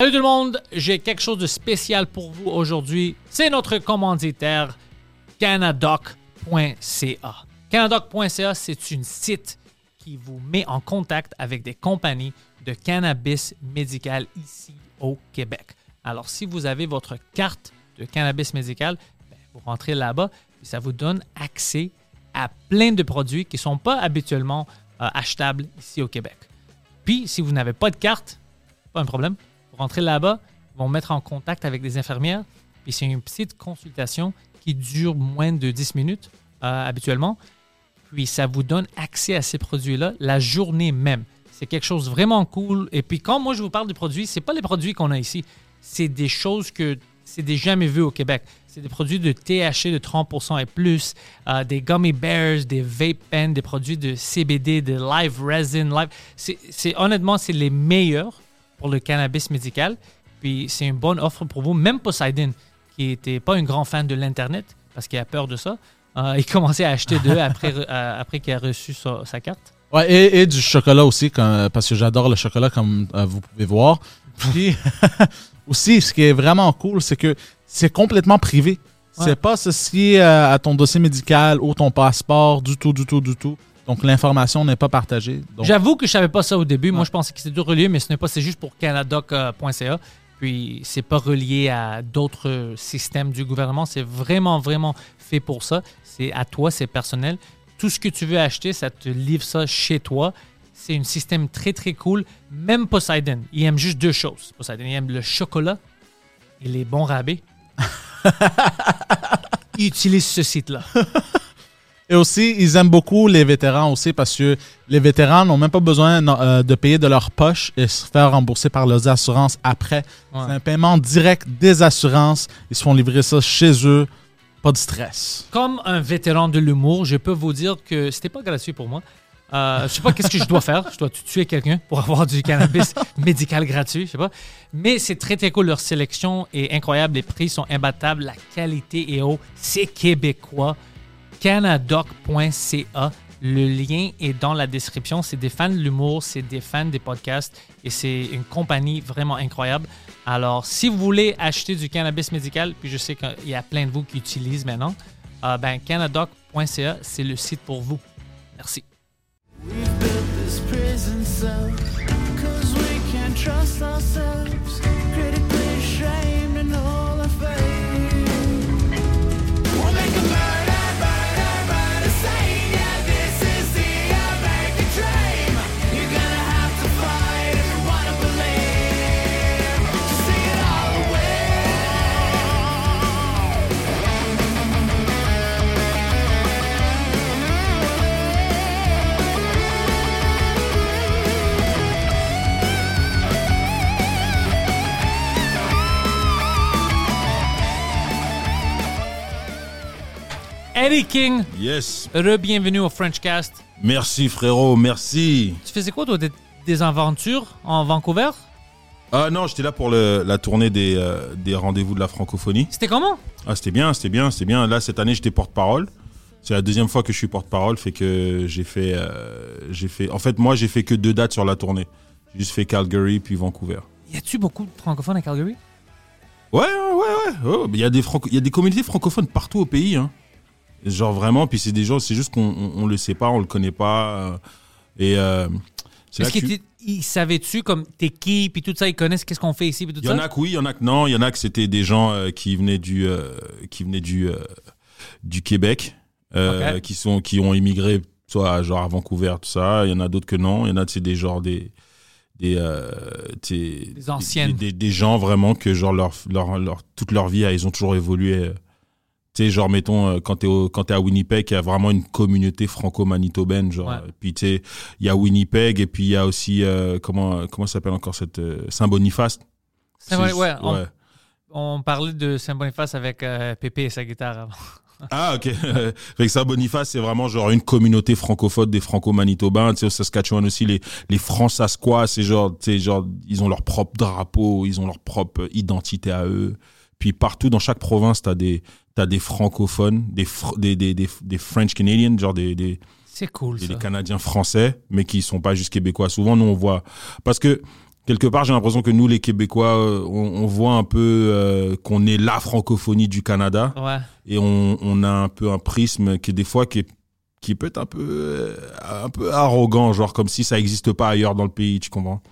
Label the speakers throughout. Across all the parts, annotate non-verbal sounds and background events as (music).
Speaker 1: Salut tout le monde, j'ai quelque chose de spécial pour vous aujourd'hui. C'est notre commanditaire canadoc.ca. Canadoc.ca, c'est une site qui vous met en contact avec des compagnies de cannabis médical ici au Québec. Alors, si vous avez votre carte de cannabis médical, ben, vous rentrez là-bas et ça vous donne accès à plein de produits qui ne sont pas habituellement euh, achetables ici au Québec. Puis, si vous n'avez pas de carte, pas un problème. Vous rentrez là-bas, ils vont mettre en contact avec des infirmières. Puis c'est une petite consultation qui dure moins de 10 minutes euh, habituellement. Puis ça vous donne accès à ces produits-là la journée même. C'est quelque chose de vraiment cool. Et puis quand moi je vous parle de produits, c'est pas les produits qu'on a ici. C'est des choses que c'est des jamais vu au Québec. C'est des produits de THC de 30% et plus, euh, des gummy bears, des vape pens, des produits de CBD, de live resin, live. C'est- honnêtement, c'est les meilleurs pour le cannabis médical. Puis c'est une bonne offre pour vous. Même Poseidon, qui n'était pas un grand fan de l'Internet, parce qu'il a peur de ça, euh, il commençait à acheter d'eux (laughs) après, euh, après qu'il a reçu sa, sa carte.
Speaker 2: Ouais, et, et du chocolat aussi, parce que j'adore le chocolat, comme euh, vous pouvez voir. Puis, (laughs) aussi, ce qui est vraiment cool, c'est que c'est complètement privé.
Speaker 1: Ouais.
Speaker 2: C'est pas associé euh, à ton dossier médical ou ton passeport, du tout, du tout, du tout. Donc, l'information n'est pas partagée. Donc,
Speaker 1: J'avoue que je savais pas ça au début. Moi, je pensais que c'était tout relié, mais ce n'est pas. C'est juste pour canadoc.ca. Puis, c'est pas relié à d'autres systèmes du gouvernement. C'est vraiment, vraiment fait pour ça. C'est à toi, c'est personnel. Tout ce que tu veux acheter, ça te livre ça chez toi. C'est un système très, très cool. Même Poseidon, il aime juste deux choses. Poseidon, il aime le chocolat et les bons rabais. (laughs) il utilise ce site-là.
Speaker 2: Et aussi, ils aiment beaucoup les vétérans aussi parce que les vétérans n'ont même pas besoin euh, de payer de leur poche et se faire rembourser par leurs assurances après.
Speaker 1: Ouais.
Speaker 2: C'est un paiement direct des assurances. Ils se font livrer ça chez eux. Pas de stress.
Speaker 1: Comme un vétéran de l'humour, je peux vous dire que c'était pas gratuit pour moi. Euh, je sais pas qu'est-ce que je dois faire. Je dois tuer quelqu'un pour avoir du cannabis (laughs) médical gratuit, je sais pas. Mais c'est très très cool. Leur sélection est incroyable. Les prix sont imbattables. La qualité est haut. C'est québécois. Canadoc.ca. Le lien est dans la description. C'est des fans de l'humour, c'est des fans des podcasts et c'est une compagnie vraiment incroyable. Alors, si vous voulez acheter du cannabis médical, puis je sais qu'il y a plein de vous qui utilisent maintenant, euh, ben, canadoc.ca, c'est le site pour vous. Merci. Eddie King,
Speaker 3: Yes.
Speaker 1: re-bienvenue au Frenchcast.
Speaker 3: Merci frérot, merci.
Speaker 1: Tu faisais quoi, toi, des, des aventures en Vancouver?
Speaker 3: Ah non, j'étais là pour le- la tournée des, euh, des rendez-vous de la francophonie.
Speaker 1: C'était comment?
Speaker 3: Ah c'était bien, c'était bien, c'était bien. Là cette année j'étais porte-parole. C'est la deuxième fois que je suis porte-parole, fait que j'ai fait, euh, j'ai fait. En fait moi j'ai fait que deux dates sur la tournée. J'ai juste fait Calgary puis Vancouver.
Speaker 1: Y a-tu beaucoup de francophones à Calgary?
Speaker 3: Ouais ouais ouais ouais. Il y a des franco- il y a des communautés francophones partout au pays. Hein. Genre vraiment, puis c'est des gens, c'est juste qu'on on, on le sait pas, on le connaît pas. euh, et euh, c'est là
Speaker 1: Est-ce
Speaker 3: que tu-
Speaker 1: qu'ils ils savaient-tu, comme t'es qui, puis tout ça, ils connaissent qu'est-ce qu'on fait ici, puis tout
Speaker 3: Il y en
Speaker 1: ça?
Speaker 3: a que oui, il y en a que non. Il y en a que c'était des gens euh, qui venaient du, euh, qui venaient du, euh, du Québec, euh,
Speaker 1: Ok.
Speaker 3: qui sont, qui ont immigré soit genre à Vancouver, tout ça. Il y en a d'autres que non. Il y en a c'est des genre des, des, euh, t'sais,
Speaker 1: Des anciennes.
Speaker 3: des, des- des gens vraiment que genre leur, leur, leur- toute leur vie, ils ont toujours évolué euh, Tu sais, genre, mettons, euh, quand t'es quand t'es à Winnipeg, il y a vraiment une communauté franco-manitobaine, genre.
Speaker 1: Ouais.
Speaker 3: Puis, tu sais, il y a Winnipeg, et puis il y a aussi, euh, comment, comment ça s'appelle encore cette, euh, Saint-Boniface?
Speaker 1: C'est vrai,
Speaker 3: C'est-
Speaker 1: ouais, on-
Speaker 3: ouais.
Speaker 1: On parlait de Saint-Boniface avec euh, Pépé et sa guitare avant. (laughs)
Speaker 3: Ah, ok. (laughs) fait que Saint-Boniface, c'est vraiment genre une communauté francophone des franco-manitobains. Tu sais, au Saskatchewan aussi, les, les francs-saskois, c'est genre, tu sais, genre, ils ont leur propre drapeau, ils ont leur propre identité à eux. Puis partout, dans chaque province, t'as des, t'as des francophones, des, fr- des, des, des, des French Canadians, genre des, des,
Speaker 1: cool,
Speaker 3: des, Canadiens français, mais qui sont pas juste québécois. Souvent, nous, on voit. Parce que, quelque part, j'ai l'impression que nous, les Québécois, euh, on, on voit un peu euh, qu'on est la francophonie du Canada
Speaker 1: Ouais.
Speaker 3: et on, on a un peu un prisme qui des fois qui est, qui peut être un peu euh, un peu arrogant genre comme si ça n'existe pas ailleurs dans le pays tu comprends?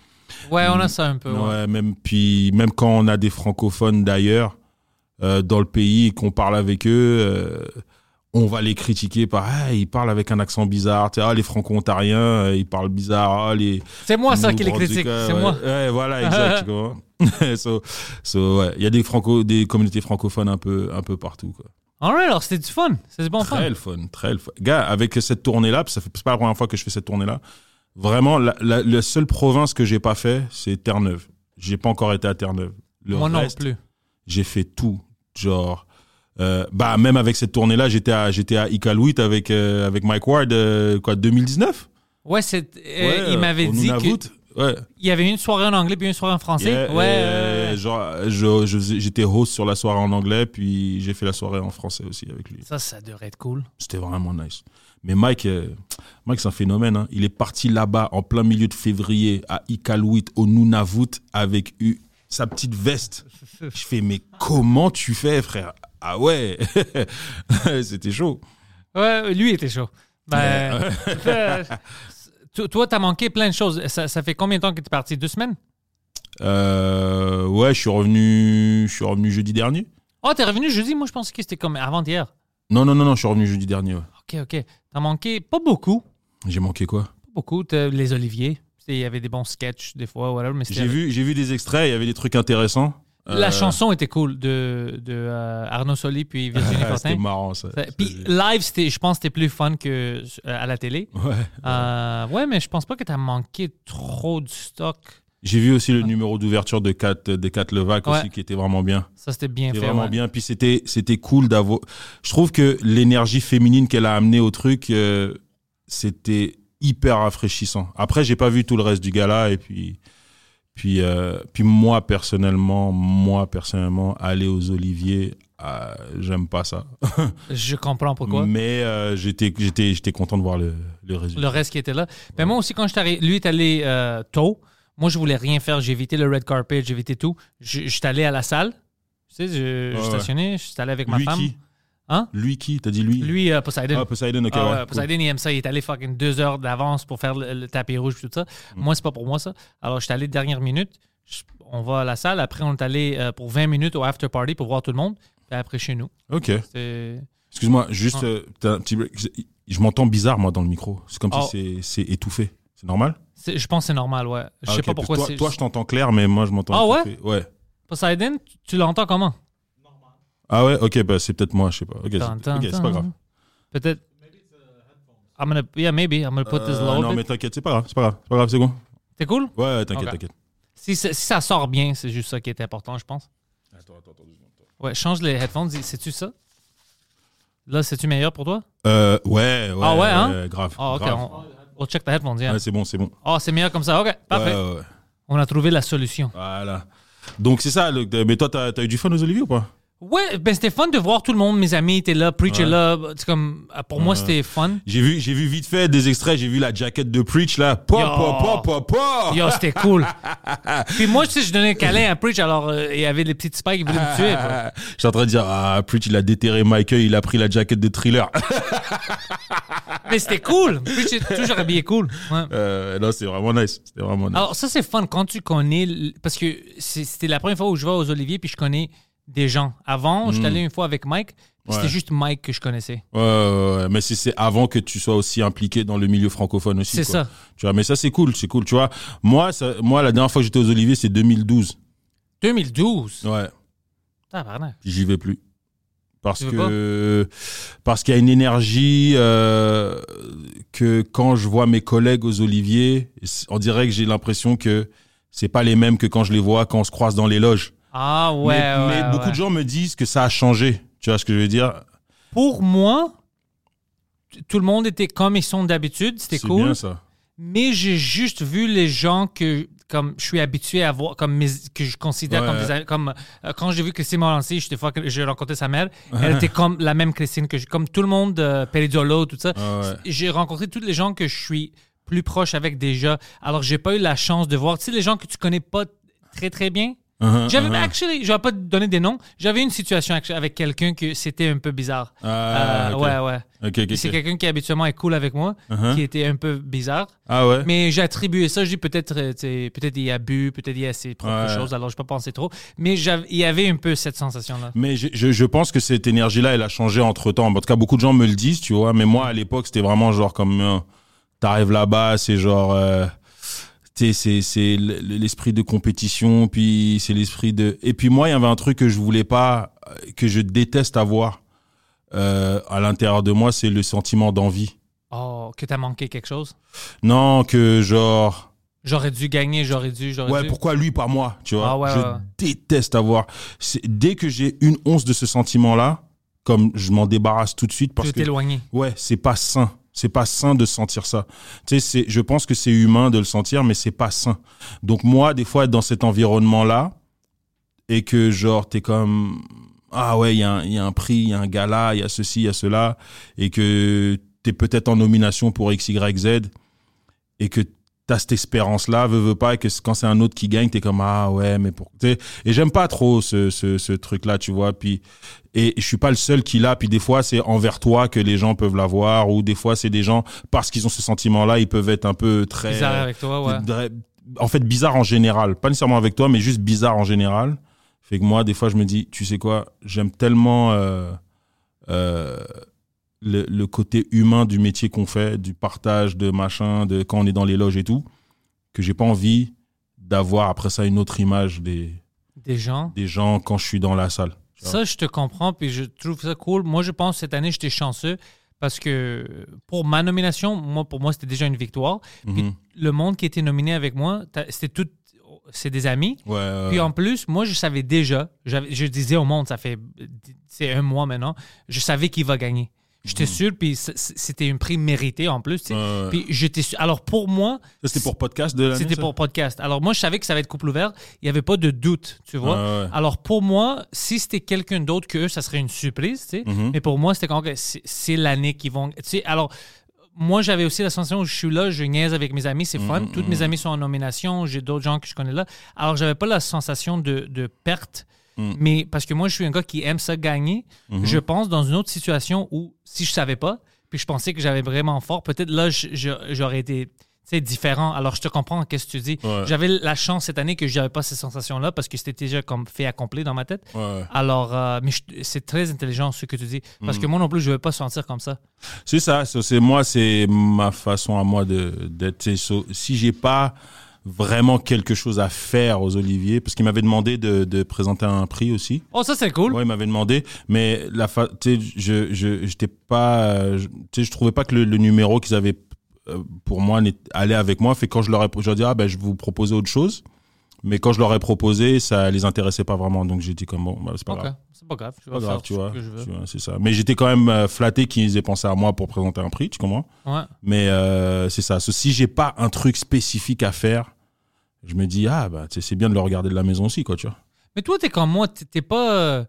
Speaker 1: Ouais, on a ça un peu. ouais.
Speaker 3: ouais même puis même quand on a des francophones d'ailleurs dans le pays et qu'on parle avec eux euh, on va les critiquer par ah, ils parlent avec un accent bizarre ah, les franco-ontariens euh, ils parlent bizarre ah, les
Speaker 1: C'est moi ça qui les critique. C'est
Speaker 3: ouais.
Speaker 1: moi.
Speaker 3: Ouais, voilà, exact. tu comprends (laughs) so, so, ouais, il y a des franco, des communautés francophones un peu, un peu partout. Quoi.
Speaker 1: Alright, alors c'était du fun. C'est bon fun.
Speaker 3: Très le fun, très le fun. Gars, avec cette tournée-là, puis ça fait c'est pas la première fois que je fais cette tournée-là. Vraiment, la, la, la seule province que j'ai pas fait, c'est Terre-Neuve. J'ai pas encore été à Terre-Neuve. Le
Speaker 1: Moi non
Speaker 3: reste,
Speaker 1: plus.
Speaker 3: j'ai fait tout. Genre, euh, bah même avec cette tournée-là, j'étais à j'étais à Iqaluit avec euh, avec Mike Ward, euh, quoi, 2019.
Speaker 1: Ouais, c'est,
Speaker 3: Ouais,
Speaker 1: il m'avait dit qu'il
Speaker 3: Ouais.
Speaker 1: y avait une soirée en anglais puis une soirée en français.
Speaker 3: Yeah,
Speaker 1: ouais.
Speaker 3: genre, j'étais host sur la soirée en anglais, puis j'ai fait la soirée en français aussi avec lui.
Speaker 1: Ça, ça devrait être cool.
Speaker 3: C'était vraiment nice. Mais Mike, Mike c'est un phénomène. hein. Il est parti là-bas en plein milieu de février à Iqaluit, au Nunavut, avec sa petite veste. Je fais, mais comment tu fais, frère? Ah ouais (laughs) C'était chaud.
Speaker 1: Ouais, lui était chaud. Ben, (laughs) euh, to- toi, t'as manqué plein de choses. Ça, ça fait combien de temps que t'es parti? Deux semaines?
Speaker 3: Euh, ouais, je suis revenu, je suis revenu jeudi dernier.
Speaker 1: Oh, t'es revenu jeudi? Moi, je pensais que c'était comme avant-hier.
Speaker 3: Non, non, non, non, je suis revenu jeudi dernier. ouais.
Speaker 1: OK, OK. T'as manqué pas beaucoup.
Speaker 3: J'ai manqué quoi?
Speaker 1: Pas beaucoup. Les Oliviers. Il y avait des bons sketchs des fois, whatever, mais c'était-
Speaker 3: J'ai vu, j'ai vu des extraits, il y avait des trucs intéressants.
Speaker 1: La
Speaker 3: Euh,
Speaker 1: chanson était cool de, de euh, Arnaud Soli puis (laughs) Virginie
Speaker 3: C'était
Speaker 1: Fortin.
Speaker 3: marrant ça.
Speaker 1: Ça- Puis live, c'était, je pense que c'était plus fun que euh, à la télé.
Speaker 3: Ouais.
Speaker 1: Euh, ouais, mais je pense pas que t'as manqué trop du stock.
Speaker 3: J'ai vu aussi le numéro d'ouverture de Kat, de Kat Levac
Speaker 1: Ouais.
Speaker 3: aussi qui était vraiment bien.
Speaker 1: Ça, c'était bien
Speaker 3: C'était
Speaker 1: fait.
Speaker 3: vraiment
Speaker 1: ouais.
Speaker 3: bien. Puis c'était c'était cool d'avoir. Je trouve que l'énergie féminine qu'elle a amenée au truc, c'était hyper rafraîchissant. Après, j'ai pas vu tout le reste du gala et puis puis euh, puis moi personnellement, moi personnellement, aller aux Oliviers, euh, j'aime pas ça. (laughs)
Speaker 1: Je comprends pourquoi.
Speaker 3: Mais euh, j'étais j'étais j'étais content de voir le le résultat.
Speaker 1: Le reste qui était là. Ben moi aussi, quand je suis arrivé, lui est allé euh, tôt. Moi, je voulais rien faire. J'ai évité le red carpet, j'ai évité tout. Je, je suis allé à la salle. Tu sais, je, je stationnais, je suis allé avec ma
Speaker 3: lui
Speaker 1: femme.
Speaker 3: qui?
Speaker 1: Hein?
Speaker 3: Lui qui? T'as dit lui?
Speaker 1: Lui, euh, Poseidon.
Speaker 3: Ah, Poseidon, ok.
Speaker 1: Ah
Speaker 3: ouais,
Speaker 1: ouais,
Speaker 3: cool.
Speaker 1: Poseidon, il aime ça. Il est allé fucking deux heures d'avance pour faire le, le tapis rouge et tout ça.
Speaker 3: Mm.
Speaker 1: Moi, c'est pas pour moi, ça. Alors, je suis allé dernière minute. Je- on va à la salle. Après, on est allé euh, pour 20 minutes au after party pour voir tout le monde. Puis après, chez nous.
Speaker 3: Ok. Excuse-moi, juste
Speaker 1: Ah.
Speaker 3: euh, un petit break. Je, je m'entends bizarre moi dans le micro. C'est comme
Speaker 1: Oh.
Speaker 3: si c'est étouffé. C'est normal?
Speaker 1: Je pense que c'est normal, ouais. Je
Speaker 3: Ah,
Speaker 1: sais pas pourquoi
Speaker 3: Toi,
Speaker 1: c'est.
Speaker 3: toi, je t'entends clair, mais moi je m'entends
Speaker 1: Ah ouais?
Speaker 3: étouffé. Ouais.
Speaker 1: Poseidon, tu- tu l'entends comment?
Speaker 3: Ah ouais, ok, bah c'est peut-être moi, je sais pas. Ok, c'est ok, c'est pas grave.
Speaker 1: Peut-être. I'm gonna, yeah, maybe. I'm gonna put this
Speaker 3: Euh,
Speaker 1: low.
Speaker 3: non,
Speaker 1: bit.
Speaker 3: mais t'inquiète, c'est pas grave, c'est pas grave, c'est pas grave, c'est bon.
Speaker 1: C'est cool?
Speaker 3: Ouais, ouais, t'inquiète,
Speaker 1: Ok.
Speaker 3: t'inquiète.
Speaker 1: Si, ça- si ça sort bien, c'est juste ça qui est important, je pense.
Speaker 3: Attends, attends, attends.
Speaker 1: Ouais, change les headphones. C'est-tu ça? Là, c'est-tu meilleur pour toi?
Speaker 3: Euh, ouais, ouais.
Speaker 1: Ah ouais, hein?
Speaker 3: grave.
Speaker 1: Ah, ok.
Speaker 3: grave.
Speaker 1: On, we'll check the headphones, yeah.
Speaker 3: Ouais, c'est bon, c'est bon.
Speaker 1: Ah, c'est meilleur comme ça. OK, parfait.
Speaker 3: Ouais, ouais, ouais.
Speaker 1: On a trouvé la solution.
Speaker 3: Voilà. Donc c'est ça, le- mais toi, t'as as eu du fun aux Oliviers ou pas?
Speaker 1: Ouais, ben c'était fun de voir tout le monde. Mes amis étaient là, Preach est
Speaker 3: Ouais.
Speaker 1: là. C'est comme, pour moi, c'était fun.
Speaker 3: J'ai vu, j'ai vu vite fait des extraits, j'ai vu la jaquette de Preach là. Pa, pa, pa, pa.
Speaker 1: Yo, c'était cool. (laughs) Puis moi, tu sais, je donnais un câlin à Preach, alors euh, il y avait les petites spikes qui voulaient me tuer.
Speaker 3: suis (laughs) en train de dire, ah, Preach, il a déterré Michael, il a pris la jaquette de thriller. (laughs)
Speaker 1: Mais c'était cool. Preach est toujours habillé cool. Ouais.
Speaker 3: Euh, non, c'est vraiment nice. C'était vraiment nice.
Speaker 1: Alors, ça, c'est fun quand tu connais. Parce que c'était la première fois où je vais aux Oliviers, puis je connais des gens. Avant, j'étais allé une fois avec Mike, c'était juste Mike que je connaissais.
Speaker 3: Ouais, ouais, ouais, mais c'est- avant que tu sois aussi impliqué dans le milieu francophone aussi.
Speaker 1: C'est ça.
Speaker 3: Tu vois, mais ça, c'est cool, c'est cool. Tu vois, moi, ça, moi, la dernière fois que j'étais aux Oliviers, c'est 2012.
Speaker 1: 2012.
Speaker 3: Ouais.
Speaker 1: Tabarnak.
Speaker 3: J'y vais plus. Parce
Speaker 1: Tu
Speaker 3: que parce qu'il y a une énergie euh, que quand je vois mes collègues aux Oliviers, on dirait que j'ai l'impression que c'est pas les mêmes que quand je les vois quand on se croise dans les loges.
Speaker 1: Ah ouais,
Speaker 3: mais
Speaker 1: ouais,
Speaker 3: mais beaucoup
Speaker 1: ouais.
Speaker 3: de gens me disent que ça a changé. Tu vois ce que je veux dire?
Speaker 1: Pour moi, tout le monde était comme ils sont d'habitude, c'était
Speaker 3: C'est
Speaker 1: cool.
Speaker 3: bien ça.
Speaker 1: Mais j'ai juste vu les gens que comme je suis habitué à voir, comme mes- que je considère comme des comme euh, quand j'ai vu Christine Morancy, j'étais fois que j'ai rencontré sa mère, (laughs) elle était comme la même Christine que je, comme tout le monde, euh, Peridiolo, tout ça.
Speaker 3: Ah.
Speaker 1: J'ai rencontré tous les gens que je suis plus proche avec déjà. Alors j'ai pas eu la chance de voir, tu sais, les gens que tu connais pas très très bien?
Speaker 3: Uh-huh,
Speaker 1: J'avais,
Speaker 3: uh-huh.
Speaker 1: actually, je vais pas te donner des noms. J'avais une situation avec quelqu'un que c'était un peu bizarre.
Speaker 3: Ah,
Speaker 1: Euh. Ouais, ouais. C'est quelqu'un qui habituellement est cool avec moi,
Speaker 3: Uh-huh.
Speaker 1: qui était un peu bizarre.
Speaker 3: Ah ouais.
Speaker 1: Mais j'ai attribué ça, je dis peut-être euh, peut-être il a bu, peut-être il a ses propres
Speaker 3: Ouais.
Speaker 1: choses, alors je pas penser trop. Mais il y avait un peu cette sensation-là.
Speaker 3: Mais je, je, je pense que cette énergie-là, elle a changé entre temps. En tout cas, beaucoup de gens me le disent, tu vois. Mais moi, à l'époque, c'était vraiment genre comme, euh, t'arrives là-bas, c'est genre, euh, c'est, c'est l'esprit de compétition, puis c'est l'esprit de. Et puis moi, il y avait un truc que je voulais pas, euh, que je déteste avoir euh, à l'intérieur de moi, c'est le sentiment d'envie.
Speaker 1: Oh, que t'as manqué quelque chose?
Speaker 3: Non, que genre.
Speaker 1: J'aurais dû gagner, j'aurais dû, j'aurais
Speaker 3: Ouais,
Speaker 1: dû.
Speaker 3: pourquoi lui, pas moi, tu vois?
Speaker 1: Ah ouais,
Speaker 3: Je
Speaker 1: ouais,
Speaker 3: déteste avoir. Dès que j'ai une once de ce sentiment-là, comme je m'en débarrasse tout de suite parce que
Speaker 1: t'éloigner.
Speaker 3: ouais, c'est pas sain. C'est pas sain de sentir ça. Tu sais, je pense que c'est humain de le sentir, mais c'est pas sain. Donc moi, des fois, être dans cet environnement-là et que genre t'es comme ah ouais, il y a un prix, il y a un gala, il y a ceci, il y a cela, et que t'es peut-être en nomination pour X, Y, Z, et que t'as cette espérance-là, veux, veux pas, et que quand c'est un autre qui gagne, t'es comme ah ouais, mais pour. tu sais, Et j'aime pas trop ce, ce, ce truc-là, tu vois. Puis et je suis pas le seul qui l'a. Puis des fois, c'est envers toi que les gens peuvent l'avoir, ou des fois, c'est des gens parce qu'ils ont ce sentiment-là, ils peuvent être un peu très
Speaker 1: Bizarre avec toi, ouais.
Speaker 3: très- en fait bizarre en général, pas nécessairement avec toi, mais juste bizarre en général. Fait que moi, des fois, je me dis, tu sais quoi, j'aime tellement euh, euh, le, le côté humain du métier qu'on fait, du partage, de machin, de quand on est dans les loges et tout, que j'ai pas envie d'avoir après ça une autre image des,
Speaker 1: Des gens.
Speaker 3: des gens quand je suis dans la salle.
Speaker 1: Ça, je te comprends, puis je trouve ça cool. Moi, je pense que cette année, j'étais chanceux parce que pour ma nomination, moi, pour moi, c'était déjà une victoire. Puis
Speaker 3: Mhm.
Speaker 1: le monde qui était nominé avec moi, c'était tout. C'est des amis.
Speaker 3: Ouais, ouais,
Speaker 1: Puis en plus, moi, je savais déjà, je disais au monde, ça fait c'est un mois maintenant, je savais qu'il va gagner. J'étais sûr, puis c'était un prix mérité en plus. Puis j'étais sûr. Alors pour moi,
Speaker 3: c'était pour podcast de l'année
Speaker 1: c'était pour podcast. Alors moi, je savais que ça va être couple ouvert. Il n'y avait pas de doute, tu vois.
Speaker 3: Ouais.
Speaker 1: Alors pour moi, si c'était quelqu'un d'autre que eux, ça serait une surprise, tu sais.
Speaker 3: Mhm.
Speaker 1: Mais pour moi, c'était quand c'est l'année qu'ils vont. Tu sais, alors moi, j'avais aussi la sensation où je suis là, je niaise avec mes amis, c'est fun.
Speaker 3: Mhm,
Speaker 1: Toutes mes amis sont en nomination, j'ai d'autres gens que je connais là. Alors j'avais pas la sensation de, de perte.
Speaker 3: Mhm.
Speaker 1: Mais parce que moi, je suis un gars qui aime ça gagner.
Speaker 3: Mhm.
Speaker 1: Je pense dans une autre situation où si je savais pas, puis je pensais que j'avais vraiment fort, peut-être là, je- je- j'aurais été différent. Alors, je te comprends, qu'est-ce que tu dis?
Speaker 3: Ouais.
Speaker 1: J'avais la chance cette année que j'avais pas ces sensations-là parce que c'était déjà comme fait accompli dans ma tête.
Speaker 3: Ouais.
Speaker 1: Alors, euh, mais je- c'est très intelligent ce que tu dis. Parce
Speaker 3: Mhm.
Speaker 1: que moi non plus, je ne veux pas sentir comme ça.
Speaker 3: C'est ça, c'est moi, c'est ma façon à moi de d'être. Si j'ai pas vraiment quelque chose à faire aux Oliviers, parce qu'il m'avait demandé de, de présenter un prix aussi.
Speaker 1: Oh, ça, c'est cool.
Speaker 3: Ouais, il m'avait demandé, mais la fa... tu sais, je je j'étais pas, euh, je- tu sais, je trouvais pas que le, le numéro qu'ils avaient euh, pour moi allait avec moi. Fait quand je leur ai, je leur dis ah ben je vais vous proposer autre chose, mais quand je leur ai proposé, ça les intéressait pas vraiment, donc j'ai dit comme bon, bah, c'est pas grave.
Speaker 1: c'est pas grave. Je vais
Speaker 3: Pas
Speaker 1: faire
Speaker 3: grave, tu vois,
Speaker 1: que je veux.
Speaker 3: tu vois, c'est ça. Mais j'étais quand même euh, flatté qu'ils aient pensé à moi pour présenter un prix, tu comprends?
Speaker 1: Ouais.
Speaker 3: Mais euh, c'est ça. Si j'ai pas un truc spécifique à faire, je me dis ah bah tu c'est bien de le regarder de la maison aussi quoi, tu vois.
Speaker 1: Mais toi, t'es comme moi, t'es t'es pas.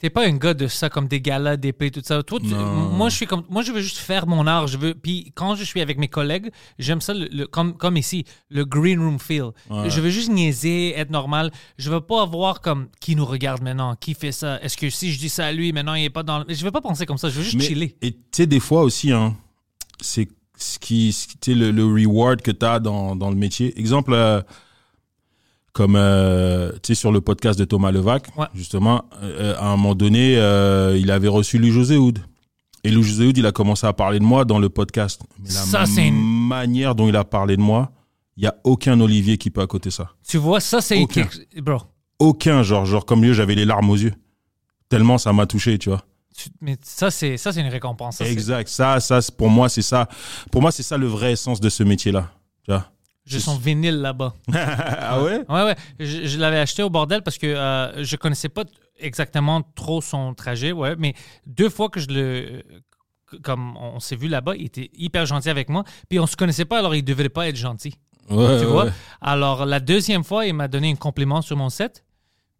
Speaker 1: T'es pas un gars de ça, comme des galas, des prix, tout ça. Toi, tu-
Speaker 3: Non.
Speaker 1: moi, je suis comme, moi, je veux juste faire mon art. Je veux, puis quand je suis avec mes collègues, j'aime ça, le, le- comme, comme ici, le green room feel.
Speaker 3: Ouais.
Speaker 1: Je veux juste niaiser, être normal. Je veux pas avoir comme qui nous regarde maintenant, qui fait ça? Est-ce que si je dis ça à lui, maintenant il est pas dans. Je veux pas penser comme ça. Je veux juste
Speaker 3: Mais-
Speaker 1: chiller.
Speaker 3: Et tu sais, des fois aussi, hein, c'est ce qui, le, le reward que tu as dans, dans le métier. Exemple, euh, comme euh, tu sais, sur le podcast de Thomas Levac,
Speaker 1: Ouais.
Speaker 3: justement, euh, à un moment donné, euh, il avait reçu Louis José Houd. Et Louis José Houd, il a commencé à parler de moi dans le podcast. Mais la
Speaker 1: Ça, c'est une-
Speaker 3: manière dont il a parlé de moi, il y a aucun Olivier qui peut à côté ça.
Speaker 1: Tu vois, ça, c'est.
Speaker 3: Aucun.
Speaker 1: Bro,
Speaker 3: Aucun, genre, genre comme lui, j'avais les larmes aux yeux. Tellement ça m'a touché, tu vois.
Speaker 1: mais ça, c'est ça, c'est une récompense. Ça,
Speaker 3: Exact. Ça, ça, pour moi, c'est ça. Pour moi, c'est ça le vrai essence de ce métier-là. Tu vois
Speaker 1: J'ai son vinyle là-bas. (laughs)
Speaker 3: ah ouais?
Speaker 1: Ouais, ouais. Je, je l'avais acheté au bordel parce que euh, je connaissais pas exactement trop son trajet, ouais. Mais deux fois que je le. Comme on s'est vu là-bas, il était hyper gentil avec moi. Puis on se connaissait pas, alors il devrait pas être gentil.
Speaker 3: Ouais,
Speaker 1: tu vois?
Speaker 3: ouais.
Speaker 1: Alors la deuxième fois, il m'a donné un compliment sur mon set.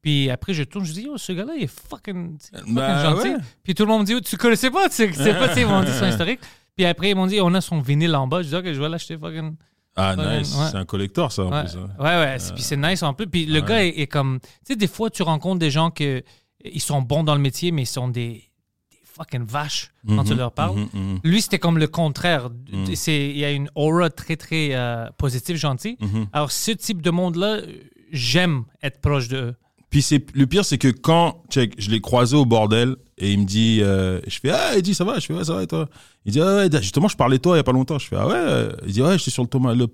Speaker 1: Puis après, je tourne, je dis, oh, ce gars-là, il est fucking, fucking
Speaker 3: Bah,
Speaker 1: gentil.
Speaker 3: ouais.
Speaker 1: Puis tout le monde me dit, oh, tu connaissais pas, tu sais pas, tu sais, ils m'ont dit son (laughs) historique. Puis après, ils m'ont dit, on a son vinyle en bas. Je dis, ok, je vais l'acheter fucking.
Speaker 3: Ah, nice.
Speaker 1: ouais.
Speaker 3: C'est un collector, ça, en
Speaker 1: Ouais,
Speaker 3: plus. hein.
Speaker 1: ouais, ouais. c'est- Puis c'est nice en plus. Puis le gars est, est comme. Tu sais, des fois, tu rencontres des gens que ils sont bons dans le métier, mais ils sont des, des fucking vaches quand tu
Speaker 3: Mhm,
Speaker 1: leur parles.
Speaker 3: mhm, mhm.
Speaker 1: Lui, c'était comme le contraire. C'est, il y a une aura très, très euh, positive, gentille. Alors, ce type de monde-là, j'aime être proche de eux.
Speaker 3: Puis c'est le pire, c'est que quand check, je l'ai croisé au bordel et il me dit, euh, je fais ah, il dit ça va, je fais ouais ça va et toi? Il dit ah ouais, justement je parlais de toi il y a pas longtemps. Je fais ah ouais? Il dit ouais, j'étais sur le Thomas, le,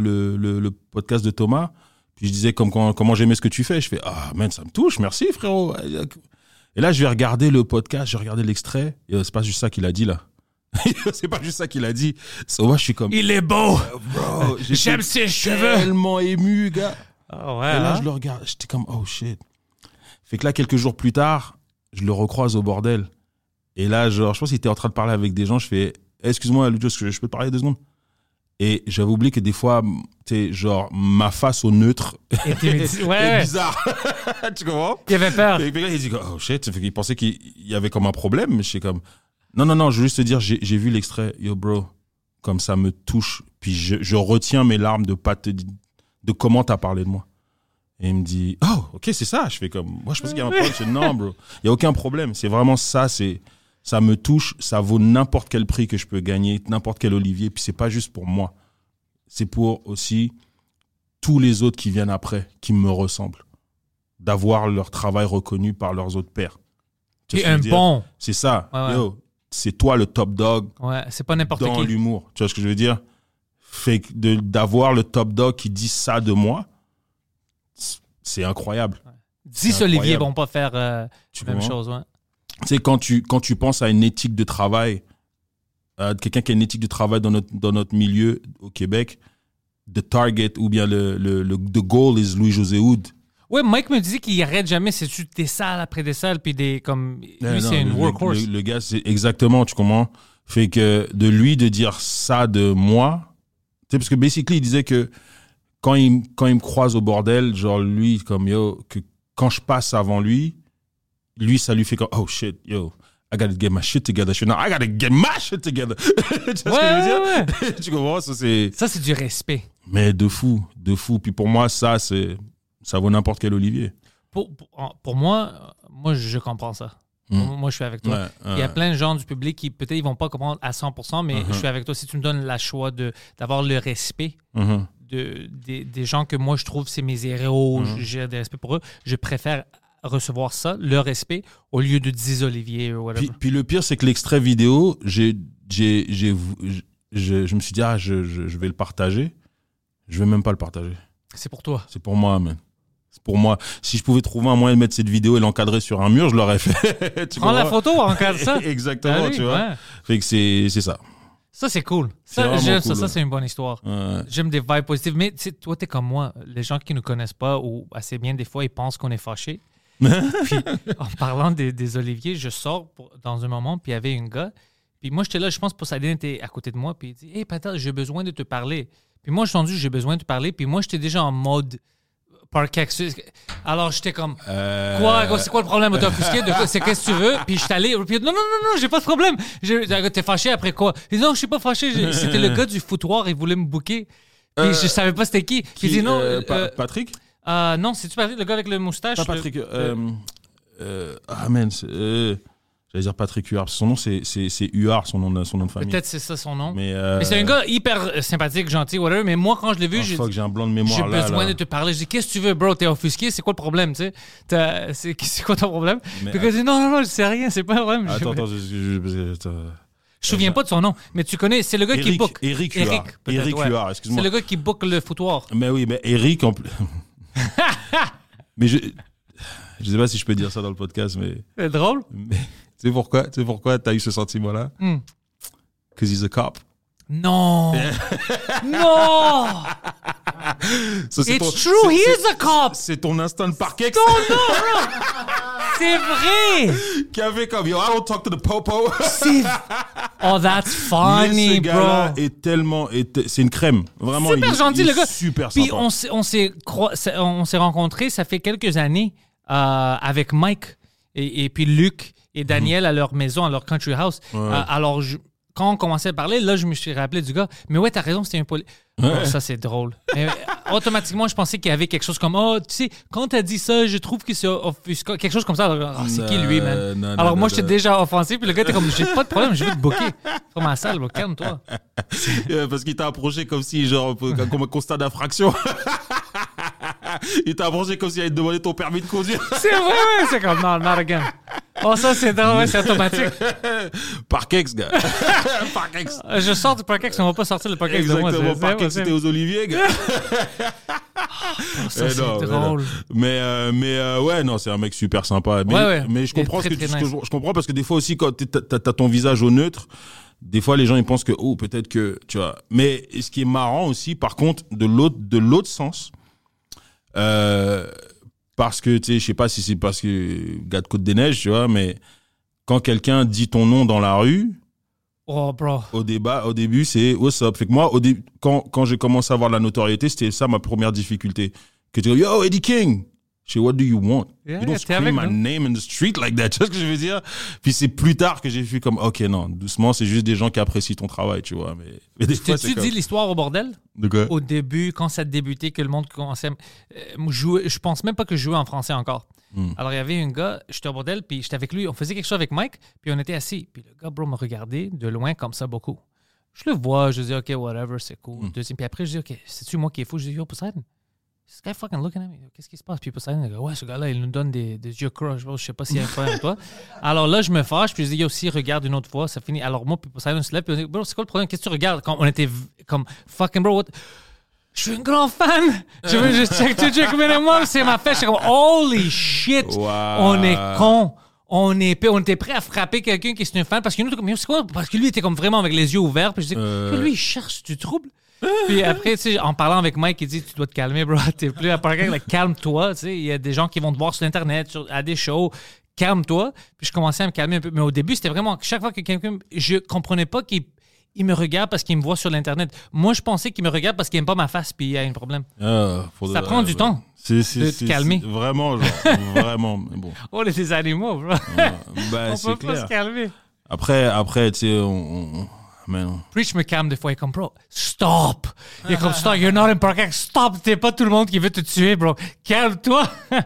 Speaker 3: le, le, podcast de Thomas. Puis je disais comme quand- comment j'aimais ce que tu fais? Je fais ah man ça me touche, merci frérot. Et là je vais regarder le podcast, je vais regarder l'extrait. Et euh, c'est pas juste ça qu'il a dit là. (laughs) c'est pas juste ça qu'il a dit. Moi je suis comme
Speaker 1: Il est beau!
Speaker 3: bro, j'étais
Speaker 1: J'aime ses cheveux!
Speaker 3: tellement ému gars.
Speaker 1: Ah ouais.
Speaker 3: Et là,
Speaker 1: hein?
Speaker 3: je le regarde, j'étais comme, oh shit. Fait que là, quelques jours plus tard, je le recroise au bordel. Et là, genre, je pense qu'il était en train de parler avec des gens. Je fais, excuse-moi, que je peux te parler deux secondes? Et j'avais oublié que des fois, tu genre, ma face au neutre (laughs)
Speaker 1: Et ouais,
Speaker 3: est bizarre. (laughs) tu comprends?
Speaker 1: Il avait peur.
Speaker 3: Et puis là, il dit, oh shit. Fait qu'il pensait qu'il y avait comme un problème. Je suis comme, non, non, non, je veux juste te dire, j'ai vu l'extrait. Yo, bro, comme ça me touche. Puis je, je retiens mes larmes de pas te de comment t'as parlé de moi. Et il me dit, oh, ok, c'est ça. Je fais comme, moi, je pense qu'il y a un problème. Je fais, non, bro, il y a aucun problème. C'est vraiment ça. C'est, ça me touche. Ça vaut n'importe quel prix que je peux gagner, n'importe quel Olivier. Puis c'est pas juste pour moi. C'est pour aussi tous les autres qui viennent après, qui me ressemblent. D'avoir leur travail reconnu par leurs autres pairs. Tu
Speaker 1: un bon.
Speaker 3: C'est ça.
Speaker 1: Ouais, ouais.
Speaker 3: Yo, c'est toi le top dog
Speaker 1: Ouais, c'est pas n'importe
Speaker 3: dans
Speaker 1: qui.
Speaker 3: l'humour. Tu vois ce que je veux dire? Fait que de- d'avoir le top dog qui dit ça de moi, c'est- incroyable.
Speaker 1: Dix
Speaker 3: c'est
Speaker 1: Olivier
Speaker 3: incroyable.
Speaker 1: vont pas faire euh,
Speaker 3: Tu
Speaker 1: la même chose, ouais.
Speaker 3: Tu sais, quand tu, quand tu penses à une éthique de travail, à quelqu'un qui a une éthique de travail dans notre, dans notre milieu au Québec, the target ou bien le, le, le the goal is Louis-José Hood.
Speaker 1: Ouais, Mike me disait qu'il arrête jamais. C'est-tu des salles après des salles, puis des. comme Lui,
Speaker 3: Non,
Speaker 1: c'est une workhorse.
Speaker 3: Le, le gars, c'est exactement, tu comprends? Fait que de lui de dire ça de moi, tu sais, parce que basically, il disait que quand il, quand il me croise au bordel, genre lui, comme yo, que quand je passe avant lui, lui, ça lui fait comme, oh shit, yo, I gotta get my shit together. Je fais, non, I gotta get my shit together. (laughs) tu vois ce que je veux
Speaker 1: ouais,
Speaker 3: dire? (laughs) tu comprends? Ça, c'est.
Speaker 1: Ça, c'est du respect.
Speaker 3: Mais de fou, de fou. Puis pour moi, ça, c'est. Ça vaut n'importe quel Olivier.
Speaker 1: Pour, pour, pour moi, moi, je comprends ça.
Speaker 3: Mm.
Speaker 1: Moi, je suis avec toi.
Speaker 3: Ouais,
Speaker 1: Il y a plein de gens du public qui, peut-être, ils vont pas comprendre à 100%, mais
Speaker 3: Uh-huh.
Speaker 1: je suis avec toi. Si tu me donnes la choix d'avoir le respect
Speaker 3: Mhm.
Speaker 1: de, des, des gens que moi, je trouve c'est mes héros,
Speaker 3: Uh-huh.
Speaker 1: j'ai des respects pour eux, je préfère recevoir ça, le respect, au lieu de 10 Olivier ou whatever.
Speaker 3: Puis, puis le pire, c'est que l'extrait vidéo, j'ai, j'ai, j'ai, je, je me suis dit, ah, je, je, je vais le partager. Je vais même pas le partager.
Speaker 1: c'est pour toi.
Speaker 3: C'est pour moi, man. Pour moi. Si je pouvais trouver un moyen de mettre cette vidéo et l'encadrer sur un mur, je l'aurais fait. (laughs) Tu
Speaker 1: Prends la photo, encadre ça. (laughs)
Speaker 3: Exactement,
Speaker 1: Allez,
Speaker 3: tu vois.
Speaker 1: ouais.
Speaker 3: Fait que c'est, ça.
Speaker 1: Ça, c'est cool. Ça, j'aime ça.
Speaker 3: cool,
Speaker 1: Ça, c'est une bonne histoire.
Speaker 3: Ouais.
Speaker 1: J'aime des vibes positives. Mais toi, t'es comme moi. Les gens qui nous connaissent pas ou assez bien, des fois, ils pensent qu'on est fâchés. (laughs) puis, en parlant des, des Oliviers, je sors pour- dans un moment, puis il y avait un gars. Puis moi, j'étais là, je pense, pour Sadine était à côté de moi. Puis il dit Hey, Patel, j'ai besoin de te parler. Puis moi, je suis entendu, j'ai besoin de te parler. Puis moi, j'étais déjà en mode parquet. Alors, j'étais comme
Speaker 3: Euh,
Speaker 1: Quoi? C'est quoi le problème? T'es offusqué? C'est qu'est-ce que tu veux? Puis je suis allé. Puis, non, non, non, non, j'ai pas de problème. T'es fâché après quoi? Il dit non, je suis pas fâché. C'était le gars du foutoir, il voulait me booker. Puis
Speaker 3: Euh,
Speaker 1: je savais pas c'était qui. Puis il dit non.
Speaker 3: euh, Pa-
Speaker 1: euh,
Speaker 3: Patrick?
Speaker 1: euh, non, c'est-tu Patrick, le gars avec le moustache?
Speaker 3: Pas Patrick. euh, euh, ah, man. J'allais dire Patrick Huard. Son nom, c'est, c'est, c'est Huard, son nom de, son nom de famille.
Speaker 1: Peut-être c'est ça son nom. Mais,
Speaker 3: Mais, euh,
Speaker 1: c'est un gars hyper sympathique, gentil, whatever. Mais moi, quand je l'ai vu,
Speaker 3: oh,
Speaker 1: j'ai
Speaker 3: fuck, j'ai un blanc de
Speaker 1: j'ai
Speaker 3: mémoire là.
Speaker 1: besoin
Speaker 3: là.
Speaker 1: de te parler. Je dis, qu'est-ce que tu veux, bro? T'es offusqué? C'est quoi le problème, tu sais? T'as- C'est (laughs) c'est quoi ton problème?
Speaker 3: Mais,
Speaker 1: Puis il dit, non, non, non, je sais rien, c'est pas un problème. Je-
Speaker 3: Attends, attends, je, je, je- attends.
Speaker 1: Je me souviens pas de son nom, mais tu connais, c'est le gars qui
Speaker 3: Eric,
Speaker 1: book.
Speaker 3: Eric Huard.
Speaker 1: peut-être,
Speaker 3: Eric
Speaker 1: ouais.
Speaker 3: Huard,
Speaker 1: C'est
Speaker 3: excuse-moi.
Speaker 1: le gars qui book le foutoir.
Speaker 3: Mais oui, mais Eric en plus. (laughs) mais je. Je sais pas si je peux dire ça dans le podcast, mais.
Speaker 1: C'est drôle.
Speaker 3: mais sais pourquoi Tu sais pourquoi t'as eu ce sentiment-là?
Speaker 1: Hmm.
Speaker 3: Because he's a cop.
Speaker 1: Non! (laughs) non!
Speaker 3: C'est
Speaker 1: It's
Speaker 3: ton-
Speaker 1: true,
Speaker 3: c'est-
Speaker 1: he
Speaker 3: c'est-
Speaker 1: is a cop!
Speaker 3: C'est ton instinct de parquet
Speaker 1: Non, non, non! C'est vrai! (laughs)
Speaker 3: qui avait comme Yo, I don't talk to the popo.
Speaker 1: C'est... Oh, that's (laughs)
Speaker 3: Mais
Speaker 1: funny,
Speaker 3: ce gars-là
Speaker 1: bro!
Speaker 3: est tellement. est- C'est une crème. Vraiment,
Speaker 1: Super
Speaker 3: il,
Speaker 1: gentil,
Speaker 3: il
Speaker 1: le
Speaker 3: est
Speaker 1: gars.
Speaker 3: Super
Speaker 1: Puis
Speaker 3: sympa.
Speaker 1: on s'est, on s'est, c'est- on s'est rencontrés, ça fait quelques années, euh, avec Mike et, et puis Luc et Daniel à leur maison, à leur country house. Euh, alors, je- quand on commençait à parler, là, je me suis rappelé du gars. Mais ouais, t'as raison, c'était un poli. Oh, ça, c'est drôle. Euh, automatiquement, je pensais qu'il y avait quelque chose comme Oh, tu sais, quand t'as dit ça, je trouve que c'est. Quelque chose comme ça. Alors, Ah, c'est qui lui, man?
Speaker 3: Non, non,
Speaker 1: Alors,
Speaker 3: non,
Speaker 1: moi, j'étais déjà offensé. Puis le gars était comme J'ai pas de problème, je veux te booker. Sur ma salle, calme-toi. (laughs)
Speaker 3: Euh, Parce qu'il t'a approché comme si, genre, comme un constat d'infraction. (laughs) il t'a approché comme s'il allait te demander ton permis de conduire.
Speaker 1: C'est vrai, ouais, c'est comme non, not again. Oh, ça, c'est drôle, ouais, c'est automatique. (laughs)
Speaker 3: Parkex, gars. (laughs) Parkex.
Speaker 1: Je sors du Parkex, on va pas sortir le Parkex de moi.
Speaker 3: Exactement, Parkex, c'était aux Oliviers, gars.
Speaker 1: Oh, (laughs) ça,
Speaker 3: Eh
Speaker 1: c'est drôle.
Speaker 3: Mais, euh, mais euh, ouais, non, c'est un mec super sympa. Mais,
Speaker 1: Ouais, ouais.
Speaker 3: mais je comprends, ce que tu-
Speaker 1: nice.
Speaker 3: je, je comprends parce que des fois aussi, quand t'as ton visage au neutre, des fois les gens ils pensent que, oh, peut-être que, tu vois. Mais ce qui est marrant aussi, par contre, de l'autre, de l'autre sens, euh, parce que, tu sais, je sais pas si c'est parce que, gars de Côte-des-Neiges, tu vois, mais quand quelqu'un dit ton nom dans la rue,
Speaker 1: Oh, bro.
Speaker 3: au débat, au début, c'est what's up. Fait que moi, au quand, quand j'ai commencé à avoir la notoriété, c'était ça ma première difficulté. Que tu dis, yo, Eddie King. Je sais, what do you want?
Speaker 1: Yeah,
Speaker 3: you don't scream
Speaker 1: avec
Speaker 3: my name in the street like that. (laughs) Tu vois ce que je veux dire? Puis c'est plus tard que j'ai vu comme, ok, non, doucement, c'est juste des gens qui apprécient ton travail, tu vois. Mais, mais des fois, comme...
Speaker 1: dit l'histoire au bordel?
Speaker 3: De quoi?
Speaker 1: Au début, quand ça débutait, que le monde commençait. euh, moi, je pense même pas que je jouais en français encore.
Speaker 3: Hmm.
Speaker 1: Alors, il y avait un gars, j'étais au bordel, puis j'étais avec lui. On faisait quelque chose avec Mike, puis on était assis. Puis le gars, bro, me regardait de loin comme ça beaucoup. Je le vois, je dis, OK, whatever, c'est cool.
Speaker 3: Hmm.
Speaker 1: Deuxième, puis après, je dis, OK, c'est-tu moi qui est fou? Je dis, yo, Poseidon, this guy fucking looking at me. Qu'est-ce qui se passe? Puis Poseidon, il dit, ouais, ce gars-là, il nous donne des, des yeux croches. Je sais pas s'il y a un problème avec toi. (laughs) Alors là, je me fâche, puis je dis, yo, si, regarde une autre fois, ça finit. Alors moi, puis Poseidon se lève, puis on dit, bro, c'est quoi le problème? Qu'est-ce que tu regardes? Quand on était comme, fucking, bro, what? Je suis un grand fan. Je veux juste check to check minimum. C'est ma fête. Je suis comme, holy shit.
Speaker 3: Wow.
Speaker 1: On est con. On est, on était prêt à frapper quelqu'un qui est un fan parce que nous, comme, c'est quoi? Parce que lui était comme vraiment avec les yeux ouverts. Puis je dis,
Speaker 3: Euh.
Speaker 1: lui, il cherche du trouble. Puis après, tu sais, en parlant avec Mike, il dit, tu dois te calmer, bro. (laughs) T'es plus à parler calme-toi. Tu sais, il y a des gens qui vont te voir sur Internet, sur- à des shows. Calme-toi. Puis je commençais à me calmer un peu. Mais au début, c'était vraiment, chaque fois que quelqu'un, je comprenais pas qu'il il me regarde parce qu'il me voit sur l'Internet. Moi, je pensais qu'il me regarde parce qu'il aime pas ma face puis il y a un problème.
Speaker 3: Ah,
Speaker 1: Ça
Speaker 3: de-
Speaker 1: prend du
Speaker 3: ouais.
Speaker 1: temps
Speaker 3: c'est,
Speaker 1: de te
Speaker 3: c'est-
Speaker 1: calmer.
Speaker 3: Vraiment, genre, (laughs) vraiment. Mais bon.
Speaker 1: Oh, les des animaux, bro.
Speaker 3: Ouais, bah, (laughs)
Speaker 1: On peut pas
Speaker 3: clair.
Speaker 1: se calmer.
Speaker 3: Après, après, tu sais, on, on- mais non.
Speaker 1: Preach me calme des fois. Il est comme, bro, stop. Il est comme, stop, you're not in Park. Stop, t'es pas tout le monde qui veut te tuer, bro. Calme-toi. (laughs)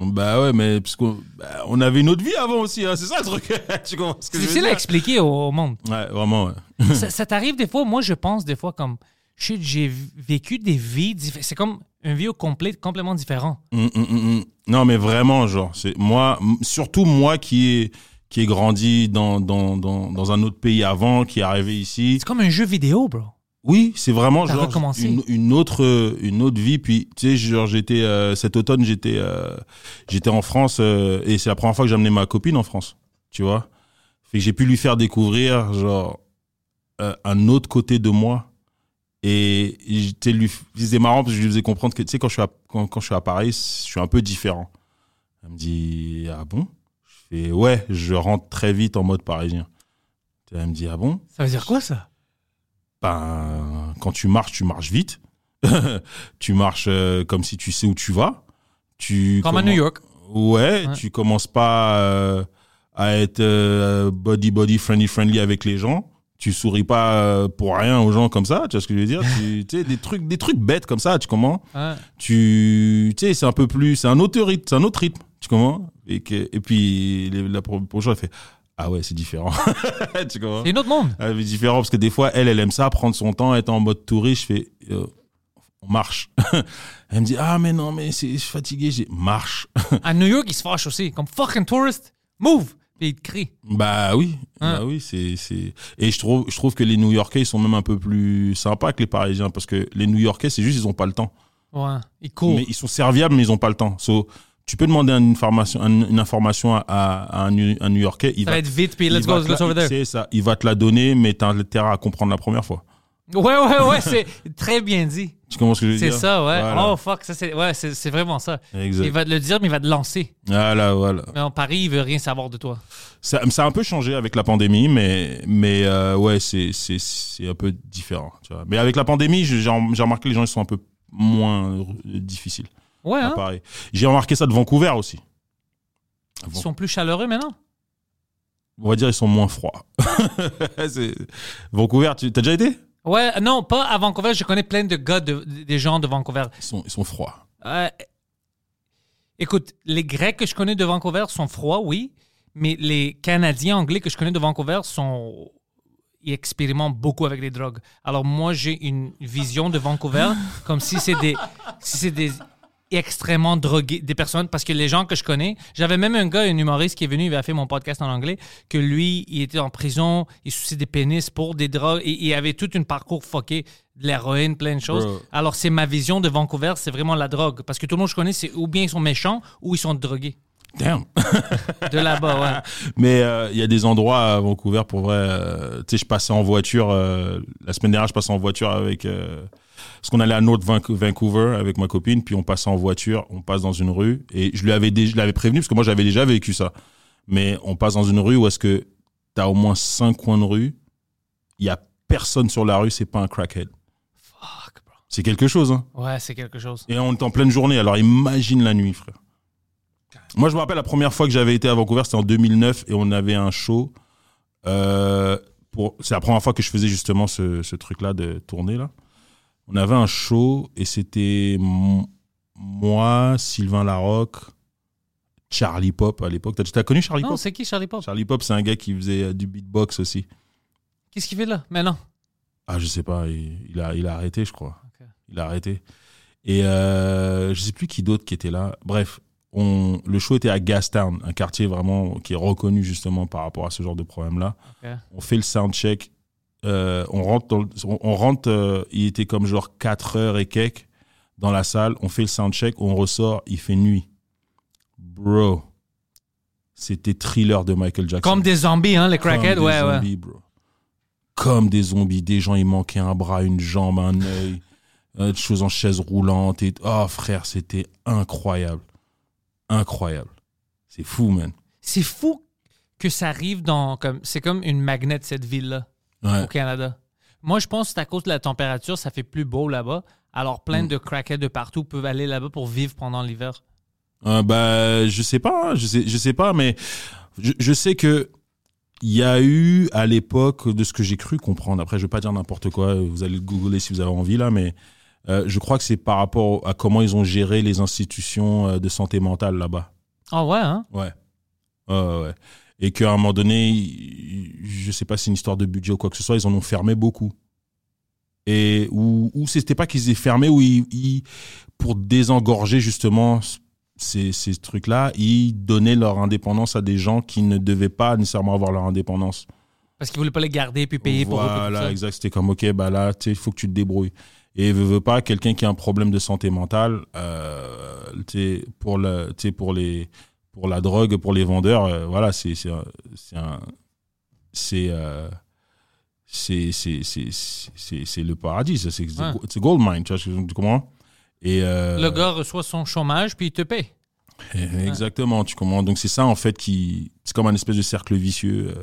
Speaker 3: Bah ouais, mais puisqu'on bah, on avait une autre vie avant aussi, hein, c'est ça le truc. (laughs) tu comprends ce que
Speaker 1: C'est difficile à expliquer au, au monde.
Speaker 3: Ouais, vraiment, ouais. (laughs)
Speaker 1: ça ça t'arrive des fois, moi, je pense des fois comme, shit, j'ai vécu des vies différentes. C'est comme une vie au complet, complètement différent.
Speaker 3: Hum, hum, hum. Non, mais vraiment, genre, c'est moi, surtout moi qui ai, qui ai grandi dans, dans, dans, dans un autre pays avant, qui est arrivé ici.
Speaker 1: C'est comme un jeu vidéo, bro.
Speaker 3: Oui, c'est vraiment genre une, une autre une autre vie. Puis tu sais, genre j'étais euh, cet automne, j'étais euh, j'étais en France euh, et c'est la première fois que j'ai amené ma copine en France. Tu vois, fait que j'ai pu lui faire découvrir genre un autre côté de moi. Et j'étais lui c'était marrant parce que je lui faisais comprendre que tu sais quand je suis à, quand, quand je suis à Paris, je suis un peu différent. Elle me dit ah bon? Fais ouais, je rentre très vite en mode parisien. Elle me dit ah bon?
Speaker 1: Ça veut dire quoi, ça?
Speaker 3: ben, quand tu marches, tu marches vite. (laughs) tu marches euh, comme si tu sais où tu vas. Tu
Speaker 1: Comme à New York.
Speaker 3: Ouais,
Speaker 1: Ouais.
Speaker 3: tu commences pas euh, à être euh, body body friendly friendly avec les gens. Tu souris pas pour rien aux gens comme ça, tu vois ce que je veux dire? (laughs) Tu sais des trucs des trucs bêtes comme ça, tu
Speaker 1: Ouais.
Speaker 3: Tu tu sais c'est un peu plus c'est un autre rythme, c'est un autre rythme, tu comprends Et que et puis les- la pro- prochaine elle fait ah ouais, c'est différent. (laughs) tu comprends
Speaker 1: C'est un autre monde.
Speaker 3: elle est différente parce que des fois, elle, elle aime ça, prendre son temps, être en mode touriste. Je fais, euh, on marche. (laughs) elle me dit, ah, mais non, mais c'est, je suis fatigué. J'ai, marche.
Speaker 1: À New York, ils se fâchent aussi. Comme fucking tourist, move. Puis ils te crient.
Speaker 3: bah oui,
Speaker 1: Hein.
Speaker 3: bah oui, c'est, c'est. Et je trouve, je trouve que les New Yorkais, ils sont même un peu plus sympas que les Parisiens parce que les New Yorkais, c'est juste, ils ont pas le temps.
Speaker 1: Ouais. Ils courent.
Speaker 3: Mais ils sont serviables, mais ils ont pas le temps. So, Tu peux demander une information, un- une information à, à un, New- un New-Yorkais. Il
Speaker 1: Ça va être vite, puis let's go, let's
Speaker 3: te
Speaker 1: go
Speaker 3: la-
Speaker 1: over there.
Speaker 3: C'est ça. Il va te la donner, mais t'as intérêt à comprendre la première fois.
Speaker 1: Ouais, ouais, ouais, c'est très bien dit.
Speaker 3: Tu comprends ce que je veux
Speaker 1: C'est
Speaker 3: dire?
Speaker 1: ça, ouais.
Speaker 3: Voilà.
Speaker 1: Oh, fuck, ça, c'est ouais, c'est c'est vraiment ça.
Speaker 3: Exact.
Speaker 1: Il va te le dire, mais il va te lancer.
Speaker 3: Voilà, voilà.
Speaker 1: Mais en Paris, il veut rien savoir de toi.
Speaker 3: Ça, ça a un peu changé avec la pandémie, mais, mais euh, ouais, c'est, c'est, c'est un peu différent. Tu vois. Mais avec la pandémie, j'ai, remarqué que les gens ils sont un peu moins difficiles.
Speaker 1: Ouais,
Speaker 3: à
Speaker 1: hein?
Speaker 3: J'ai remarqué ça de Vancouver aussi.
Speaker 1: Ils sont plus chaleureux maintenant.
Speaker 3: On va dire ils sont moins froids. (laughs) C'est- Vancouver, tu as déjà été?
Speaker 1: Ouais, non, pas à Vancouver. Je connais plein de gars, de, des gens de Vancouver.
Speaker 3: ils sont, ils sont froids.
Speaker 1: Euh, écoute, les Grecs que je connais de Vancouver sont froids, oui, mais les Canadiens anglais que je connais de Vancouver sont. Ils expérimentent beaucoup avec les drogues. Alors, moi, j'ai une vision de Vancouver comme si c'est des. Si c'est des extrêmement drogués, des personnes, parce que les gens que je connais, j'avais même un gars, un humoriste qui est venu, il avait fait mon podcast en anglais, que lui, il était en prison, il souciait des pénis pour des drogues, et il avait tout un parcours fucké, de l'héroïne, plein de choses.
Speaker 3: Bro.
Speaker 1: Alors, c'est ma vision de Vancouver, c'est vraiment la drogue. Parce que tout le monde que je connais, c'est ou bien ils sont méchants ou ils sont drogués.
Speaker 3: Damn. (laughs)
Speaker 1: De là-bas, ouais.
Speaker 3: Mais euh, il y a des endroits à Vancouver pour vrai. euh, tu sais, je passais en voiture euh, la semaine dernière, je passais en voiture avec parce qu'on allait à North Vanc- Vancouver avec ma copine, puis on passait en voiture, on passe dans une rue et je lui avais dé- je l'avais prévenu parce que moi j'avais déjà vécu ça. Mais on passe dans une rue où est-ce que t'as au moins cinq coins de rue, il y a personne sur la rue, c'est pas un crackhead.
Speaker 1: Fuck, bro.
Speaker 3: C'est quelque chose, hein.
Speaker 1: Ouais, c'est quelque chose.
Speaker 3: Et on est en pleine journée, alors imagine la nuit, frère. Moi, je me rappelle la première fois que j'avais été à Vancouver, c'était en 2009 et on avait un show. euh, pour, c'est la première fois que je faisais justement ce, ce truc-là de tourner là. On avait un show et c'était moi, Sylvain Larocque, Charlie Pop à l'époque. T'as, connu Charlie
Speaker 1: Non,
Speaker 3: Pop?
Speaker 1: c'est qui Charlie Pop?
Speaker 3: Charlie Pop, c'est un gars qui faisait euh, du beatbox aussi.
Speaker 1: Qu'est-ce qu'il fait là Maintenant?
Speaker 3: Ah, je sais pas, il, il a, il a arrêté, je crois. Il a arrêté. Et euh, je sais plus qui d'autre qui était là. Bref, on, le show était à Gastown, un quartier vraiment qui est reconnu justement par rapport à ce genre de problème-là. On fait le soundcheck. Euh, on rentre, dans le- on, on rentre euh, il était comme genre 4 heures et quelques dans la salle. On fait le soundcheck, on ressort, il fait nuit. Bro, c'était thriller de Michael Jackson.
Speaker 1: Comme des zombies, hein, les crackheads, ouais, ouais.
Speaker 3: zombies, bro. Comme des zombies. Des gens, il manquait un bras, une jambe, un œil, (laughs) euh, des choses en chaise roulante. Et... Oh, frère, c'était incroyable. Incroyable. C'est fou, man.
Speaker 1: C'est fou que ça arrive dans. comme C'est comme une magnet, cette ville-là,
Speaker 3: Ouais.
Speaker 1: au Canada. Moi, je pense que c'est à cause de la température, ça fait plus beau là-bas. Alors, plein
Speaker 3: Mm.
Speaker 1: de crackheads de partout peuvent aller là-bas pour vivre pendant l'hiver.
Speaker 3: Euh, bah, je sais pas, hein, je sais, je sais pas, mais je, je sais que il y a eu à l'époque de ce que j'ai cru comprendre. Après, je vais pas dire n'importe quoi. Vous allez le googler si vous avez envie là, mais euh, je crois que c'est par rapport à comment ils ont géré les institutions euh, de santé mentale là-bas.
Speaker 1: Ah ouais, hein?
Speaker 3: Ouais. Ouais, ouais. Et qu'à un moment donné, je sais pas si c'est une histoire de budget ou quoi que ce soit, ils en ont fermé beaucoup. Et ou, ou c'était pas qu'ils aient fermé, ou ils, ils- pour désengorger justement ces, ces trucs-là, ils donnaient leur indépendance à des gens qui ne devaient pas nécessairement avoir leur indépendance.
Speaker 1: Parce qu'ils voulaient pas les garder puis payer pour puis tout
Speaker 3: Voilà, exact. C'était comme, ok, bah là, il faut que tu te débrouilles. Et veut, veut pas, quelqu'un qui a un problème de santé mentale, euh, pour, le, pour, les, pour la drogue, pour les vendeurs, euh, voilà, c'est c'est c'est le paradis, c'est
Speaker 1: Ouais.
Speaker 3: gold mine, tu vois, Et euh,
Speaker 1: Le gars reçoit son chômage puis il te paye.
Speaker 3: Exactement, tu comprends? Donc c'est ça en fait qui, c'est comme un espèce de cercle vicieux. euh.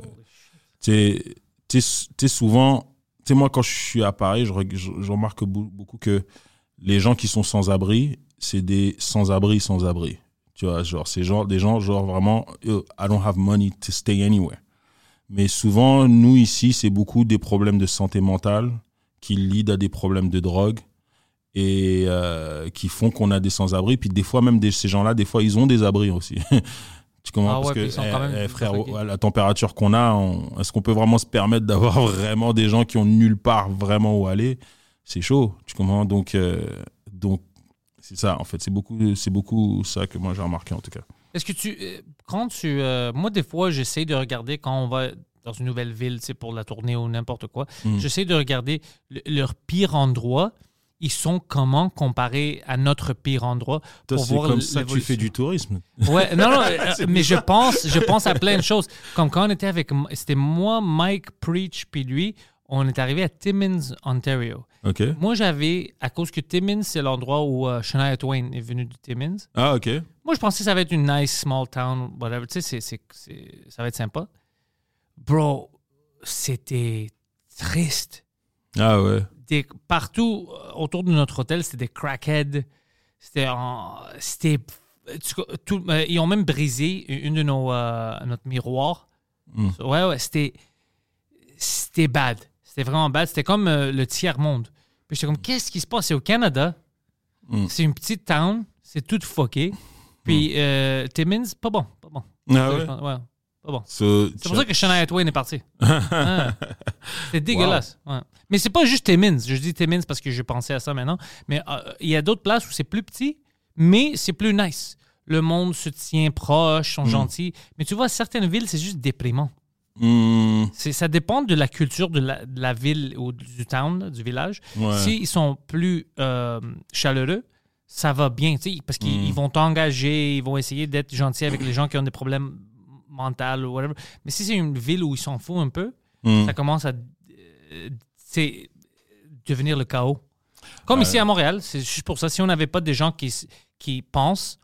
Speaker 3: Tu sais- souvent, tu sais moi quand je suis à Paris, je, reg- je- je remarque beaucoup que les gens qui sont sans abri, c'est des sans abri sans abri. Tu vois, genre c'est genre des gens genre vraiment, I don't have money to stay anywhere. Mais souvent nous ici, c'est beaucoup des problèmes de santé mentale qui lead à des problèmes de drogue et euh, qui font qu'on a des sans-abri. Puis des fois, même des, ces gens-là, des fois, ils ont des abris aussi. (laughs) tu comprends?
Speaker 1: Ah ouais,
Speaker 3: Parce que, eh, eh, frère, à la température qu'on a, on- est-ce qu'on peut vraiment se permettre d'avoir (laughs) vraiment des gens qui ont nulle part vraiment où aller? C'est chaud, tu comprends? Donc, euh, donc c'est ça, en fait. C'est beaucoup, c'est beaucoup ça que moi j'ai remarqué, en tout cas.
Speaker 1: Est-ce que tu. euh, Quand tu. euh, moi, des fois, j'essaie de regarder quand on va dans une nouvelle ville, sais, pour la tournée ou n'importe quoi.
Speaker 3: Mm.
Speaker 1: J'essaie de regarder le- leur pire endroit. ils sont comment comparés à notre pire endroit
Speaker 3: Toi,
Speaker 1: pour
Speaker 3: c'est
Speaker 1: voir
Speaker 3: comme ça que tu fais du tourisme.
Speaker 1: Ouais, non, non, (laughs) euh, mais je pense, je pense à plein de choses. Comme quand on était avec, c'était moi, Mike Preach, puis lui, on est arrivé à Timmins, Ontario.
Speaker 3: Ok.
Speaker 1: Moi, j'avais, à cause que Timmins, c'est l'endroit où euh, Shania Twain est venue de Timmins.
Speaker 3: Ah, ok.
Speaker 1: Moi, je pensais que ça va être une nice small town, whatever. Tu sais, c'est, c'est, ça va être sympa. Bro, c'était triste.
Speaker 3: Ah, ouais.
Speaker 1: Des- partout euh, autour de notre hôtel, c'était des crackheads. C'était. en- c'était tout- euh, ils ont même brisé une de nos euh, notre miroir.
Speaker 3: Mm.
Speaker 1: Ouais, ouais, c'était. C'était bad. C'était vraiment bad. C'était comme euh, le tiers-monde. Puis j'étais comme, qu'est-ce qui se passe? C'est au Canada.
Speaker 3: Mm.
Speaker 1: C'est une petite town. C'est tout fucké. Puis euh, Timmins, pas bon. Pas bon.
Speaker 3: Ah, ouais?
Speaker 1: Ouais, pas bon.
Speaker 3: So,
Speaker 1: C'est pour ça que Shania Twain est parti. (laughs) Ah. C'est dégueulasse. Ouais. Mais c'est pas juste Timmins. Je dis Timmins parce que j'ai pensé à ça maintenant. Mais euh, il y a d'autres places où c'est plus petit, mais c'est plus nice. Le monde se tient proche, sont gentils. Mais tu vois, certaines villes, c'est juste déprimant.
Speaker 3: Hmm,
Speaker 1: C'est, ça dépend de la culture de la, de la ville ou du town, du village.
Speaker 3: Ouais.
Speaker 1: S'ils sont plus euh, chaleureux, ça va bien, parce qu'ils
Speaker 3: Mm.
Speaker 1: ils vont t'engager, ils vont essayer d'être gentils avec les gens qui ont des problèmes mentaux ou whatever. Mais si c'est une ville où ils s'en foutent un peu,
Speaker 3: hmm.
Speaker 1: ça commence à euh, devenir le chaos. Comme
Speaker 3: Ouais.
Speaker 1: ici à Montréal, c'est juste pour ça. Si on n'avait pas des gens qui, qui pensent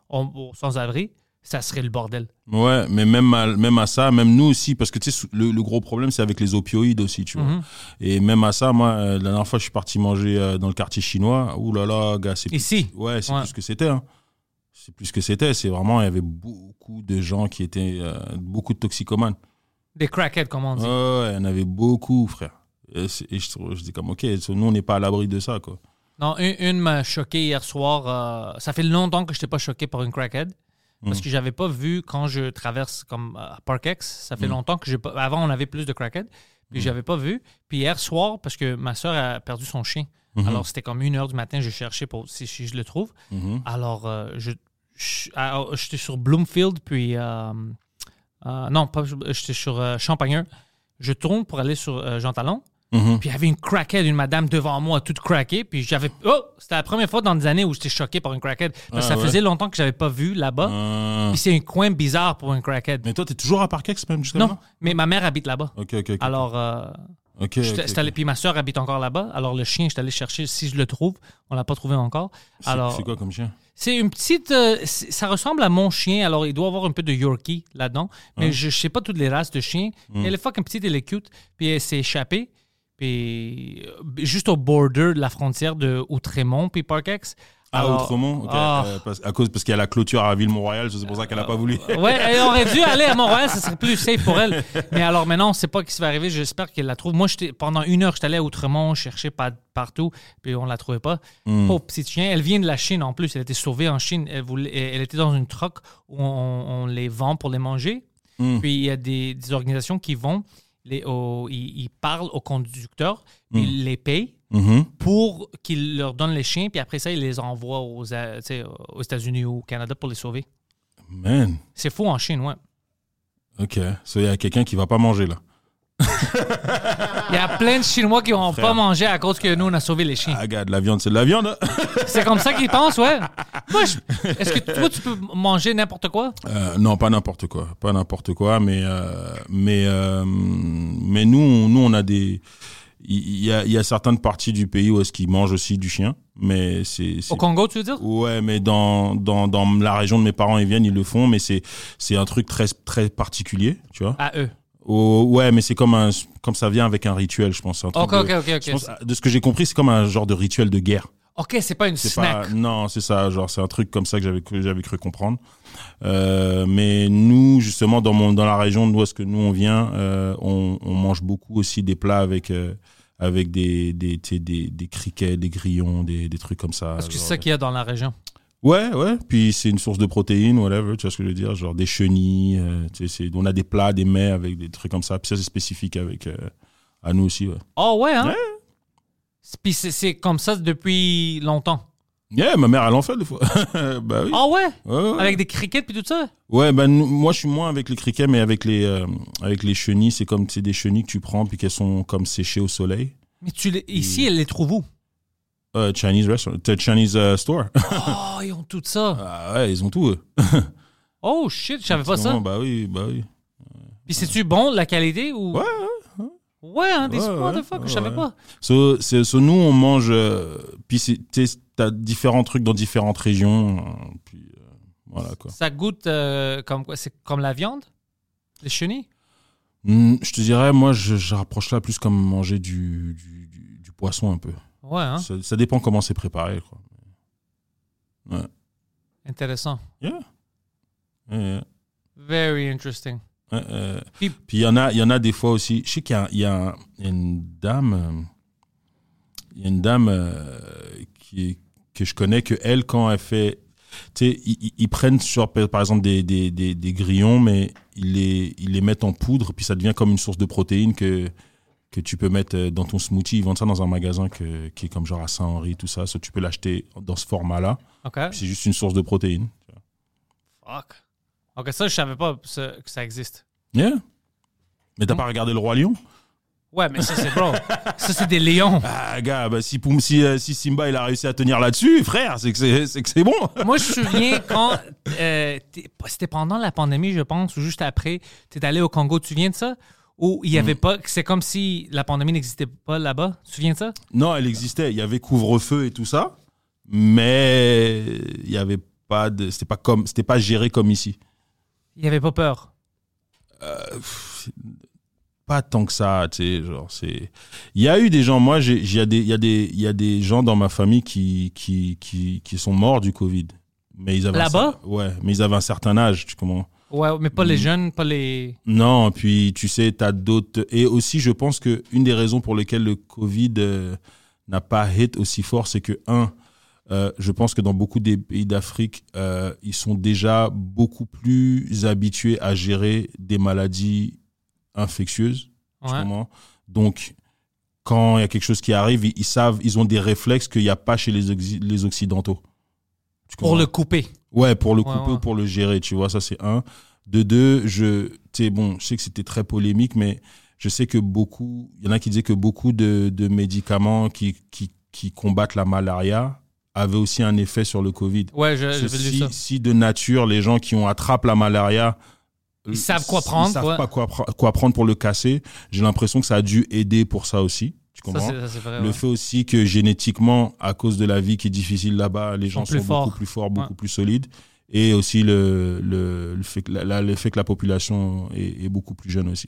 Speaker 1: sans-abri, ça serait le bordel.
Speaker 3: Ouais, mais même à, même à ça, même nous aussi, parce que tu sais, le, le gros problème, c'est avec les opioïdes aussi, tu vois.
Speaker 1: Mhm.
Speaker 3: Et même à ça, moi, euh, la dernière fois, je suis parti manger euh, dans le quartier chinois. Ouh là là, gars, c'est plus-
Speaker 1: Ici?
Speaker 3: Ouais, c'est
Speaker 1: Ouais.
Speaker 3: plus ce que c'était. Hein. C'est plus ce que c'était. C'est vraiment, il y avait beaucoup de gens qui étaient, euh, beaucoup de toxicomanes.
Speaker 1: Des crackheads, comme on dit.
Speaker 3: Ouais, ouais, il y en avait beaucoup, frère. Et, je, dis comme, ok, nous, on n'est pas à l'abri de ça, quoi.
Speaker 1: Non, une, une m'a choqué hier soir. euh, ça fait longtemps que je n'étais pas choqué par une crackhead. Parce
Speaker 3: Mm.
Speaker 1: que j'avais pas vu quand je traverse comme euh, Parkex. Ça fait
Speaker 3: Mm.
Speaker 1: longtemps que j'ai pas. Avant, on avait plus de crackheads. Puis j'avais pas vu. Puis hier soir, parce que ma soeur a perdu son chien.
Speaker 3: Mhm.
Speaker 1: Alors c'était comme une heure du matin, je cherchais pour si, si je le trouve.
Speaker 3: Mhm.
Speaker 1: Alors euh, je ah, oh, j'étais sur Bloomfield, puis euh, euh, non, pas j'étais sur euh, Champagneux. Je tourne pour aller sur euh, Jean Talon.
Speaker 3: Mhm.
Speaker 1: Puis il y avait une crackhead, une madame devant moi, toute craquée. Puis j'avais. Oh! C'était la première fois dans des années où j'étais choqué par une crackhead. Parce que
Speaker 3: Ah,
Speaker 1: ça
Speaker 3: ouais?
Speaker 1: faisait longtemps que j'avais pas vu là-bas.
Speaker 3: Ah.
Speaker 1: Puis c'est un coin bizarre pour une crackhead.
Speaker 3: Mais toi, t'es toujours à Parkex, même, jusqu'à
Speaker 1: non, mais ma mère habite là-bas.
Speaker 3: Ok, ok, ok.
Speaker 1: Alors, euh, allé- puis ma soeur habite encore là-bas. Alors le chien, j'étais allé chercher si je le trouve. On l'a pas trouvé encore.
Speaker 3: C'est-
Speaker 1: Alors,
Speaker 3: C'est quoi comme chien?
Speaker 1: c'est une petite. euh, c'est- ça ressemble à mon chien. Alors, il doit avoir un peu de Yorkie là-dedans. Mais
Speaker 3: Ouais.
Speaker 1: je, je sais pas toutes les races de chiens.
Speaker 3: Mm.
Speaker 1: Elle est fucking petite, elle est cute. Puis elle s'est échappée. Puis euh, juste au border de la frontière de Outremont, puis Parkex.
Speaker 3: Ah,
Speaker 1: Alors-
Speaker 3: autrement.
Speaker 1: Ah.
Speaker 3: Euh, parce, à cause, parce qu'il y a la clôture à Ville-Mont-Royal, c'est pour ça qu'elle a pas voulu.
Speaker 1: Ouais, (laughs) elle aurait dû aller à Montréal, ça serait plus safe pour elle. Mais alors maintenant, on ne sait pas ce qui va arriver. J'espère qu'elle la trouve. Moi, j'étais- pendant une heure, j'étais allé à Outremont, chercher pas- partout, puis on la trouvait pas.
Speaker 3: Hmm.
Speaker 1: Pauvre petite chien. Elle vient de la Chine en plus. Elle a été sauvée en Chine. Elle, voulait- elle était dans une troc où on, on les vend pour les manger.
Speaker 3: Hmm.
Speaker 1: Puis il y a des, des organisations qui vont, les, au- ils, ils parlent aux conducteurs,
Speaker 3: Hmm.
Speaker 1: ils les payent
Speaker 3: Mhm.
Speaker 1: pour qu'ils leur donnent les chiens, puis après ça, ils les envoient aux, euh, aux États-Unis ou au Canada pour les sauver.
Speaker 3: Man,
Speaker 1: C'est fou en Chine, ouais.
Speaker 3: ok. So, il y a quelqu'un qui va pas manger là.
Speaker 1: Il y a plein de Chinois qui
Speaker 3: Frère.
Speaker 1: pas manger à cause que nous, on a sauvé les chiens.
Speaker 3: Ah, regarde, la viande, c'est de la viande. hein. (laughs)
Speaker 1: C'est comme ça qu'ils pensent, ouais. Moi, je- Est-ce que toi, tu peux manger n'importe quoi?
Speaker 3: Euh, non, pas n'importe quoi, pas n'importe quoi, mais euh, mais euh, mais nous, on- nous, on a des, il y, a il y a certaines parties du pays où est-ce qu'ils mangent aussi du chien, mais c'est c'est-
Speaker 1: Au Congo, tu veux dire?
Speaker 3: Ouais, mais dans, dans, dans la région de mes parents, ils viennent, ils le font, mais c'est, c'est un truc très, très particulier, tu vois.
Speaker 1: À eux.
Speaker 3: Oh, ouais, mais c'est comme un, comme ça vient avec un rituel, je pense. un truc
Speaker 1: Ok,
Speaker 3: de,
Speaker 1: ok, ok, ok.
Speaker 3: je pense, de ce que j'ai compris, c'est comme un genre de rituel de guerre.
Speaker 1: Ok, c'est pas une snack.
Speaker 3: pas, non, c'est ça, genre, c'est un truc comme ça que j'avais cru, j'avais cru comprendre. Euh, mais nous, justement, dans mon, dans la région d'où est-ce que nous on vient, euh, on, on mange beaucoup aussi des plats avec, euh, avec des, des, des, des criquets, des grillons, des, des trucs comme ça.
Speaker 1: Parce que c'est ça qu'il y a dans la région.
Speaker 3: Ouais, ouais. Puis c'est une source de protéines, whatever. Tu vois ce que je veux dire Genre des chenilles. euh, tu sais, on a des plats, des mets avec des trucs comme ça. Puis ça, c'est spécifique avec euh, à nous aussi. Ouais.
Speaker 1: Oh, ouais, hein?
Speaker 3: Ouais.
Speaker 1: Puis c'est- comme ça depuis longtemps?
Speaker 3: Yeah, ma mère, elle en fait des fois. (laughs) bah oui.
Speaker 1: Ah ouais?
Speaker 3: Ouais, ouais.
Speaker 1: Avec des crickets puis tout ça?
Speaker 3: Ouais, bah, nous- moi, je suis moins avec les criquets, mais avec les, euh, avec les chenilles. C'est comme c'est des chenilles que tu prends puis qu'elles sont comme séchées au soleil.
Speaker 1: Mais tu les- ici, elle les trouve où?
Speaker 3: Euh, Chinese restaurant, euh, Chinese euh, store. (laughs)
Speaker 1: Oh, ils ont tout ça.
Speaker 3: ah ouais, ils ont tout. eux. (laughs)
Speaker 1: Oh shit, je savais pas ça.
Speaker 3: Bah oui, bah oui.
Speaker 1: Puis c'est-tu bon, la qualité ou?
Speaker 3: Ouais,
Speaker 1: Ouais, hein, des
Speaker 3: Ouais, ouais,
Speaker 1: fuck,
Speaker 3: ouais,
Speaker 1: je savais pas.
Speaker 3: So, so, nous, on mange. euh, puis t'as différents trucs dans différentes régions. euh, puis euh, voilà quoi.
Speaker 1: Ça goûte comme quoi C'est comme la viande? Les chenilles?
Speaker 3: Hmm, je te dirais, moi, je, je rapproche là plus comme manger du, du, du- du poisson un peu.
Speaker 1: Ouais, hein.
Speaker 3: Ça, ça dépend comment c'est préparé. Quoi.
Speaker 1: Intéressant.
Speaker 3: Yeah. Yeah, yeah.
Speaker 1: Very interesting.
Speaker 3: Euh,
Speaker 1: Puis-
Speaker 3: il y en a, il y en a des fois aussi. Je sais qu'il y a, y y une dame, euh, il y a une dame euh, qui est- que je connais que elle quand elle fait, tu sais, ils, ils- ils prennent sur par exemple des, des, des, des grillons, mais ils les ils les mettent en poudre, puis ça devient comme une source de protéines que que tu peux mettre euh, dans ton smoothie. Ils vendent ça dans un magasin que, qui est comme genre à Saint-Henri, tout ça. Ça, tu peux l'acheter dans ce format-là. C'est juste une source de protéines.
Speaker 1: Fuck. OK, ça, je savais pas que ça existe.
Speaker 3: Yeah. Mais t'as
Speaker 1: Hmm.
Speaker 3: pas regardé le roi lion?
Speaker 1: Ouais, mais ça, c'est bro. (laughs) ça, c'est des lions.
Speaker 3: Ah, gars, bah, si, Poum- si, euh, si Simba il a réussi à tenir là-dessus, frère, c'est que c'est, bon.
Speaker 1: Moi, je me souviens quand. euh, t'es- c'était pendant la pandémie, je pense, ou juste après. Tu es allé au Congo, tu te souviens de ça? Où il y avait pas. C'est comme si la pandémie n'existait pas là-bas. Tu te souviens de ça?
Speaker 3: Non, elle existait. Il y avait couvre-feu et tout ça, mais il y avait pas de, c'était pas comme, c'était pas géré comme ici.
Speaker 1: Il n'y avait pas peur?
Speaker 3: Pas tant que ça, tu sais, genre c'est. Il y a eu des gens. Moi, il y a des, y a des, il y a des gens dans ma famille qui, qui, qui, qui sont morts du Covid. Mais ils avaient un
Speaker 1: Là-bas?
Speaker 3: cer- Ouais, mais ils avaient un certain âge. Tu comprends?
Speaker 1: Ouais, mais pas les
Speaker 3: Mm.
Speaker 1: jeunes, pas les.
Speaker 3: Non, puis tu sais, tu as d'autres. Et aussi, je pense que une des raisons pour lesquelles le Covid euh, n'a pas hit aussi fort, c'est que, un, euh, je pense que dans beaucoup des pays d'Afrique, euh, ils sont déjà beaucoup plus habitués à gérer des maladies infectieuses.
Speaker 1: Ouais.
Speaker 3: Donc, quand il y a quelque chose qui arrive, ils, ils savent, ils ont des réflexes qu'il n'y a pas chez les Occidentaux.
Speaker 1: Pour le couper.
Speaker 3: Ouais, pour le
Speaker 1: Ouais,
Speaker 3: couper
Speaker 1: ouais.
Speaker 3: ou pour le gérer, tu vois, ça c'est un. De deux, je, bon, je sais que c'était très polémique, mais je sais que beaucoup, il y en a qui disaient que beaucoup de, de médicaments qui, qui, qui combattent la malaria avaient aussi un effet sur le Covid.
Speaker 1: Ouais, je- lu
Speaker 3: si,
Speaker 1: ça.
Speaker 3: si de nature, les gens qui ont attrapé la malaria,
Speaker 1: Ils savent quoi prendre,
Speaker 3: Ils savent
Speaker 1: ouais.
Speaker 3: pas quoi, quoi prendre pour le casser. J'ai l'impression que ça a dû aider pour ça aussi. Tu
Speaker 1: Ça,
Speaker 3: comprends
Speaker 1: c'est ça, c'est vrai.
Speaker 3: le
Speaker 1: ouais.
Speaker 3: fait aussi que génétiquement, à cause de la vie qui est difficile là-bas, les gens
Speaker 1: Sont forts.
Speaker 3: beaucoup plus forts, beaucoup
Speaker 1: Ouais.
Speaker 3: plus solides. Et aussi le, le, le, fait que la, la- le fait que la population est, est beaucoup plus jeune aussi.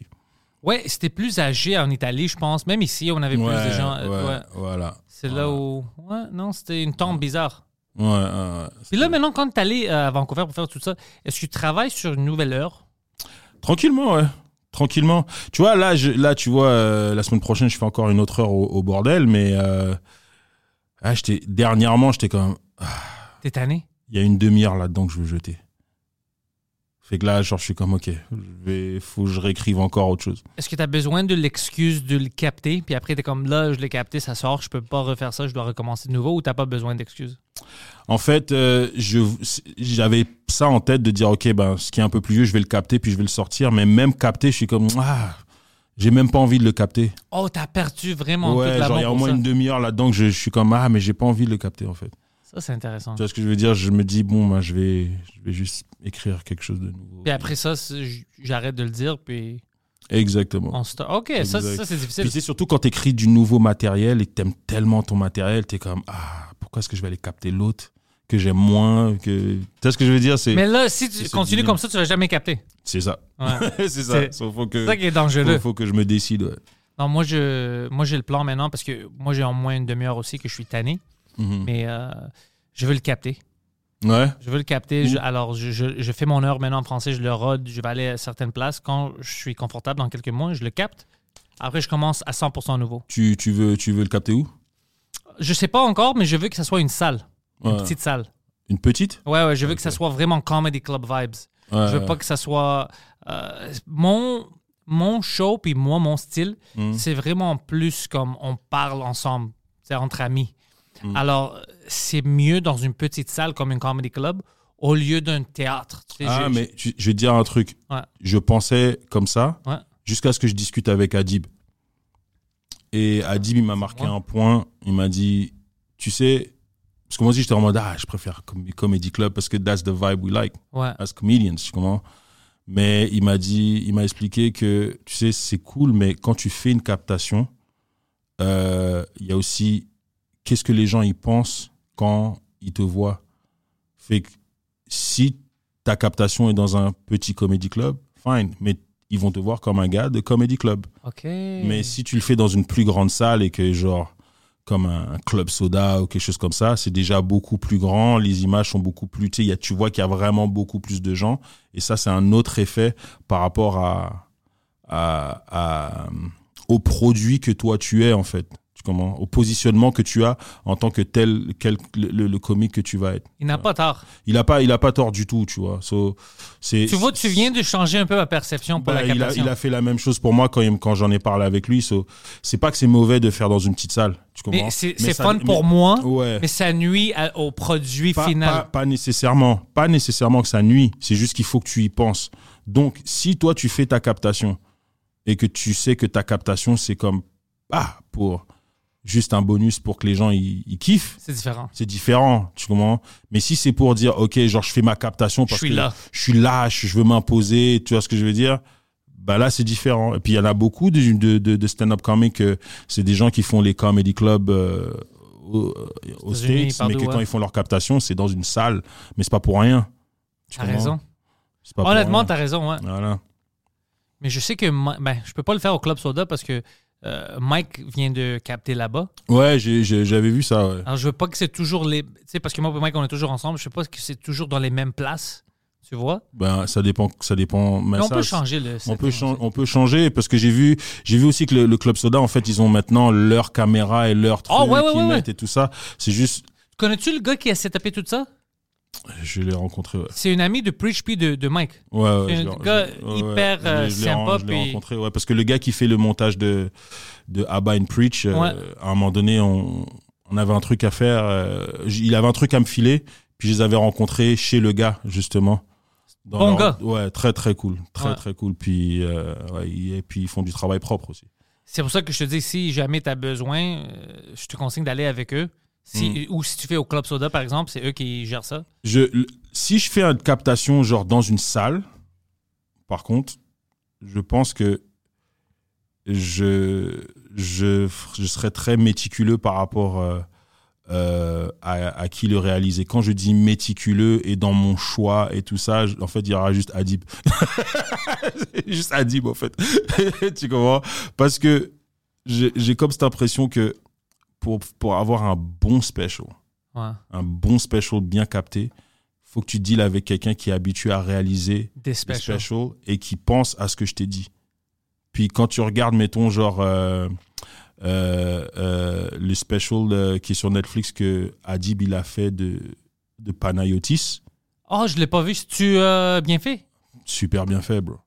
Speaker 1: Ouais, c'était plus âgé en Italie, je pense. Même ici, on avait plus de gens. euh,
Speaker 3: voilà.
Speaker 1: C'est là où. Ouais, non, c'était une tombe bizarre.
Speaker 3: Ouais, ouais.
Speaker 1: Puis là, maintenant, quand tu es allé à Vancouver pour faire tout ça, est-ce que tu travailles sur une nouvelle heure?
Speaker 3: Tranquillement, ouais. Tranquillement. Tu vois, là, je, là tu vois, euh, la semaine prochaine, je fais encore une autre heure au, au bordel, mais euh, ah, j'étais- dernièrement, j'étais quand même.
Speaker 1: T'es tanné?
Speaker 3: Il y a une demi-heure là-dedans que je veux jeter. Fait que là, genre, je suis comme, ok, je vais, faut que je réécrive encore autre chose.
Speaker 1: Est-ce que tu as besoin de l'excuse de le capter, puis après, tu es comme là, je l'ai capté, ça sort, je peux pas refaire ça, je dois recommencer de nouveau, ou t'as pas besoin d'excuses?
Speaker 3: En fait, euh, j'avais ça en tête de dire, ok, ben, ce qui est un peu plus vieux, je vais le capter, puis je vais le sortir. Mais même capter, je suis comme, ah, j'ai même pas envie de le capter.
Speaker 1: Oh, t'as perdu vraiment
Speaker 3: ouais,
Speaker 1: toute la
Speaker 3: genre, il y a au moins une demi-heure là-dedans que je, je suis comme, ah, mais j'ai pas envie de le capter, en fait.
Speaker 1: Ça, c'est intéressant.
Speaker 3: Tu vois ce que je veux dire? Je me dis, bon, ben, je vais, je vais juste écrire quelque chose de nouveau.
Speaker 1: Puis après ça, j'arrête de le dire, puis
Speaker 3: Exactement.
Speaker 1: start. OK, ça,
Speaker 3: Exact.
Speaker 1: ça c'est difficile.
Speaker 3: Puis c'est surtout quand tu écris du nouveau matériel et que t'aimes tellement ton matériel, t'es comme ah pourquoi est-ce que je vais aller capter l'autre que j'aime moins que tu vois ce que je veux dire? C'est
Speaker 1: Mais là, si tu continues comme ça, tu vas jamais capter.
Speaker 3: c'est ça
Speaker 1: Ouais. (laughs)
Speaker 3: c'est ça
Speaker 1: C'est-
Speaker 3: So, faut
Speaker 1: ça qui est
Speaker 3: faut,
Speaker 1: dangereux.
Speaker 3: faut que je me décide ouais.
Speaker 1: Non, moi, je, moi, j'ai le plan maintenant parce que moi, j'ai en moins une demi-heure aussi que je suis tanné,
Speaker 3: Mhm.
Speaker 1: mais euh, je veux le capter.
Speaker 3: ouais
Speaker 1: Je veux le capter. Je- alors, je, je- je fais mon heure maintenant en français, je le rode, je vais aller à certaines places. Quand je suis confortable dans quelques mois, je le capte. Après, je commence à 100% nouveau.
Speaker 3: tu, tu veux tu veux le capter où?
Speaker 1: Je sais pas encore, mais je veux que ça soit une salle, une
Speaker 3: Ouais.
Speaker 1: petite salle.
Speaker 3: une petite?
Speaker 1: Ouais, ouais, je veux que ça soit vraiment comedy club vibes.
Speaker 3: Ouais,
Speaker 1: Je veux
Speaker 3: ouais.
Speaker 1: pas que ça soit euh, mon mon show puis moi mon style,
Speaker 3: Mhm.
Speaker 1: c'est vraiment plus comme on parle ensemble, c'est entre amis.
Speaker 3: Mhm.
Speaker 1: Alors c'est mieux dans une petite salle comme une comedy club au lieu d'un théâtre. Tu sais,
Speaker 3: ah
Speaker 1: j'ai-
Speaker 3: mais tu- je vais te dire un truc
Speaker 1: Ouais.
Speaker 3: je pensais comme ça
Speaker 1: Ouais.
Speaker 3: jusqu'à ce que je discute avec Adib et Adib il m'a marqué un point il m'a dit tu sais, parce que moi aussi, j'étais en mode, ah, je préfère com- Comedy Club parce que that's the vibe we like
Speaker 1: Ouais.
Speaker 3: as comedians, tu comprends? Mais il m'a dit, il m'a expliqué que, tu sais, c'est cool, mais quand tu fais une captation, euh, il y a aussi qu'est-ce que les gens y pensent quand ils te voient? Fait que si ta captation est dans un petit comedy club, fine, mais ils vont te voir comme un gars de comedy club. Mais si tu le fais dans une plus grande salle et que genre comme un club soda ou quelque chose comme ça, c'est déjà beaucoup plus grand, les images sont beaucoup plus, tu sais, y a- tu vois qu'il y a vraiment beaucoup plus de gens et ça c'est un autre effet par rapport à, à, à- au produit que toi tu es en fait. Comment au positionnement que tu as en tant que tel quel le, le- le comique que tu vas être.
Speaker 1: Il n'a pas tort.
Speaker 3: Il a pas il a pas tort du tout, tu vois. So, c'est
Speaker 1: Tu vois, tu viens de changer un peu ma perception pour
Speaker 3: bah,
Speaker 1: la
Speaker 3: il, a,
Speaker 1: captation.
Speaker 3: il a fait la même chose pour moi quand, quand j'en ai parlé avec lui. So, c'est pas que c'est mauvais de faire dans une petite salle. Tu comprends?
Speaker 1: c'est fun
Speaker 3: mais-
Speaker 1: pour moi,
Speaker 3: Ouais.
Speaker 1: mais ça nuit à- au produit
Speaker 3: Pas,
Speaker 1: final.
Speaker 3: pas, pas nécessairement. Pas nécessairement que ça nuit. C'est juste qu'il faut que tu y penses. Donc, si toi, tu fais ta captation et que tu sais que ta captation, c'est comme, ah, pour juste un bonus pour que les gens ils kiffent,
Speaker 1: C'est différent.
Speaker 3: c'est différent, tu comprends? Mais si c'est pour dire, ok, genre je fais ma captation parce
Speaker 1: suis
Speaker 3: que
Speaker 1: là.
Speaker 3: je suis là, je je veux m'imposer, tu vois ce que je veux dire? Bah là, c'est différent. Et puis il y en a beaucoup de, de, de, de stand-up comics, euh, c'est des gens qui font les comedy clubs euh, aux, aux mais que quand ils font leur captation, c'est dans une salle, mais c'est pas pour rien. Tu comprends?
Speaker 1: raison.
Speaker 3: Pas
Speaker 1: Honnêtement, t'as raison, ouais.
Speaker 3: Voilà.
Speaker 1: Mais je sais que ben, je peux pas le faire au Club Soda parce que euh, Mike vient de capter là-bas.
Speaker 3: Ouais, j'avais vu ça. Ouais.
Speaker 1: Alors, je veux pas que c'est toujours les. Tu sais, parce que moi et Mike, on est toujours ensemble. Je sais pas que c'est toujours dans les mêmes places. Tu vois?
Speaker 3: Ben, ça dépend. Ça dépend. mais
Speaker 1: Mais on
Speaker 3: ça,
Speaker 1: peut changer le.
Speaker 3: On peut, on peut changer parce que j'ai vu, j'ai vu aussi que le, le club soda, en fait, ils ont maintenant leur caméra et leur truc
Speaker 1: Oh, ouais, ouais,
Speaker 3: qu'ils
Speaker 1: ouais,
Speaker 3: mettent et tout ça. C'est juste,
Speaker 1: Connais-tu le gars qui a setupé tout ça?
Speaker 3: Je l'ai rencontré. Ouais,
Speaker 1: C'est une amie de Preach puis de, de Mike.
Speaker 3: ouais, ouais,
Speaker 1: C'est un gars
Speaker 3: je-
Speaker 1: hyper,
Speaker 3: ouais,
Speaker 1: euh,
Speaker 3: je
Speaker 1: sympa,
Speaker 3: Je l'ai
Speaker 1: puis-
Speaker 3: rencontré, ouais, parce que le gars qui fait le montage de de Abba and Preach, euh, à un moment donné, on, on avait un truc à faire. euh, il avait un truc à me filer, puis je les avais rencontrés chez le gars justement. Dans
Speaker 1: Bon
Speaker 3: leur-
Speaker 1: gars.
Speaker 3: Ouais, très très cool, très
Speaker 1: Ouais.
Speaker 3: très cool. Puis euh, et puis ils font du travail propre aussi.
Speaker 1: C'est pour ça que je te dis, si jamais tu as besoin, euh, je te conseille d'aller avec eux. Si,
Speaker 3: Mm.
Speaker 1: Ou si tu fais au Club Soda, par exemple, c'est eux qui gèrent ça?
Speaker 3: je, si je fais une captation genre dans une salle, par contre, je pense que je, je, je serais très méticuleux par rapport euh, euh, à, à qui le réaliser. Quand je dis méticuleux et dans mon choix et tout ça, en fait, il y aura juste Adib. (laughs) juste Adib, en fait. (laughs) tu comprends? Parce que j'ai j'ai comme cette impression que pour, pour avoir un bon special,
Speaker 1: Ouais.
Speaker 3: un bon special bien capté, faut que tu deals avec quelqu'un qui est habitué à réaliser
Speaker 1: Des
Speaker 3: des
Speaker 1: specials.
Speaker 3: et qui pense à ce que je t'ai dit. Puis quand tu regardes, mettons, genre, euh, euh, euh, le special qui est sur Netflix que Adib il a fait de, de Panayotis,
Speaker 1: Oh, je l'ai pas vu. C'est-tu bien fait?
Speaker 3: super bien fait, bro.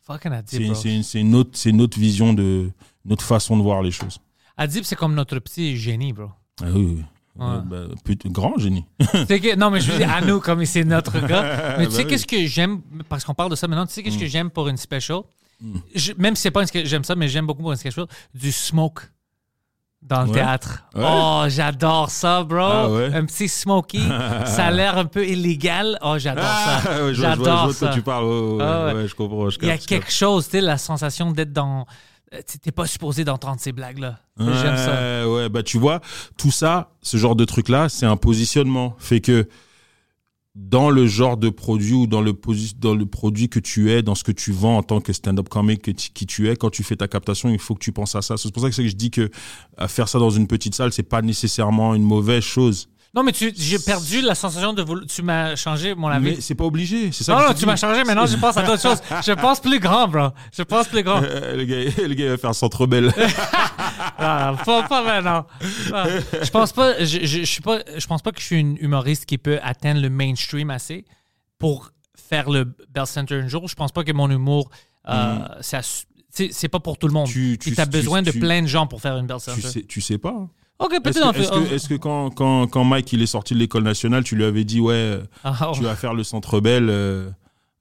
Speaker 1: Fucking
Speaker 3: C'est
Speaker 1: Adib, bro.
Speaker 3: c'est une, une autre, une autre vision de notre façon de voir les choses.
Speaker 1: Adib, c'est comme notre petit génie, bro.
Speaker 3: Ah oui.
Speaker 1: Ouais.
Speaker 3: Euh, bah, grand génie. (laughs)
Speaker 1: Que- non, mais je veux dire, à nous, comme c'est notre gars. (laughs) Mais tu
Speaker 3: Bah
Speaker 1: sais,
Speaker 3: oui.
Speaker 1: qu'est-ce que j'aime, parce qu'on parle de ça maintenant, tu sais, qu'est-ce que j'aime pour une special?
Speaker 3: Mm.
Speaker 1: Je- même si c'est pas une j'aime ça, mais j'aime beaucoup pour une special, du smoke dans le
Speaker 3: Ouais.
Speaker 1: théâtre.
Speaker 3: Ouais.
Speaker 1: Oh, j'adore ça, bro.
Speaker 3: Ah ouais?
Speaker 1: Un petit smoky. ça a (laughs) l'air un peu illégal. Oh, j'adore
Speaker 3: Ah,
Speaker 1: ça.
Speaker 3: je vois- je vois-
Speaker 1: j'adore
Speaker 3: de quoi
Speaker 1: ça.
Speaker 3: tu parles.
Speaker 1: Ah ouais,
Speaker 3: je comprends. je
Speaker 1: Il y a quelque chose, tu sais, la sensation d'être dans. Euh, T'es pas supposé d'entendre ces blagues-là. J'aime ça.
Speaker 3: Ouais, ouais, bah tu vois, tout ça, ce genre de truc-là, c'est un positionnement. Fait que dans le genre de produit ou dans le, dans le produit que tu es, dans ce que tu vends en tant que stand-up comic que qui tu es, quand tu fais ta captation, il faut que tu penses à ça. C'est pour ça que je dis que à faire ça dans une petite salle, c'est pas nécessairement une mauvaise chose.
Speaker 1: Non, mais tu- j'ai perdu la sensation de vouloir. Tu m'as changé mon avis.
Speaker 3: Mais c'est pas obligé. C'est ça
Speaker 1: Non,
Speaker 3: que
Speaker 1: non, tu m'as changé. Maintenant, je pense à d'autres choses. Je pense plus grand, bro. Je pense plus grand.
Speaker 3: Euh, le, gars, (laughs) le gars va faire centre belle. (laughs)
Speaker 1: Ah, pas, pas maintenant. Je pense pas. Je, je, je suis pas. Je pense pas que je suis une humoriste qui peut atteindre le mainstream assez pour faire le Bell Center un jour. Je pense pas que mon humour, euh, ça- c'est c'est pas pour tout le monde.
Speaker 3: Tu-
Speaker 1: Tu
Speaker 3: tu-
Speaker 1: as
Speaker 3: tu-
Speaker 1: besoin de
Speaker 3: tu-
Speaker 1: plein de gens pour faire une Bell
Speaker 3: tu
Speaker 1: Center.
Speaker 3: sais, tu sais pas.
Speaker 1: Ok,
Speaker 3: Est-ce que,
Speaker 1: on fait.
Speaker 3: est-ce que- est-ce que quand, quand, quand Mike il est sorti de l'école nationale, tu lui avais dit ouais,
Speaker 1: Ah,
Speaker 3: tu vas faire le centre belle, euh,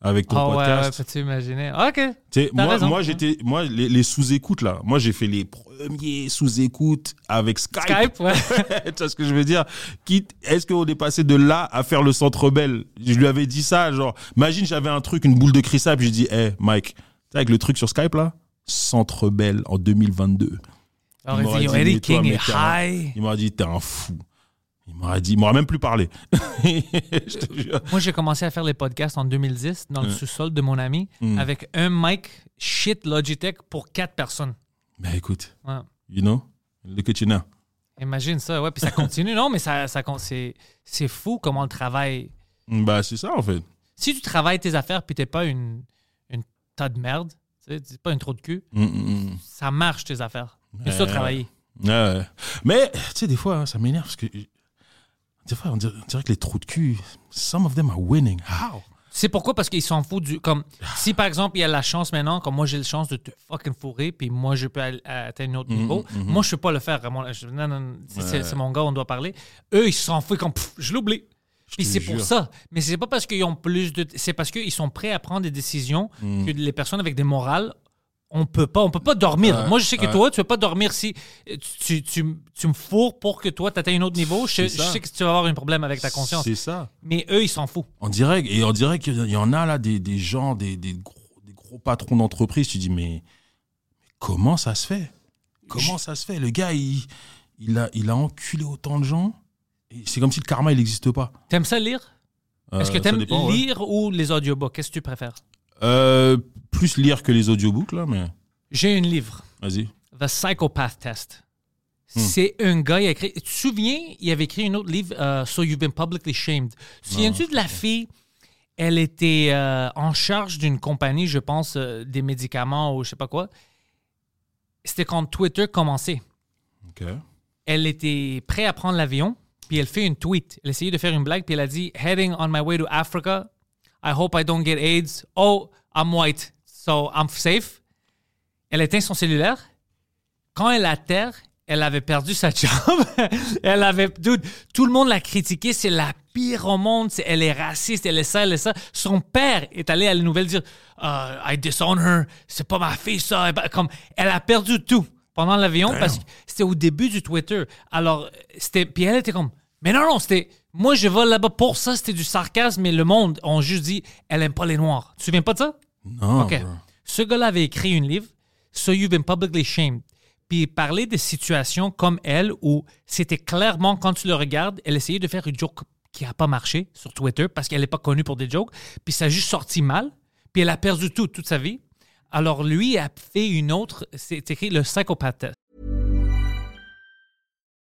Speaker 3: avec ton
Speaker 1: Ah ouais, ouais,
Speaker 3: podcast.
Speaker 1: peux-tu imaginer? Ok.
Speaker 3: Tu sais,
Speaker 1: T'as
Speaker 3: moi,
Speaker 1: raison.
Speaker 3: moi j'étais, moi, les, les sous-écoutes là, moi j'ai fait les premiers sous-écoutes avec Skype.
Speaker 1: Skype, ouais. (laughs)
Speaker 3: tu vois ce que je veux dire? Quitte, est-ce qu'on est passé de là à faire le centre belle Je lui avais dit ça, genre, imagine j'avais un truc, une boule de cristal, puis je dis, hé Mike, tu sais, avec le truc sur Skype là, centre belle en 2022.
Speaker 1: Alors,
Speaker 3: Il m'aurait
Speaker 1: dit, Eddie
Speaker 3: mais toi,
Speaker 1: King
Speaker 3: mec,
Speaker 1: high.
Speaker 3: Il m'aurait dit, t'es un fou. Il m'aurait dit, il m'aurait même plus parlé. (laughs) je te jure.
Speaker 1: Moi, j'ai commencé à faire les podcasts en 2010 dans le
Speaker 3: Mm.
Speaker 1: sous-sol de mon ami
Speaker 3: Mm.
Speaker 1: avec un mic shit Logitech pour quatre personnes.
Speaker 3: Mais écoute,
Speaker 1: Ouais.
Speaker 3: you know, look at you now.
Speaker 1: Imagine ça, ouais. Puis ça continue. non, mais ça, ça con- c'est, c'est fou comment le travail.
Speaker 3: Bah, c'est ça en fait.
Speaker 1: Si tu travailles tes affaires puis t'es pas une, une tas de merde, tu sais, t'es pas une trou de cul,
Speaker 3: Mm, mm, mm.
Speaker 1: ça marche tes affaires.
Speaker 3: Ouais,
Speaker 1: ça
Speaker 3: ouais.
Speaker 1: travailler.
Speaker 3: Ouais. Mais, tu sais, des fois, hein, ça m'énerve parce que. Des fois, on dirait, on dirait que les trous de cul, some of them are winning. How?
Speaker 1: C'est pourquoi? Parce qu'ils s'en foutent du. Comme, si par exemple, il y a la chance maintenant, comme moi j'ai la chance de te fucking fourrer, puis moi je peux aller- atteindre un autre niveau, moi je peux pas le faire. Non, non, c'est-
Speaker 3: Ouais.
Speaker 1: mon gars, on doit parler. Eux, ils s'en foutent comme, pff, je l'oublie. Puis c'est pour ça. Mais c'est pas parce qu'ils ont plus de. C'est parce qu'ils sont prêts à prendre des décisions
Speaker 3: Mm.
Speaker 1: que les personnes avec des morales. On peut pas, on peut pas dormir.
Speaker 3: Ouais,
Speaker 1: Moi, je sais que
Speaker 3: ouais.
Speaker 1: toi, tu peux pas dormir si tu, tu, tu me fourres pour que toi, tu atteignes un autre niveau. Je, sais que tu vas avoir un problème avec ta conscience.
Speaker 3: C'est ça.
Speaker 1: Mais eux, ils s'en foutent.
Speaker 3: On dirait, et on dirait qu'il y en a là des, des gens, des, des gros, des gros patrons d'entreprise. Tu dis, mais, mais comment ça se fait? Comment ça se fait? Le gars, il, il, a, il a enculé autant de gens. C'est comme si le karma, il n'existe pas.
Speaker 1: T'aimes ça lire? Est-ce
Speaker 3: Euh,
Speaker 1: que
Speaker 3: ça
Speaker 1: t'aimes
Speaker 3: ouais.
Speaker 1: lire ou les audiobooks? Qu'est-ce que tu préfères?
Speaker 3: Euh, Plus lire que les audiobooks, là, mais
Speaker 1: J'ai un livre,
Speaker 3: vas-y.
Speaker 1: The Psychopath Test.
Speaker 3: Hmm.
Speaker 1: C'est un gars, il a écrit. Tu te souviens, il avait écrit un autre livre, euh, So You've Been Publicly Shamed. Tu te souviens-tu de la fille? Elle était euh, en charge d'une compagnie, je pense, des médicaments ou je sais pas quoi. C'était quand Twitter commençait.
Speaker 3: Ok.
Speaker 1: Elle était prête à prendre l'avion, puis elle fait une tweet. Elle essayait de faire une blague, puis elle a dit Heading on my way to Africa. I hope I don't get AIDS. Oh, I'm white, so I'm safe. Elle éteint son cellulaire. Quand elle atterre, elle avait perdu sa (laughs) job. elle avait. Dude, tout le monde l'a critiquée. C'est la pire au monde. Elle est raciste. Elle est ça, elle est ça. Son père est allé à la nouvelle dire Euh, I disown her. C'est pas ma fille, ça. Ben, Comme, elle a perdu tout pendant l'avion parce que c'était au début du Twitter. Alors, c'était. Puis elle était comme Mais non, non, c'était. Moi, je vais là-bas pour ça. C'était du sarcasme. Mais le monde, on juste dit Elle aime pas les Noirs. Tu te souviens pas de ça?
Speaker 3: Non.
Speaker 1: OK.
Speaker 3: bro.
Speaker 1: Ce gars-là avait écrit un livre, So You've Been Publicly Shamed. Puis il parlait de situations comme elle où c'était clairement, quand tu le regardes, elle essayait de faire une joke qui n'a pas marché sur Twitter parce qu'elle n'est pas connue pour des jokes. Puis ça a juste sorti mal. Puis elle a perdu tout, toute sa vie. Alors lui a fait une autre, c'est écrit le psychopath test.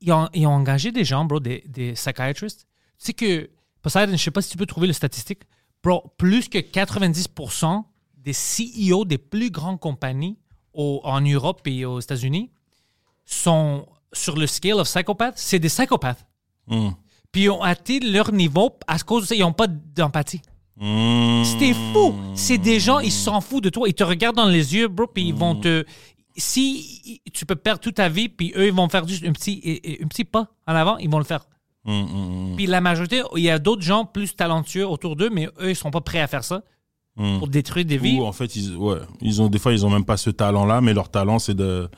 Speaker 1: Ils ont, ils ont engagé des gens, bro, des, des psychiatrists. Tu sais que, Poseidon, je sais pas si tu peux trouver le statistique, bro, plus que 90% des CEO des plus grandes compagnies au- en Europe et aux États-Unis sont sur le scale of psychopath, c'est des psychopathes.
Speaker 3: Hmm.
Speaker 1: Puis ils ont atteint leur niveau à cause de ça, ils n'ont pas d'empathie.
Speaker 3: Hmm.
Speaker 1: C'était fou. C'est des gens, ils s'en foutent de toi. Ils te regardent dans les yeux, bro, puis ils vont te. Si tu peux perdre toute ta vie, puis eux, ils vont faire juste un petit, un petit pas en avant, ils vont le faire.
Speaker 3: Hmm, hmm, hmm.
Speaker 1: Puis la majorité, il y a d'autres gens plus talentueux autour d'eux, mais eux, ils sont pas prêts à faire ça pour détruire des vies.
Speaker 3: Ou en fait, ils, ouais, ils ont des fois, ils ont même pas ce talent-là, mais leur talent, c'est de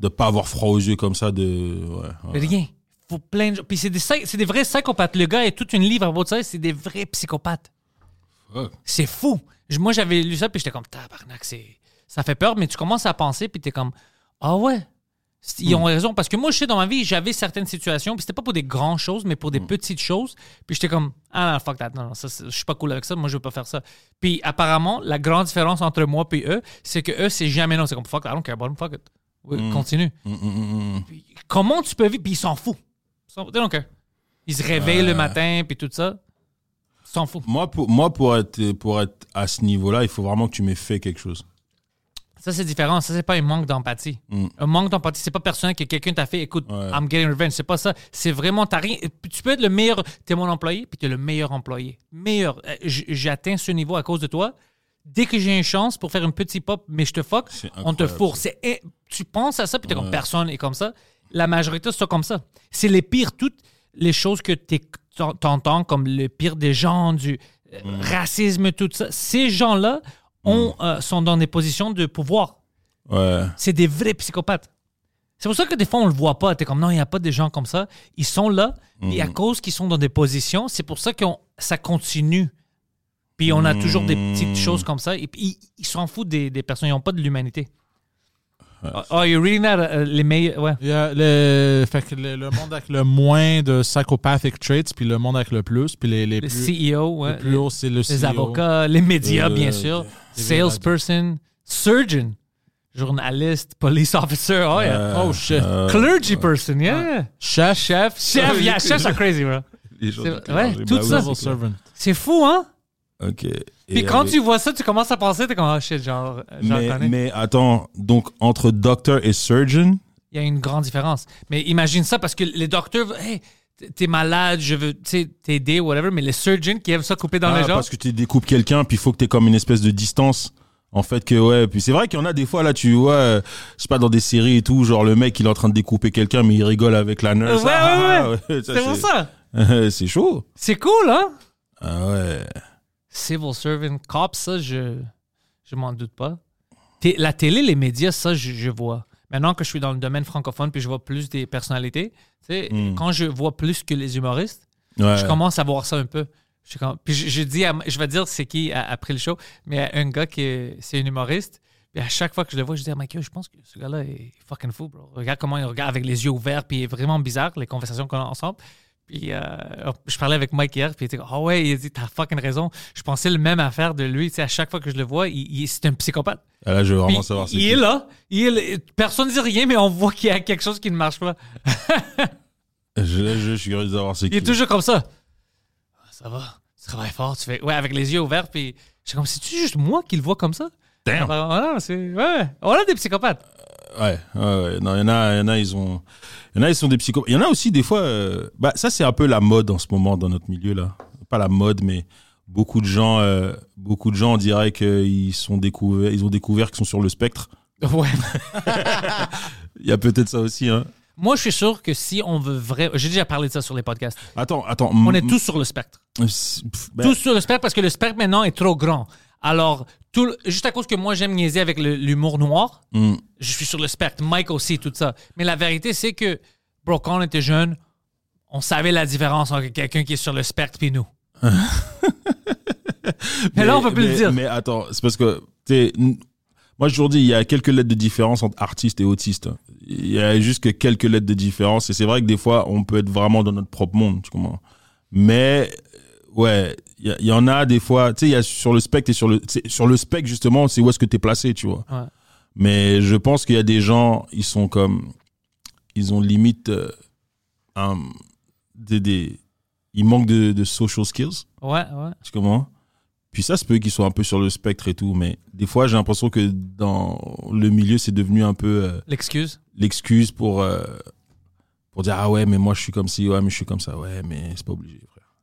Speaker 3: de pas avoir froid aux yeux comme ça. De ouais, ouais.
Speaker 1: Rien. Faut plein de. Puis c'est des, c'est des vrais psychopathes. Le gars est toute une livre à votre ça, c'est des vrais psychopathes. C'est fou. Moi, j'avais lu ça, puis j'étais comme, tabarnak, c'est... ça fait peur, mais tu commences à penser, puis t'es comme, ah ouais, ils ont raison. Parce que moi, je sais, dans ma vie, j'avais certaines situations, puis c'était pas pour des grandes choses, mais pour des petites choses. Puis j'étais comme, ah non, fuck that, non, non, ça, je suis pas cool avec ça, moi, je veux pas faire ça. Puis apparemment, la grande différence entre moi et eux, c'est que eux, c'est jamais non. C'est comme, fuck, I don't care about them, fuck it. Oui, Continue.
Speaker 3: Hmm, hmm, hmm, hmm.
Speaker 1: Puis comment tu peux vivre, puis ils s'en foutent. Ils. Ils se réveillent le matin, puis tout ça. Ils s'en foutent.
Speaker 3: Moi, pour, moi pour, être, pour être à ce niveau-là, il faut vraiment que tu m'aies fait quelque chose.
Speaker 1: Ça, c'est différent. Ça, c'est pas un manque d'empathie.
Speaker 3: Mm.
Speaker 1: Un manque d'empathie, c'est pas personnel que quelqu'un t'a fait, écoute,
Speaker 3: Ouais.
Speaker 1: I'm getting revenge. C'est pas ça. C'est vraiment, t'as rien. Tu peux être le meilleur, t'es mon employé, puis t'es le meilleur employé. Meilleur. Euh, j- J'ai atteint ce niveau à cause de toi. Dès que j'ai une chance pour faire une petite pop, mais je te fuck, on te fourre. Tu penses à ça, puis t'es comme personne est comme ça. La majorité, c'est comme ça. C'est les pires, toutes les choses que t'entends comme le pire des gens, du euh,
Speaker 3: Mm.
Speaker 1: racisme, tout ça. Ces gens-là ont, euh, sont dans des positions de pouvoir.
Speaker 3: Ouais.
Speaker 1: C'est des vrais psychopathes. C'est pour ça que des fois, on le voit pas. T'es comme, non, il n'y a pas des gens comme ça. Ils sont là. Et à cause qu'ils sont dans des positions, c'est pour ça que ça continue. Puis on a toujours des petites choses comme ça. Et puis, ils- ils s'en foutent des, des personnes. Ils n'ont pas de l'humanité. Oh, you're reading that? uh, les meilleurs... Ouais.
Speaker 2: Il y a le, fait que le, le monde avec le moins de psychopathic traits, puis le monde avec le plus, puis les, les
Speaker 1: Le
Speaker 2: plus,
Speaker 1: CEO, ouais.
Speaker 2: le plus haut, c'est le
Speaker 1: les
Speaker 2: CEO.
Speaker 1: avocats, les médias,
Speaker 3: Euh,
Speaker 1: bien sûr.
Speaker 2: les
Speaker 1: Salesperson, surgeon, journaliste, police officer. Oh, yeah.
Speaker 3: Euh,
Speaker 1: oh, shit.
Speaker 3: euh,
Speaker 1: Clergy person, yeah.
Speaker 2: Chef,
Speaker 1: Chef, chef, yeah, chefs are crazy, bro.
Speaker 3: Les gens
Speaker 1: ouais, tout
Speaker 3: bah
Speaker 1: ça.
Speaker 3: C'est
Speaker 1: fou, hein?
Speaker 3: Ok.
Speaker 1: Puis
Speaker 3: Et
Speaker 1: quand
Speaker 3: avec-
Speaker 1: tu vois ça, tu commences à penser, t'es comme, oh shit, genre, j'en
Speaker 3: mais, mais attends, donc entre docteur et surgeon,
Speaker 1: Il y a une grande différence. Mais imagine ça parce que les docteurs, hey, t'es malade, je veux t'aider, whatever, mais les surgeons qui aiment ça couper dans
Speaker 3: Ah,
Speaker 1: les gens.
Speaker 3: parce que tu découpes quelqu'un, puis il faut que tu aies comme une espèce de distance. En fait, que ouais, puis c'est vrai qu'il y en a des fois là, tu vois, euh, je sais pas, dans des séries et tout, genre le mec il est en train de découper quelqu'un, mais il rigole avec la nurse.
Speaker 1: Ouais,
Speaker 3: Ah,
Speaker 1: ouais, ouais. (laughs) c'est pour ça. (laughs)
Speaker 3: c'est chaud.
Speaker 1: C'est cool, hein?
Speaker 3: Ah ouais.
Speaker 1: Civil servant, cop, ça, je, je m'en doute pas. Té- la télé, les médias, ça, je, je vois. Maintenant que je suis dans le domaine francophone, puis je vois plus des personnalités,
Speaker 3: Mm.
Speaker 1: quand je vois plus que les humoristes,
Speaker 3: Ouais.
Speaker 1: je commence à voir ça un peu. Je, puis je, je dis, à- je vais dire c'est qui à- après le show, mais un gars qui est, c'est un humoriste. Puis à chaque fois que je le vois, je dis à Michael, je pense que ce gars-là est fucking fou, bro. Regarde comment il regarde avec les yeux ouverts, puis il est vraiment bizarre, les conversations qu'on a ensemble. Puis euh, je parlais avec Mike hier, puis il était comme, ah ouais, il a dit, t'as fucking raison. Je pensais le même affaire de lui. Tu sais, à chaque fois que je le vois, il, il- c'est un psychopathe.
Speaker 3: Ah, là, je veux vraiment
Speaker 1: Puis
Speaker 3: savoir c'est
Speaker 1: il est là, il est là. Personne ne dit rien, mais on voit qu'il y a quelque chose qui ne marche pas. (laughs)
Speaker 3: Je, je, je suis curieux de savoir c'est
Speaker 1: Il
Speaker 3: qui.
Speaker 1: est toujours comme ça. Ah, ça va, tu travailles fort, tu fais. Ouais, avec les yeux ouverts, puis je suis comme, c'est-tu juste moi qui le vois comme ça?
Speaker 3: Damn.
Speaker 1: Ah, voilà, c'est. Ouais, on a des psychopathes.
Speaker 3: Ouais, ouais. Non, il y en a, y en a, ils ont, y en a, ils sont des psychopathes. Il y en a aussi des fois, euh, bah, ça c'est un peu la mode en ce moment dans notre milieu là. Pas la mode, mais beaucoup de gens, euh, beaucoup de gens on dirait qu'ils sont découverts, ils ont découvert qu'ils sont sur le spectre. (laughs)
Speaker 1: Ouais.
Speaker 3: Il (laughs) y a peut-être ça aussi, hein.
Speaker 1: Moi, je suis sûr que si on veut vraiment. J'ai déjà parlé de ça sur les podcasts.
Speaker 3: Attends, attends.
Speaker 1: On est tous sur le spectre.
Speaker 3: ben,
Speaker 1: Tous sur le spectre parce que le spectre maintenant est trop grand. Alors, tout le- juste à cause que moi j'aime niaiser avec le- l'humour noir,
Speaker 3: hmm.
Speaker 1: je suis sur le spectre. Mike aussi, tout ça. Mais la vérité, c'est que, bro, quand on était jeune, on savait la différence entre quelqu'un qui est sur le spectre et nous. (laughs) mais, là, on peut plus
Speaker 3: mais-
Speaker 1: le dire.
Speaker 3: Mais attends, c'est parce que, tu sais, n- moi, je toujours dis, il y a quelques lettres de différence entre artiste et autiste. Il y a juste que quelques lettres de différence. Et c'est vrai que des fois, on peut être vraiment dans notre propre monde, tu comprends? Mais, ouais, il y, en a des fois, tu sais, il y a sur le spectre et sur le, c'est- sur le spectre, justement, c'est où est-ce que tu es placé, tu vois.
Speaker 1: Ouais.
Speaker 3: Mais je pense qu'il y a des gens, ils sont comme, ils ont limite, euh, un- des, des, ils manquent de, de social skills.
Speaker 1: Ouais, ouais.
Speaker 3: Tu comprends? Puis ça se peut qu'ils soient un peu sur le spectre et tout, mais des fois j'ai l'impression que dans le milieu c'est devenu un peu euh,
Speaker 1: L'excuse.
Speaker 3: l'excuse pour euh, pour dire ah ouais mais moi je suis comme ci, ouais mais je suis comme ça, ouais mais c'est pas obligé.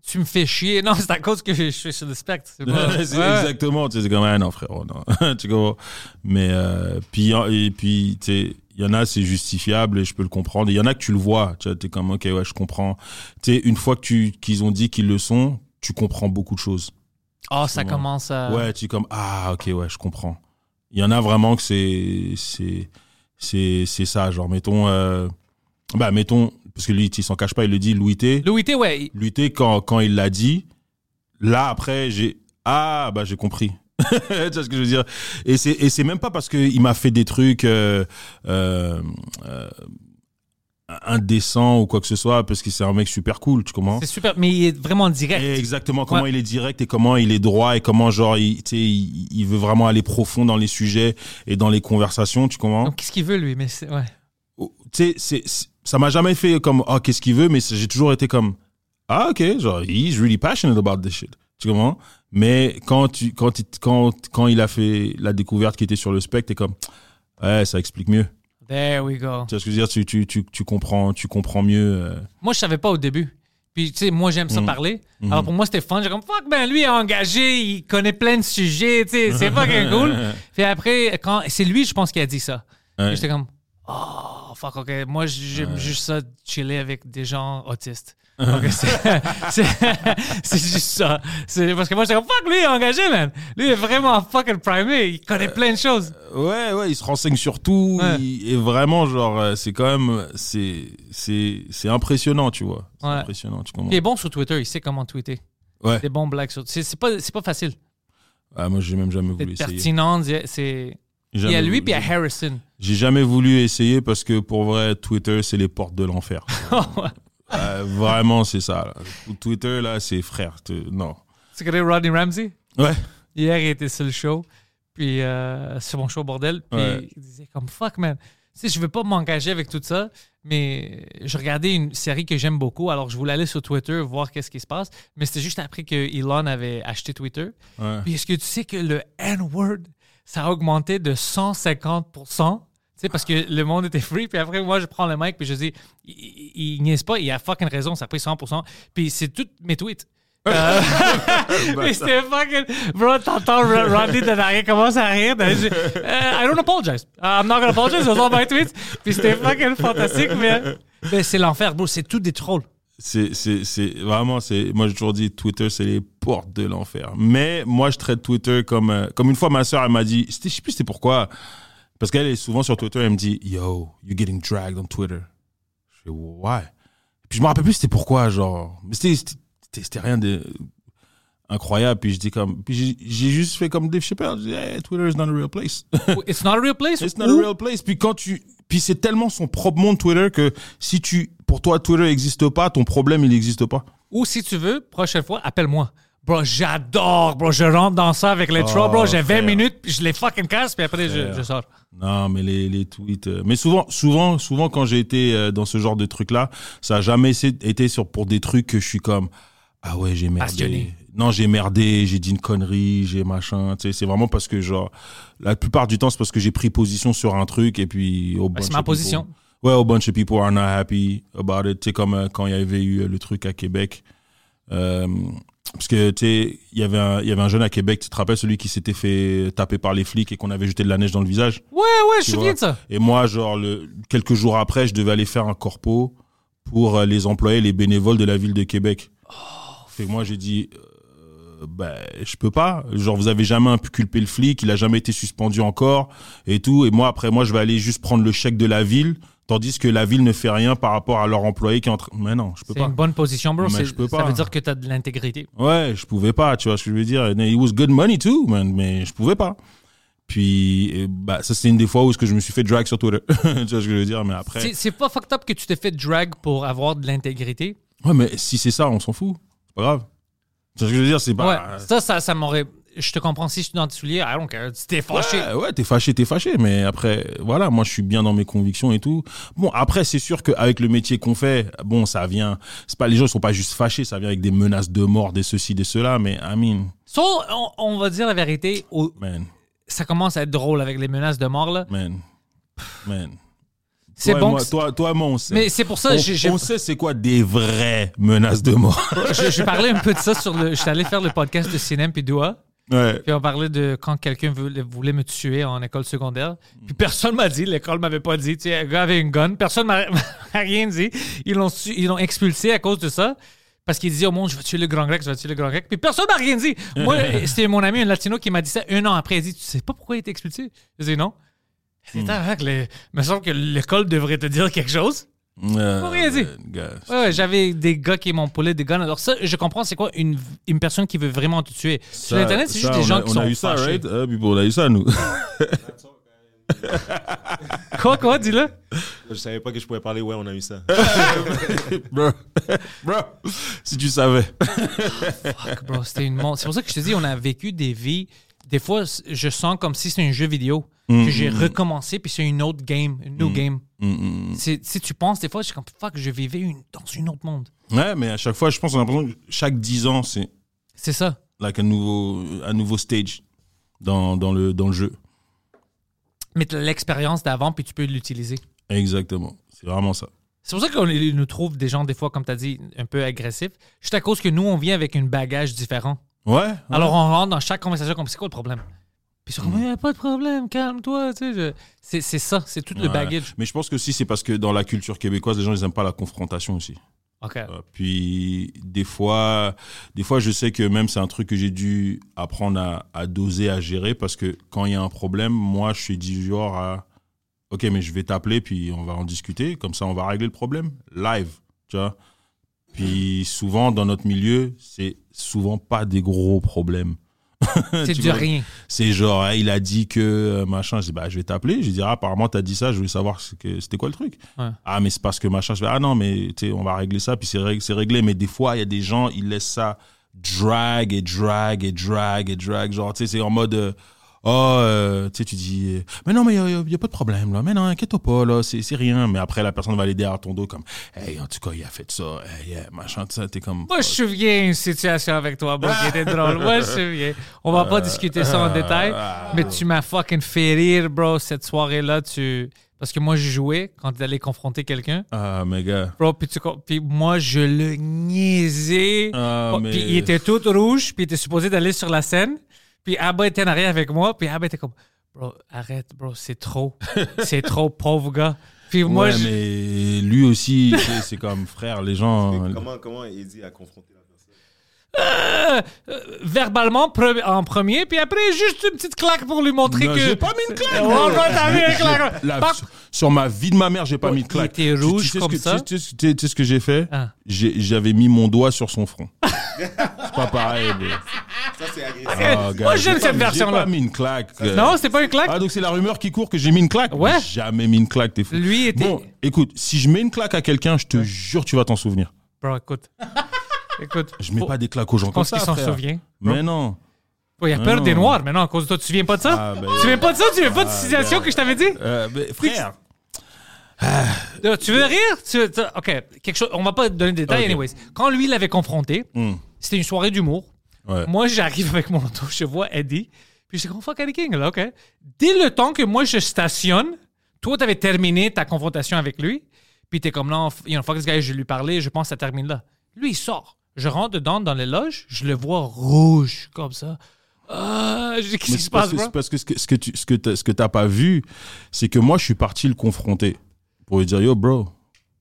Speaker 1: Tu me fais chier. Non, c'est à cause que je suis sur le spectre. (laughs) C'est Ouais.
Speaker 3: exactement, tu sais, c'est comme ah non frérot non, (laughs) tu comprends? Mais euh, puis et puis tu sais il y en a c'est justifiable et je peux le comprendre. Il y en a que tu le vois, tu es comme ok ouais je comprends. Tu sais une fois que tu qu'ils ont dit qu'ils le sont, tu comprends beaucoup de choses.
Speaker 1: Oh, ça commence à.
Speaker 3: Ouais, tu es comme ah ok ouais je comprends. Il y en a vraiment que c'est c'est c'est c'est ça genre mettons euh, bah mettons parce que lui il s'en cache pas il le dit Louis T.
Speaker 1: Louis T, ouais.
Speaker 3: Louis T quand quand il l'a dit là après j'ai ah bah j'ai compris. (laughs) tu vois ce que je veux dire? Et c'est et c'est même pas parce que il m'a fait des trucs euh, euh, euh, indécents ou quoi que ce soit parce que c'est un mec super cool tu comprends?
Speaker 1: C'est super, mais il est vraiment direct.
Speaker 3: Exactement, comment
Speaker 1: Ouais.
Speaker 3: il est direct et comment il est droit et comment genre il, il, il veut vraiment aller profond dans les sujets et dans les conversations, tu comprends?
Speaker 1: Donc, qu'est-ce qu'il veut, lui? Mais c'est. Ouais.
Speaker 3: Tu sais, c'est- ça m'a jamais fait comme oh qu'est-ce qu'il veut, mais j'ai toujours été comme ah ok, genre he's really passionate about this shit. Tu comprends? Mais quand tu quand il, quand quand il a fait la découverte qui était sur le spectre, t'es comme ouais, ça explique mieux.
Speaker 1: There we go.
Speaker 3: Tu vois ce que je veux dire? Tu tu tu, tu comprends tu comprends mieux. euh.
Speaker 1: Moi, je savais pas au début. Puis, tu sais, moi, j'aime ça parler. Alors, pour moi, c'était fun. J'ai comme, fuck, ben, lui est engagé, il connaît plein de sujets, tu sais, c'est fucking cool. (laughs) Puis après, quand, c'est lui, je pense, qui a dit ça.
Speaker 3: Ouais.
Speaker 1: J'étais comme, oh, fuck, ok. Moi, j'aime juste ça, chiller avec des gens autistes. (laughs) Ok, (laughs) c'est juste ça. C'est parce que moi, j'étais comme, fuck, lui est engagé, man. Lui est vraiment fucking primé. Il connaît plein de choses.
Speaker 3: Ouais, ouais, il se renseigne sur tout.
Speaker 1: Ouais.
Speaker 3: il- et vraiment, genre, euh, c'est quand même, c'est, c'est, c'est impressionnant, tu vois. C'est
Speaker 1: Ouais.
Speaker 3: impressionnant, tu comprends.
Speaker 1: Il est bon sur Twitter, il sait comment tweeter.
Speaker 3: Ouais.
Speaker 1: Des bons blagues sur. C'est c'est pas, c'est pas facile.
Speaker 3: Ah, moi, j'ai même jamais voulu
Speaker 1: C'est
Speaker 3: essayer.
Speaker 1: pertinent. C'est. Il y a lui, puis il y a Harrison.
Speaker 3: J'ai jamais voulu essayer parce que pour vrai, Twitter, c'est les portes de l'enfer. (laughs)
Speaker 1: Ouais.
Speaker 3: Euh, vraiment, c'est ça. là. Twitter, là, c'est frère. tu- Non.
Speaker 1: Tu connais Rodney Ramsey?
Speaker 3: Ouais.
Speaker 1: Hier, il était sur le show, puis euh, sur mon show bordel, puis
Speaker 3: Ouais.
Speaker 1: il disait comme fuck man. Tu sais, je veux pas m'engager avec tout ça, mais je regardais une série que j'aime beaucoup, alors je voulais aller sur Twitter voir qu'est-ce qui se passe, mais c'était juste après que Elon avait acheté Twitter.
Speaker 3: Ouais.
Speaker 1: Puis est-ce que tu sais que le N-word, ça a augmenté de 150% tu sais, parce que le monde était free, puis après, moi, je prends le mic, puis je dis, il, il, il niaise pas, il a fucking raison, ça a pris 100%. Puis c'est tous mes tweets. Euh, (laughs) (laughs) mais c'était fucking. Bro, t'entends Ro- Rodney de derrière commence à rire. ben, je- Euh, I don't apologize. Uh, I'm not gonna apologize. Those are my tweets. Puis c'était fucking fantastique, mais. mais c'est l'enfer, bro. C'est tout des trolls.
Speaker 3: C'est, c'est, c'est vraiment, c'est, moi j'ai toujours dit Twitter, c'est les portes de l'enfer. Mais moi je traite Twitter comme, euh, comme une fois ma soeur, elle m'a dit, je sais plus c'était pourquoi, parce qu'elle est souvent sur Twitter, elle me dit, yo, you're getting dragged on Twitter. Je fais, why? Puis je me rappelle plus c'était pourquoi, genre, mais c'était, rien de incroyable. Puis je dis comme, puis j'ai, juste fait comme Dave Chappelle, j'ai dit, hey, Twitter is not a real place.
Speaker 1: It's not a real place. (laughs)
Speaker 3: It's not a real place. Puis quand tu, puis c'est tellement son propre monde Twitter que si tu, pour toi Twitter n'existe pas, ton problème il n'existe pas.
Speaker 1: Ou si tu veux, prochaine fois, appelle-moi. Bro, j'adore, bro. Je rentre dans ça avec les
Speaker 3: Oh,
Speaker 1: trolls, bro. J'ai 20
Speaker 3: frère.
Speaker 1: minutes, puis je les fucking casse, puis après, je, je sors.
Speaker 3: Non, mais les, les tweets. euh, Mais souvent, souvent, souvent, quand j'ai été euh, dans ce genre de trucs-là, ça a jamais été sur pour des trucs que je suis comme ah ouais, j'ai merdé.
Speaker 1: Passionné.
Speaker 3: Non, j'ai merdé, j'ai dit une connerie, j'ai machin. Tu sais, c'est vraiment parce que genre la plupart du temps, c'est parce que j'ai pris position sur un truc et puis au
Speaker 1: Ben, c'est
Speaker 3: bunch
Speaker 1: ma
Speaker 3: people- Ouais, a bunch of people are not happy about it. Tu sais, comme euh, quand il y avait eu euh, le truc à Québec. Euh, parce que, tu sais, il y avait un- jeune à Québec, tu te rappelles, celui qui s'était fait taper par les flics et qu'on avait jeté de la neige dans le visage?
Speaker 1: Ouais, ouais, je
Speaker 3: vois?
Speaker 1: bien de ça.
Speaker 3: et moi, genre, le, quelques jours après, je devais aller faire un corpo pour les employés, les bénévoles de la ville de Québec. Et moi, j'ai dit, euh, ben, je peux pas. Genre, vous avez jamais inculpé le flic, il a jamais été suspendu encore et tout. Et moi, après, moi, je vais aller juste prendre le chèque de la ville, tandis que la ville ne fait rien par rapport à leur employé qui est en train. Mais non, je peux
Speaker 1: C'est
Speaker 3: pas.
Speaker 1: une bonne position, bro.
Speaker 3: Mais
Speaker 1: C'est-
Speaker 3: je peux
Speaker 1: Ça
Speaker 3: pas.
Speaker 1: veut dire que tu as de l'intégrité.
Speaker 3: Ouais, je pouvais pas, tu vois ce que je veux dire. It was good money too, man, mais je pouvais pas. Puis, bah, ça, c'est une des fois où que je me suis fait drag sur Twitter. (laughs) tu vois ce que je veux dire, mais après.
Speaker 1: C'est- C'est pas fucked up que tu t'es fait drag pour avoir de l'intégrité?
Speaker 3: Ouais, mais si c'est ça, on s'en fout. C'est pas grave. Tu vois ce que je veux dire, c'est pas.
Speaker 1: ouais, ça, ça, ça m'aurait. Je te comprends si je suis dans tes souliers. Care. Si t'es fâché.
Speaker 3: Ouais, ouais, t'es fâché, t'es fâché, mais après, voilà, moi je suis bien dans mes convictions et tout. Bon, après, c'est sûr qu'avec le métier qu'on fait, bon, ça vient. C'est pas les gens ils sont pas juste fâchés, ça vient avec des menaces de mort, des ceci, des cela, mais I mean,
Speaker 1: So, on, on va dire la vérité. au-
Speaker 3: man,
Speaker 1: ça commence à être drôle avec les menaces de mort, là.
Speaker 3: man, man.
Speaker 1: C'est bon.
Speaker 3: moi, toi, toi moi, on sait.
Speaker 1: Mais c'est pour ça
Speaker 3: on,
Speaker 1: j'ai-
Speaker 3: on sait c'est quoi des vraies menaces de mort. (laughs)
Speaker 1: je- parlé un peu de ça sur le. J'étais allé faire le podcast de Cinem puis Doua.
Speaker 3: Ouais.
Speaker 1: Puis on parlait de quand quelqu'un voulait, voulait me tuer en école secondaire. Puis personne m'a dit, l'école m'avait pas dit. Tu sais, un gars avait une gun. Personne m'a (laughs) m'a rien dit. Ils l'ont ils l'ont expulsé à cause de ça. Parce qu'il disait au monde, je vais tuer le grand grec, je vais tuer le grand grec. Puis personne m'a rien dit. Moi, (laughs) c'était mon ami, un latino, qui m'a dit ça un an après. Il dit, tu sais pas pourquoi il était expulsé? Je dis non. Tabarnak, le- il me semble que l'école devrait te dire quelque chose.
Speaker 3: Euh,
Speaker 1: Faut rien dire. Ouais, ouais, j'avais des gars qui m'ont poulé des guns. Alors ça, je comprends, c'est quoi une, une personne qui veut vraiment te tuer? Sur Internet, c'est juste des
Speaker 3: on
Speaker 1: gens
Speaker 3: a-
Speaker 1: qui
Speaker 3: on
Speaker 1: sont
Speaker 3: a eu ça, right? On a eu ça, nous. (laughs)
Speaker 1: Quoi, quoi, dis-le?
Speaker 4: Je savais pas que je pouvais parler. Ouais, on a eu ça. (laughs)
Speaker 3: bro, bro, si tu savais.
Speaker 1: Fuck, bro, c'était une C'est pour ça que je te dis, on a vécu des vies des fois, je sens comme si c'est un jeu vidéo
Speaker 3: Mm,
Speaker 1: que j'ai
Speaker 3: mm, mm.
Speaker 1: recommencé, puis c'est une autre game, une new game.
Speaker 3: Mm, mm, mm.
Speaker 1: Si tu penses, des fois, je suis comme fuck, je vivais une, dans un autre monde.
Speaker 3: Ouais, mais à chaque fois, je pense, on a l'impression que chaque 10 ans, c'est
Speaker 1: C'est ça.
Speaker 3: like un nouveau, un nouveau stage dans, dans, le, dans le jeu.
Speaker 1: Mais l'expérience d'avant, puis tu peux l'utiliser.
Speaker 3: Exactement. C'est vraiment ça.
Speaker 1: C'est pour ça qu'on nous trouve des gens, des fois, comme tu as dit, un peu agressifs. Juste à cause que nous, on vient avec un bagage différent.
Speaker 3: Ouais.
Speaker 1: Alors, on rentre dans chaque conversation comme c'est quoi le problème? Puis ils sont comme, il n'y a pas de problème, calme-toi. Tu sais, je- c'est, c'est ça, c'est tout le bagage.
Speaker 3: Mais je pense que si c'est parce que dans la culture québécoise, les gens, ils n'aiment pas la confrontation aussi.
Speaker 1: OK.
Speaker 3: Euh, Puis des fois, des fois, je sais que même c'est un truc que j'ai dû apprendre à, à doser, à gérer, parce que quand il y a un problème, moi, je suis du genre à, ok, mais je vais t'appeler, puis on va en discuter, comme ça, on va régler le problème live, tu vois. Puis souvent dans notre milieu, c'est souvent pas des gros problèmes.
Speaker 1: C'est
Speaker 3: vois,
Speaker 1: rien.
Speaker 3: C'est genre, hein, il a dit que euh, machin. Je dis, bah, je vais t'appeler. Je lui dis, ah, apparemment, t'as dit ça. Je voulais savoir ce que- c'était quoi le truc.
Speaker 1: Ouais.
Speaker 3: Ah, mais c'est parce que machin. Je vais, ah non, mais tu sais, on va régler ça. Puis c'est rég- c'est réglé. Mais des fois, il y a des gens, ils laissent ça drag et drag et drag et drag. Genre, tu sais, c'est en mode. Oh, euh, tu sais, tu dis, mais non, mais il n'y a, pas de problème, là. Mais non, inquiète-toi pas, là, c'est rien. Mais après, la personne va aller derrière ton dos comme, hey, en tout cas, il a fait ça, hey, yeah, machin, tout ça. T'es comme,
Speaker 1: Moi, je souviens une situation avec toi, bro, qui était (laughs) drôle. Moi, je souviens. On va pas discuter ça en détail, mais tu m'as fucking fait rire, bro, cette soirée-là. Tu... Parce que moi, je jouais quand tu allais confronter quelqu'un.
Speaker 3: ah, mes gars.
Speaker 1: Bro, puis, tu puis moi, je le niaisais.
Speaker 3: Ah,
Speaker 1: Bon,
Speaker 3: mais-
Speaker 1: Puis il était tout rouge, puis il était supposé d'aller sur la scène. Puis Abba était en arrière avec moi, puis Abba était comme, bro, arrête, bro, c'est trop. (laughs) c'est trop, pauvre gars. Puis moi,
Speaker 3: ouais,
Speaker 1: je-
Speaker 3: mais lui aussi, (laughs) c'est comme frère, les gens.
Speaker 4: Comment, comment Eddie a confronté la personne?
Speaker 1: Euh, euh, verbalement pre- en premier, puis après juste une petite claque pour lui montrer
Speaker 3: Non,
Speaker 1: que.
Speaker 3: j'ai pas mis une claque,
Speaker 1: Ouais,
Speaker 3: bro.
Speaker 1: ouais, t'as mis une claque.
Speaker 3: La-
Speaker 1: Pas-
Speaker 3: sur, sur ma vie de ma mère, j'ai pas mis de
Speaker 1: Il
Speaker 3: claque.
Speaker 1: était
Speaker 3: Tu-
Speaker 1: rouge
Speaker 3: tu sais ce
Speaker 1: comme
Speaker 3: que-
Speaker 1: ça.
Speaker 3: Tu sais, tu sais- tu sais ce que j'ai fait?
Speaker 1: Ah.
Speaker 3: J'avais mis mon doigt sur son front. (laughs) c'est pas pareil, bro.
Speaker 4: Ça, c'est agressif.
Speaker 3: Ah, gars,
Speaker 1: Moi,
Speaker 3: j'ai
Speaker 1: j'aime
Speaker 3: pas
Speaker 1: cette
Speaker 3: mis-
Speaker 1: version-là.
Speaker 3: J'ai pas mis une claque. euh.
Speaker 1: Non, c'était pas une claque?
Speaker 3: Ah, donc c'est la rumeur qui court que j'ai mis une claque?
Speaker 1: Ouais.
Speaker 3: J'ai Jamais mis une claque, t'es fou.
Speaker 1: Lui était.
Speaker 3: Bon, écoute, si je mets une claque à quelqu'un, je te jure, tu vas t'en souvenir.
Speaker 1: Bro, écoute. (laughs) écoute.
Speaker 3: Je mets pas des claques aux gens
Speaker 1: Je
Speaker 3: comme
Speaker 1: pense
Speaker 3: ça,
Speaker 1: qu'il s'en
Speaker 3: frère.
Speaker 1: souvient.
Speaker 3: Mais non.
Speaker 1: Il a
Speaker 3: Ah
Speaker 1: peur
Speaker 3: non.
Speaker 1: des Noirs maintenant à cause de toi. Tu te souviens pas de ça?
Speaker 3: Ah, ben,
Speaker 1: tu te souviens pas de ça? Tu te souviens pas de cette situation que je t'avais dit?
Speaker 3: Euh, mais frère,
Speaker 1: Euh, Tu veux rire? Tu- tu- OK, quelque chose. On va pas donner de détails,
Speaker 3: Ok.
Speaker 1: anyways. Quand lui l'avait confronté,
Speaker 3: Hmm.
Speaker 1: c'était une soirée d'humour.
Speaker 3: Ouais.
Speaker 1: Moi, j'arrive avec mon auto, je vois Eddie, puis je dis, fuck Eddie King, là, OK. Dès le temps que moi, je stationne, toi, t'avais terminé ta confrontation avec lui, puis t'es comme, f- you know, fuck this guy, je lui parlais, je pense que ça termine là. Lui, il sort. Je rentre dedans, dans les loges, je le vois rouge, comme ça. Ah, je dis, qu'est-ce qui se passe,
Speaker 3: que, parce que ce que, ce que tu ce que ce que t'as pas vu, c'est que moi je suis parti le confronter pour lui dire yo bro,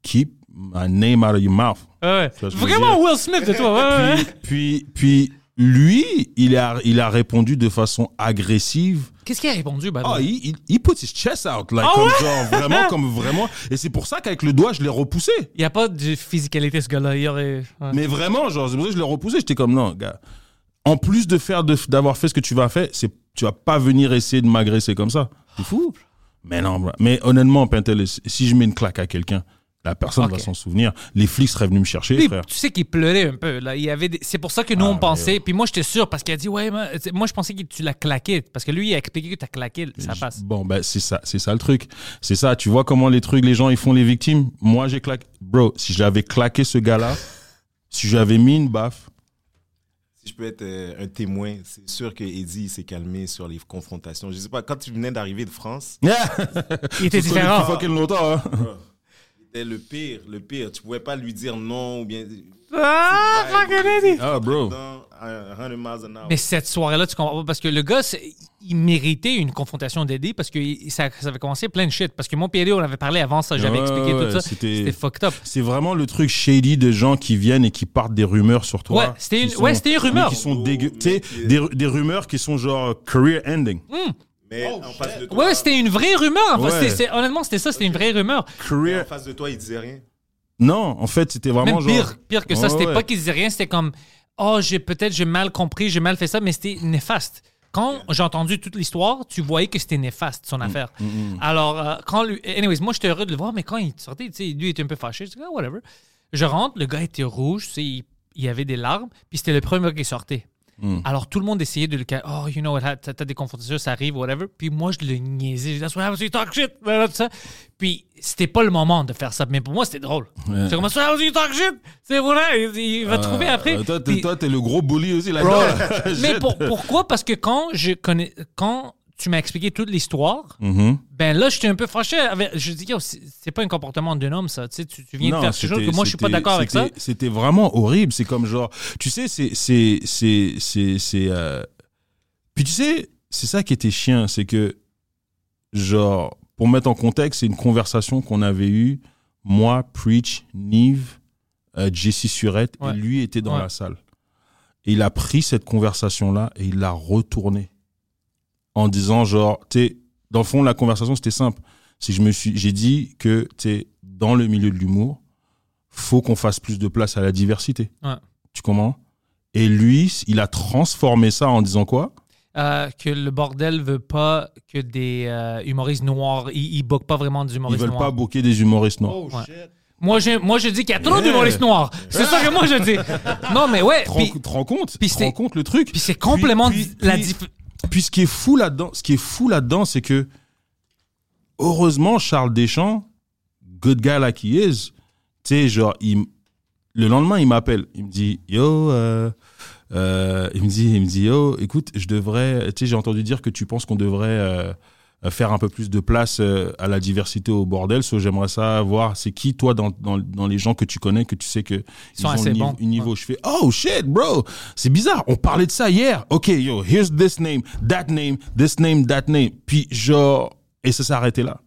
Speaker 3: keep my name out of your mouth.
Speaker 1: Ouais, Vraiment. Will Smith de toi, ouais.
Speaker 3: Puis puis lui, il a il a répondu de façon agressive.
Speaker 1: Qu'est-ce qu'il a répondu, bah,
Speaker 3: Ah, il, il, il put his chest out, like,
Speaker 1: Ah
Speaker 3: comme
Speaker 1: ouais?
Speaker 3: genre, vraiment, (laughs) comme vraiment. Et c'est pour ça qu'avec le doigt, je l'ai repoussé.
Speaker 1: Il n'y a pas de physicalité, ce gars-là. Il aurait. ouais.
Speaker 3: Mais vraiment, genre, c'est pour ça que je l'ai repoussé. J'étais comme, non, gars. En plus de faire, de- d'avoir fait ce que tu vas faire, c'est, tu vas pas venir essayer de m'agresser comme ça. C'est fou? Mais non, bro. mais honnêtement, Pentel, si je mets une claque à quelqu'un, la personne va s'en souvenir. Les flics seraient venus me chercher, frère.
Speaker 1: tu sais qu'il pleurait un peu. Là. Il y avait des- C'est pour ça que nous,
Speaker 3: Ah,
Speaker 1: on pensait.
Speaker 3: ouais.
Speaker 1: Puis moi, j'étais sûr parce qu'il a dit Ouais, moi, je pensais que tu l'as claqué. Parce que lui, il a expliqué que tu as claqué. Ça passe.
Speaker 3: Bon, ben, c'est ça, c'est ça le truc. C'est ça. Tu vois comment les trucs, les gens, ils font les victimes? Moi, j'ai claqué. Bro, si j'avais claqué ce gars-là, (laughs) si j'avais mis une baffe,
Speaker 4: Si je peux être euh, un témoin, c'est sûr que Eddie s'est calmé sur les confrontations. Je sais pas, quand tu venais d'arriver de France, (laughs)
Speaker 1: Il était différent.
Speaker 3: depuis fucking longtemps, hein.
Speaker 4: C'était le pire, le pire. Tu pouvais pas lui dire non ou bien.
Speaker 1: Ah, fucking.
Speaker 3: Ah, bro.
Speaker 4: Dans un 100 miles an hour.
Speaker 1: Mais cette soirée-là, tu comprends pas. Parce que le gars, il méritait une confrontation d'Eddie parce que ça, ça avait commencé plein de shit. Parce que mon Eddie, on avait parlé avant ça. J'avais
Speaker 3: Ouais,
Speaker 1: expliqué
Speaker 3: ouais,
Speaker 1: tout ça.
Speaker 3: c'était-
Speaker 1: fucked up.
Speaker 3: C'est vraiment le truc shady de gens qui viennent et qui partent des rumeurs sur toi.
Speaker 1: Ouais, c'était une-
Speaker 3: sont-
Speaker 1: ouais, c'était une rumeur.
Speaker 3: mais Qui sont dégueu. Tu sais, des, des rumeurs qui sont genre career ending.
Speaker 4: Mais en face de toi,
Speaker 1: Ouais, ouais, c'était une vraie rumeur. Enfin,
Speaker 3: Ouais.
Speaker 1: c'était- c'est- honnêtement, c'était ça. C'était une vraie rumeur.
Speaker 4: mais
Speaker 3: Career.
Speaker 4: en face de toi, il disait rien.
Speaker 3: Non, en fait, c'était vraiment
Speaker 1: Même
Speaker 3: genre.
Speaker 1: pire, pire que ça.
Speaker 3: Ouais,
Speaker 1: C'était
Speaker 3: ouais.
Speaker 1: pas qu'ils disaient rien, c'était comme Oh, j'ai peut-être j'ai mal compris, j'ai mal fait ça, mais c'était néfaste. Quand j'ai entendu toute l'histoire, tu voyais que c'était néfaste,
Speaker 3: Mm,
Speaker 1: son affaire. Alors, euh, quand lui. Anyways, moi, j'étais heureux de le voir, mais quand il sortait, tu sais, lui était un peu fâché. Je dis, ah, whatever. Je rentre, le gars était rouge, tu sais, il, il avait des larmes, puis c'était le premier qui sortait.
Speaker 3: Mm.
Speaker 1: Alors tout le monde essayait de le Oh, you know what, t'as des confrontations, ça arrive, whatever. Puis moi, je le niaisais. Je disais, what when you talk shit. tout ça. Puis c'était pas le moment de faire ça. Mais pour moi, c'était drôle.
Speaker 3: Ouais.
Speaker 1: C'est comme ça, when you talk shit. C'est vrai. Il, il va trouver après.
Speaker 3: Euh, toi, t'es,
Speaker 1: Puis-
Speaker 3: le gros bully aussi là-dedans. (laughs)
Speaker 1: mais pour- pourquoi? Parce que quand je connais, quand tu m'as expliqué toute l'histoire,
Speaker 3: Mhm.
Speaker 1: ben là, j'étais un peu fâché. Avec, je dis, c'est pas un comportement d'un homme, ça. Tu, sais, tu, tu viens de faire quelque chose que moi, je suis pas d'accord avec ça.
Speaker 3: c'était- vraiment horrible. C'est comme genre, tu sais, c'est, euh, puis tu sais, c'est ça qui était chiant, c'est que, genre, pour mettre en contexte, c'est une conversation qu'on avait eue, moi, Preach, Nive, euh, Jesse Surette,
Speaker 1: Ouais.
Speaker 3: et lui était dans
Speaker 1: Ouais.
Speaker 3: la salle. Et il a pris cette conversation-là et il l'a retournée en disant genre, tu sais, dans le fond, la conversation, c'était simple. C'est que je me suis, j'ai dit que, tu sais, dans le milieu de l'humour, faut qu'on fasse plus de place à la diversité.
Speaker 1: Ouais.
Speaker 3: Tu comprends? Et lui, il a transformé ça en disant quoi?
Speaker 1: Euh, que le bordel veut pas que des euh, humoristes noirs, ils, ils bookent pas vraiment des
Speaker 3: Ils
Speaker 1: humoristes
Speaker 3: veulent
Speaker 1: noirs.
Speaker 3: pas booker des humoristes noirs.
Speaker 2: Oh,
Speaker 1: Ouais.
Speaker 2: shit.
Speaker 1: Moi, j'ai, moi, je dis qu'il y a trop
Speaker 3: Yeah.
Speaker 1: d'humoristes noirs. C'est ça que moi, je dis. (laughs) Non, mais ouais.
Speaker 3: Tu te rends- compte?
Speaker 1: puis
Speaker 3: Tu te rends compte le truc?
Speaker 1: puis c'est complètement
Speaker 3: Puis-
Speaker 1: la
Speaker 3: puis-
Speaker 1: diff-
Speaker 3: Puis ce qui est fou là-dedans, ce qui est fou là-dedans, c'est que heureusement Charles Deschamps, good guy like he is, tu sais genre le lendemain il m'appelle, il me dit yo, euh, euh, il me dit il me dit yo, écoute, je devrais, tu sais j'ai entendu dire que tu penses qu'on devrait euh, faire un peu plus de place euh, à la diversité au bordel, so j'aimerais ça voir c'est qui toi dans, dans, dans les gens que tu connais que tu sais que ils,
Speaker 1: sont
Speaker 3: ont
Speaker 1: assez
Speaker 3: niveau, un niveau. Je fais oh shit bro, c'est bizarre. On parlait de ça hier. Ok yo, here's this name, that name, this name, that name. Puis genre et ça s'est arrêté là.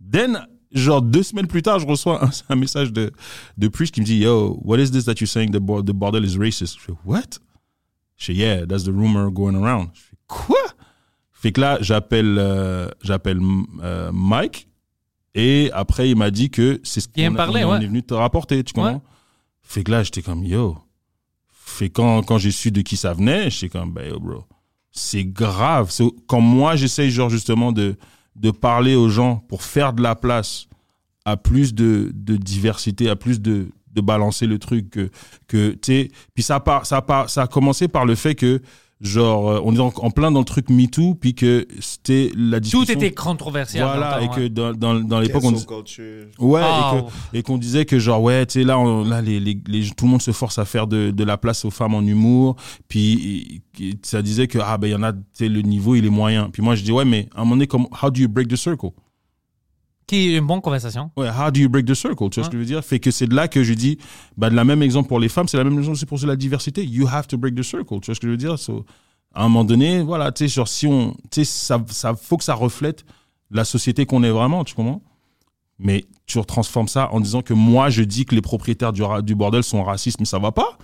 Speaker 3: Then genre deux semaines plus tard, je reçois un, (laughs) un message de de Preach qui me dit yo, what is this that you're saying? The, bo- the bordel is racist? Je fais what? Je fais yeah, that's the rumor going around. Je fais quoi? Fait que là, j'appelle euh, j'appelle euh, Mike et après il m'a dit que c'est ce qu'on
Speaker 1: ouais.
Speaker 3: est venu te rapporter, tu comprends?
Speaker 1: Ouais.
Speaker 3: Fait que là, j'étais comme yo. Fait quand quand j'ai su de qui ça venait, j'étais comme ben yo bro, c'est grave. C'est quand moi j'essaye genre justement de de parler aux gens pour faire de la place à plus de, de diversité, à plus de, de balancer le truc que, que tu sais. Puis ça, part, ça, part, ça a commencé par le fait que, genre, euh, on est en, en plein dans le truc MeToo, puis que c'était la discussion.
Speaker 1: Tout était controversiel.
Speaker 3: Voilà, et que
Speaker 1: ouais.
Speaker 3: dans, dans, dans l'époque, on dis-. Ouais,
Speaker 1: Ah,
Speaker 3: et que- et qu'on disait que genre ouais, tu sais là, on- là les, les, les- tout le monde se force à faire de, de la place aux femmes en humour, puis et- et ça disait que ah ben il y en a, tu sais le niveau il est moyen. Puis moi je dis ouais mais à un moment donné comme how do you break the circle?
Speaker 1: Qui est une bonne conversation.
Speaker 3: Ouais, how do you break the circle? Tu vois ce que je veux dire? Fait que c'est de là que je dis, bah, de la même exemple pour les femmes, c'est la même chose aussi pour la diversité. You have to break the circle. Tu vois ce que je veux dire? So, à un moment donné, voilà, tu sais, genre, si on, tu sais, ça, ça, faut que ça reflète la société qu'on est vraiment, tu comprends? Mais tu transformes ça en disant que moi, je dis que les propriétaires du, du bordel sont racistes, mais ça va pas.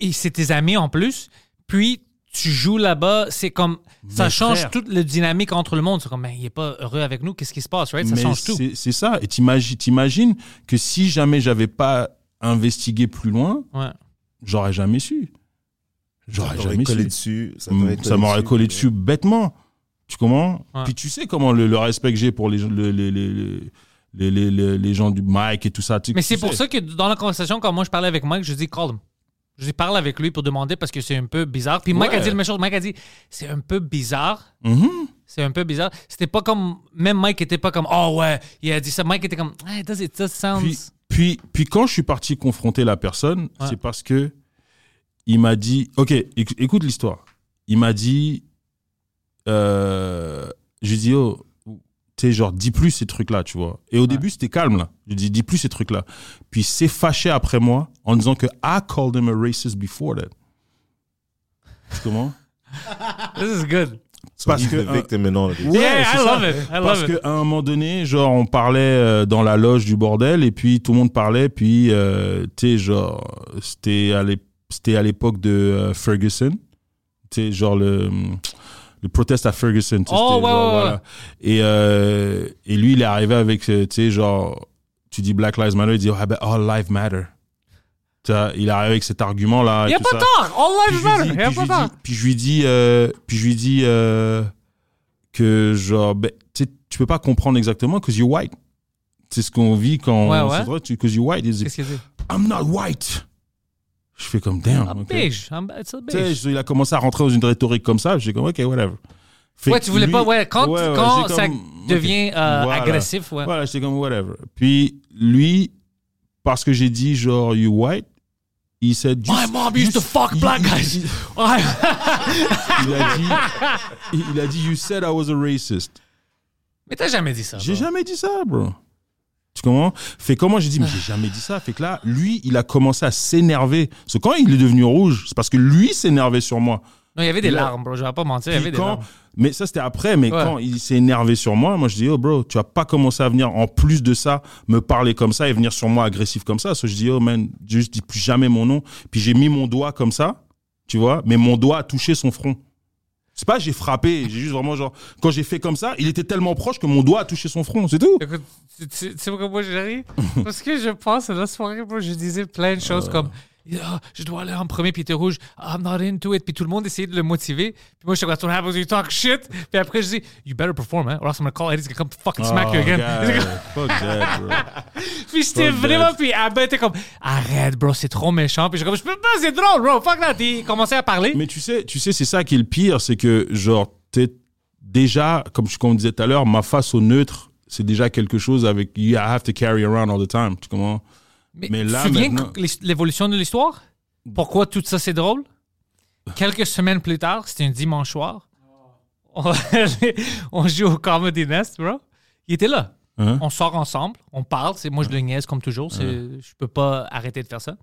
Speaker 1: Et c'est tes amis en plus. Puis tu joues là-bas, c'est comme ça change
Speaker 3: frère.
Speaker 1: toute la dynamique entre le monde. C'est comme, ben, il est pas heureux avec nous, qu'est-ce qui se passe, right? Ça
Speaker 3: Mais
Speaker 1: change tout.
Speaker 3: c'est- ça. Et t'imagines, t'imagines que si jamais j'avais pas investigué plus loin,
Speaker 1: Ouais.
Speaker 3: j'aurais jamais su. J'aurais jamais
Speaker 4: collé
Speaker 3: su.
Speaker 4: dessus. Ça,
Speaker 3: m'aurait collé
Speaker 4: ouais.
Speaker 3: dessus bêtement. Tu comprends?
Speaker 1: Ouais.
Speaker 3: Puis tu sais comment le, le respect que j'ai pour les, le- les, les, les, les, les, les- les gens du mic et tout ça. tu-
Speaker 1: Mais c'est pour ça que dans la conversation, quand moi je parlais avec Mike, je dis call him. Je dis parle avec lui pour demander parce que c'est un peu bizarre. Puis Mike a dit la même chose. Mike a dit c'est un peu bizarre.
Speaker 3: Mhm.
Speaker 1: C'est un peu bizarre. C'était pas comme. Même Mike était pas comme oh ouais, il a dit ça. Mike était comme hey, does it just sounds.
Speaker 3: Puis, puis, puis quand je suis parti confronter la personne,
Speaker 1: Ouais.
Speaker 3: c'est parce que il m'a dit, ok, éc- écoute l'histoire. Il m'a dit, euh, j'ai dit, oh, tu sais, genre, dis plus ces trucs-là, tu vois. Et au début, c'était calme, là. J'ai dit, dis plus ces trucs-là. Puis il s'est fâché après moi en disant que I called him a racist before that. Comment?
Speaker 1: This is good.
Speaker 3: Parce que,
Speaker 4: the victim and all of this.
Speaker 3: Ouais,
Speaker 1: yeah,
Speaker 3: c'est
Speaker 1: I
Speaker 3: ça.
Speaker 1: love it. I
Speaker 3: Parce
Speaker 1: love it.
Speaker 3: qu'à un moment donné, genre, on parlait euh, dans la loge du bordel et puis tout le monde parlait. Puis, euh, tu sais, genre, c'était à l'ép- c'était à l'époque de euh, Ferguson. Tu sais, genre, le, le protest à Ferguson.
Speaker 1: Oh, ouais,
Speaker 3: genre,
Speaker 1: ouais,
Speaker 3: voilà. Et, euh, et lui, il est arrivé avec, euh, tu sais, genre, tu dis Black Lives Matter, il dit, ah ben, All Lives Matter. Il est arrivé avec cet argument-là.
Speaker 1: Il
Speaker 3: et
Speaker 1: y a pas tort. All lives matter. Il y a pas
Speaker 3: dis- Puis je lui dis, euh, puis je lui dis euh, que genre, ben, tu tu peux pas comprendre exactement because you're white. C'est ce qu'on vit quand
Speaker 1: Ouais,
Speaker 3: on
Speaker 1: ouais.
Speaker 3: se voit, tu because you're white.
Speaker 1: Qu'est-ce qu'il dit?
Speaker 3: I'm not white. Je fais comme damn.
Speaker 1: Ah. I'm- It's a
Speaker 3: Tu sais,
Speaker 1: big.
Speaker 3: je- il a commencé à rentrer dans une rhétorique comme ça. J'ai comme ok, whatever. Fait
Speaker 1: Ouais,
Speaker 3: que
Speaker 1: tu voulais
Speaker 3: lui-
Speaker 1: pas. Ouais, quand,
Speaker 3: Ouais, ouais,
Speaker 1: quand
Speaker 3: j'ai
Speaker 1: ça
Speaker 3: comme-
Speaker 1: devient euh,
Speaker 3: Voilà.
Speaker 1: agressif, ouais.
Speaker 3: Voilà, j'étais comme whatever. Puis lui, parce que j'ai dit genre you white, il said you-
Speaker 1: My mom used to fuck black guys.
Speaker 3: Il, (laughs)
Speaker 1: Ouais.
Speaker 3: il a dit, il, il a dit you said I was a racist.
Speaker 1: Mais t'as jamais dit ça.
Speaker 3: J'ai
Speaker 1: bro.
Speaker 3: jamais dit ça, bro. Tu comprends? Fait comment j'ai dit mais j'ai jamais dit ça. Fait que là, lui, il a commencé à s'énerver. Parce que quand il est devenu rouge, c'est parce que lui s'énervait sur moi.
Speaker 1: Non, il y avait des
Speaker 3: Là-
Speaker 1: larmes, bro. Je vais pas mentir. Il y avait des
Speaker 3: quand-
Speaker 1: larmes.
Speaker 3: mais ça c'était après, mais
Speaker 1: Ouais.
Speaker 3: quand il s'est énervé sur moi, moi je dis oh bro, tu vas pas commencer à venir en plus de ça me parler comme ça et venir sur moi agressif comme ça. So, je dis oh man, juste dis plus jamais mon nom. Puis j'ai mis mon doigt comme ça, tu vois, mais mon doigt a touché son front. C'est pas j'ai frappé, j'ai juste vraiment genre quand j'ai fait comme ça, il était tellement proche que mon doigt a touché son front, c'est tout.
Speaker 1: Écoute, tu, sais pourquoi moi j'ai ri? Parce que je pense à la soirée, bro, je disais plein de choses comme Ah, je dois aller en premier, puis il était rouge. I'm not into it. Puis tout le monde essayait de le motiver. Puis moi, je suis what happens? You talk shit. Puis après, je dis, you better perform, hein? Or else I'm gonna call Eddie's gonna come fucking smack you
Speaker 3: Oh,
Speaker 1: again. (laughs)
Speaker 3: God, fuck that, bro. (laughs)
Speaker 1: puis j'étais vraiment, puis Abba était comme, arrête, bro, c'est trop méchant. Puis je comme, je peux pas, c'est drôle, bro. Fuck that. Il commençait à parler.
Speaker 3: Mais tu sais, tu sais, c'est ça qui est le pire, c'est que genre t'es déjà, comme je comme on disait tout à l'heure, ma face au neutre, c'est déjà quelque chose avec you have to carry around all the time. Tu comprends?
Speaker 1: Mais,
Speaker 3: Mais là,
Speaker 1: tu te souviens
Speaker 3: maintenant-
Speaker 1: l'évolution de l'histoire? Pourquoi tout ça c'est drôle? Quelques semaines plus tard, c'était un dimanche soir. On, on joue au Comedy Nest, bro. Il était là.
Speaker 3: Hein?
Speaker 1: On sort ensemble, on parle. C'est moi je le niaise comme toujours. c'est- Je peux pas arrêter de faire ça.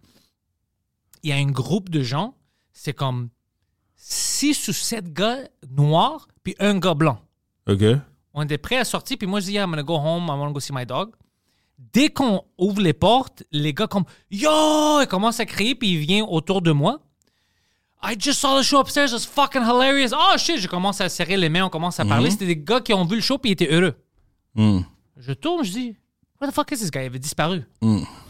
Speaker 1: Il y a un groupe de gens, c'est comme six ou sept gars noirs puis un gars blanc.
Speaker 3: Ok.
Speaker 1: On était prêts à sortir, puis moi, je dis, yeah, I'm gonna go home, I wanna go see my dog. Dès qu'on ouvre les portes, les gars comme, yo, ils commencent à crier, puis ils viennent autour de moi. I just saw the show upstairs, it's fucking hilarious. Oh shit, je commence à serrer les mains, on commence à parler. C'était des gars qui ont vu le show, puis ils étaient heureux.
Speaker 3: Hmm.
Speaker 1: Je tourne, je dis, what the fuck is this guy? Il avait disparu. Je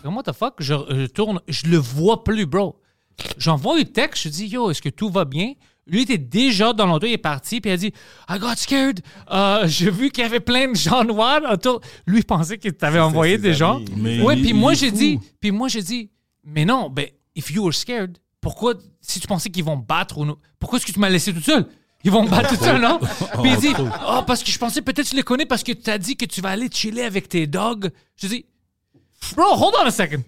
Speaker 1: dis, What the fuck? Je, je tourne, je le vois plus, bro. J'envoie un texte, je dis, yo, est-ce que tout va bien? Lui était déjà dans l'auto, il est parti, puis il a dit, I got scared. Euh, J'ai vu qu'il y avait plein de gens noirs autour. Lui pensait qu'il t'avait envoyé des gens.
Speaker 3: Mais
Speaker 1: ouais, puis moi j'ai dit, puis moi j'ai dit, mais non, ben, if you were scared, pourquoi, si tu pensais qu'ils vont battre ou non, pourquoi est-ce que tu m'as laissé toute seule? Ils vont me battre tout seul, non? (laughs) Puis il dit, oh, parce que je pensais peut-être que tu les connais parce que tu as dit que tu vas aller chiller avec tes dogs. Je dis, bro, hold on a second.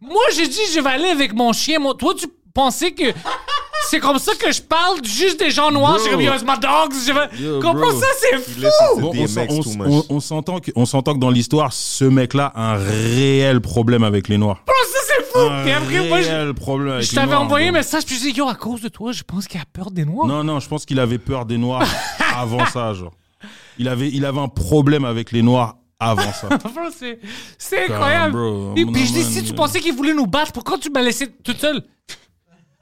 Speaker 1: Moi, j'ai dit, je vais aller avec mon chien. Moi, toi, tu pensais que c'est comme ça que je parle juste des gens noirs? Je suis comme, yo, it's my dogs. Je vais...
Speaker 3: Yo, bro.
Speaker 1: ça, c'est fou?
Speaker 3: Bon, on s'en-
Speaker 4: DMX
Speaker 3: on
Speaker 4: too
Speaker 3: s-
Speaker 4: much.
Speaker 3: on- on s'entend que, on s'entend que dans l'histoire, ce mec-là a un réel problème avec les Noirs.
Speaker 1: Bro, ça, c'est fou.
Speaker 3: Un
Speaker 1: Puis après, moi, je,
Speaker 3: réel problème avec
Speaker 1: je
Speaker 3: les
Speaker 1: t'avais
Speaker 3: Noirs,
Speaker 1: envoyé un
Speaker 3: bro.
Speaker 1: message, puis je dis, yo, à cause de toi, je pense qu'il a peur des noirs.
Speaker 3: Non, non, je pense qu'il avait peur des Noirs (laughs) avant ça, genre. Il avait, il avait un problème avec les Noirs avant ça. (laughs)
Speaker 1: C'est, c'est incroyable.
Speaker 3: bro,
Speaker 1: puis,
Speaker 3: mon
Speaker 1: puis je dis, si tu
Speaker 3: man.
Speaker 1: pensais qu'il voulait nous battre, pourquoi tu m'as laissé toute seule?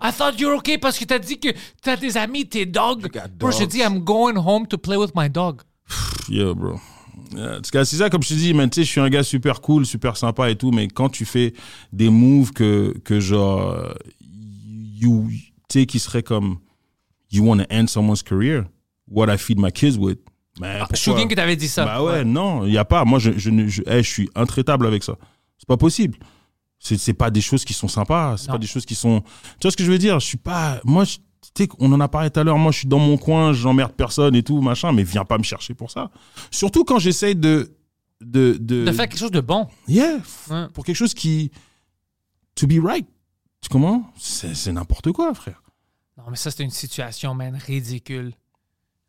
Speaker 1: I thought you're okay parce que t'as dit que t'as des amis, tes dogs. Bro, je dis, I'm going home to play with my dog.
Speaker 3: Yeah, bro. Yeah, c'est ça, comme je te dis, man, je suis un gars super cool, super sympa et tout, mais quand tu fais des moves que, que genre, euh, you, tu sais, qui serait comme, you want to end someone's career, what I feed my kids with. Ben,
Speaker 1: Je me
Speaker 3: pourquoi?
Speaker 1: souviens que t'avais dit ça.
Speaker 3: Bah ouais, non, il y a pas. Moi, je, je, je, hey, je suis intraitable avec ça. C'est pas possible. C'est, c'est pas des choses qui sont sympas. C'est pas des choses qui sont. Tu vois ce que je veux dire? Je suis pas. Moi, je- tu sais, on en a parlé tout à l'heure. Moi, je suis dans mon coin, j'emmerde personne et tout, machin. Mais viens pas me chercher pour ça. Surtout quand j'essaye de, de, de,
Speaker 1: De faire quelque chose de bon.
Speaker 3: Yeah,
Speaker 1: Ouais.
Speaker 3: pour quelque chose qui, to be right. Tu comment C'est, c'est n'importe quoi, frère.
Speaker 1: Non, mais ça, c'était une situation, man, ridicule.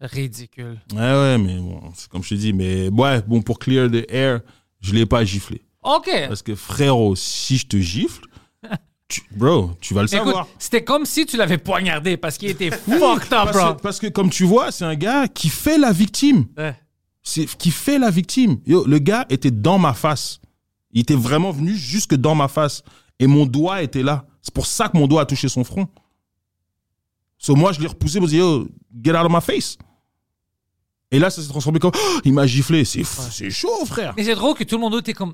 Speaker 1: Ridicule.
Speaker 3: Ouais, ouais, mais bon, c'est comme je te dis. Mais ouais, bon, pour clear the air, je l'ai pas giflé.
Speaker 1: OK.
Speaker 3: Parce que frérot, si je te gifle, tu- bro, tu vas le
Speaker 1: Écoute,
Speaker 3: savoir.
Speaker 1: c'était comme si tu l'avais poignardé parce qu'il était fucked up,
Speaker 3: Parce
Speaker 1: bro.
Speaker 3: que, parce que comme tu vois, c'est un gars qui fait la victime.
Speaker 1: Ouais.
Speaker 3: C'est qui fait la victime. Yo, le gars était dans ma face. Il était vraiment venu jusque dans ma face. Et mon doigt était là. C'est pour ça que mon doigt a touché son front. So moi, je l'ai repoussé pour dire, yo, get out of my face. Et là, ça s'est transformé comme, Oh, (gasps) il m'a giflé. C'est, fou, c'est chaud, frère.
Speaker 1: Mais c'est drôle que tout le monde était comme.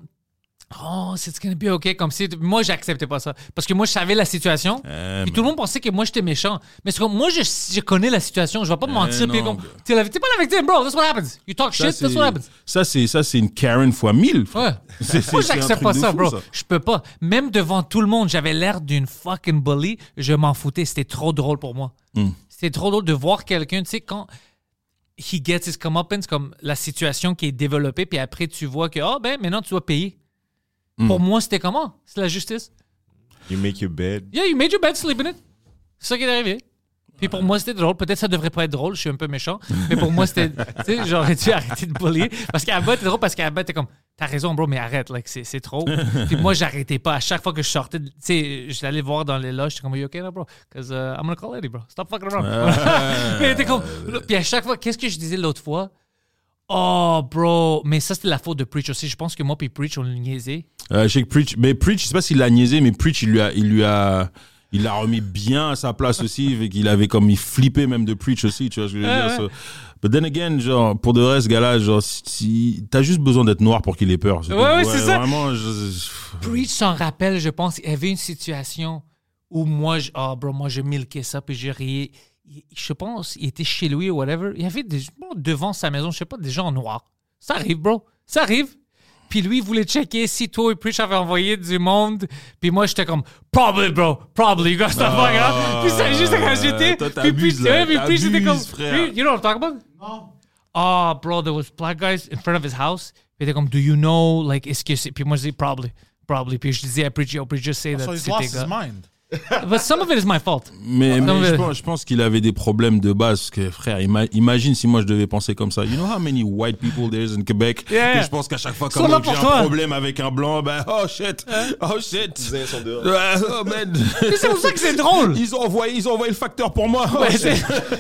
Speaker 1: Oh, c'est gonna be okay? Comme si. Moi, j'acceptais pas ça. Parce que moi, je savais la situation.
Speaker 3: Eh,
Speaker 1: puis tout le monde pensait que moi, j'étais méchant. Mais c'est comme, moi, je, je connais la situation. Je vais pas me mentir. Puis
Speaker 3: non,
Speaker 1: comme,
Speaker 3: gars.
Speaker 1: t'es la- t'es pas la victime, bro. That's what happens. You talk
Speaker 3: Ça,
Speaker 1: shit, that's what happens.
Speaker 3: Ça, c'est ça, c'est une Karen fois 1000. frère.
Speaker 1: Ouais. (laughs) Moi, j'accepte pas ça,
Speaker 3: fou,
Speaker 1: bro.
Speaker 3: ça.
Speaker 1: Je peux pas. Même devant tout le monde, j'avais l'air d'une fucking bully. Je m'en foutais. C'était trop drôle pour moi.
Speaker 3: Hmm.
Speaker 1: C'était trop drôle de voir quelqu'un, tu sais, quand he gets his comeuppance, comme la situation qui est développée, puis après, tu vois que, ah, ben, maintenant, tu dois payer.
Speaker 3: Hmm.
Speaker 1: Pour moi, c'était comment? C'est la justice.
Speaker 4: You make your bed.
Speaker 1: Yeah, you made your bed, sleep in it. C'est ça qui est arrivé. Puis pour moi, c'était drôle. Peut-être ça devrait pas être drôle, je suis un peu méchant. Mais pour moi, c'était. (laughs) Tu sais, j'aurais dû arrêter de bullier. Parce qu'Abba, t'es drôle parce qu'Abba, t'es comme. T'as raison, bro, mais arrête, like, c'est, c'est trop. Puis moi, j'arrêtais pas. À chaque fois que je sortais, tu sais, j'allais voir dans les loges, j'étais comme, you okay, là, bro? Because uh, I'm gonna call Eddie, bro. Stop fucking around. (laughs) mais t'es comme. Puis à chaque fois, qu'est-ce que je disais l'autre fois? Oh, bro. Mais ça, c'était la faute de Preach aussi. Je pense que moi, puis Preach, on le niaisait.
Speaker 3: Euh, je sais que Preach, mais Preach, je sais pas s'il l'a niaisé, mais Preach, il lui a, il lui a, il l'a remis bien à sa place aussi, (laughs) et qu'il avait comme, il flippait même de Preach aussi, tu vois ce que je veux
Speaker 1: Ouais,
Speaker 3: dire.
Speaker 1: ouais.
Speaker 3: so- But then again, genre, pour de vrai, ce gars-là, genre, si, t'as juste besoin d'être noir pour qu'il ait peur.
Speaker 1: Ouais, ouais, c'est ça.
Speaker 3: Vraiment, je- je-
Speaker 1: Preach s'en rappelle, je pense. Il y avait une situation où moi, je, oh, bro, moi, je milquais ça, puis je riais. Il- Je pense, il était chez lui ou whatever. Il y avait des, bon, devant sa maison, je sais pas, des gens noirs. Ça arrive, bro. Ça arrive. Puis lui, il voulait checker si toi et Preach avaient envoyé du monde. Puis moi, j'étais comme, probably, bro. Probably. You got stuff fucking up. Puis c'est juste quand j'étais.
Speaker 3: Ah,
Speaker 1: Puis Preach, ouais, puis Preach était comme,
Speaker 3: frère.
Speaker 1: you know what I'm talking about? Non. Oh, bro, there was black guys in front of his house. Puis il était comme, do you know, like, est-ce que c'est. Puis moi, je dis, probably. Probably. Puis je disais à Preach, yo, Preach, just say that
Speaker 2: So he's lost his mind.
Speaker 1: But some of it is my fault.
Speaker 3: Mais, je, pense, je pense qu'il avait des problèmes de base. Parce que, frère, ima- imagine si moi je devais penser comme ça. You know how many white people there is in Quebec?
Speaker 1: Yeah.
Speaker 3: Que je pense qu'à chaque fois quand j'ai un
Speaker 1: toi.
Speaker 3: problème avec un blanc, ben, oh shit, oh shit.
Speaker 4: Ils sont dehors.
Speaker 3: Ouais, oh man.
Speaker 1: C'est pour ça que c'est drôle.
Speaker 3: Ils ont envoyé, ils ont envoyé le facteur pour moi. Oh,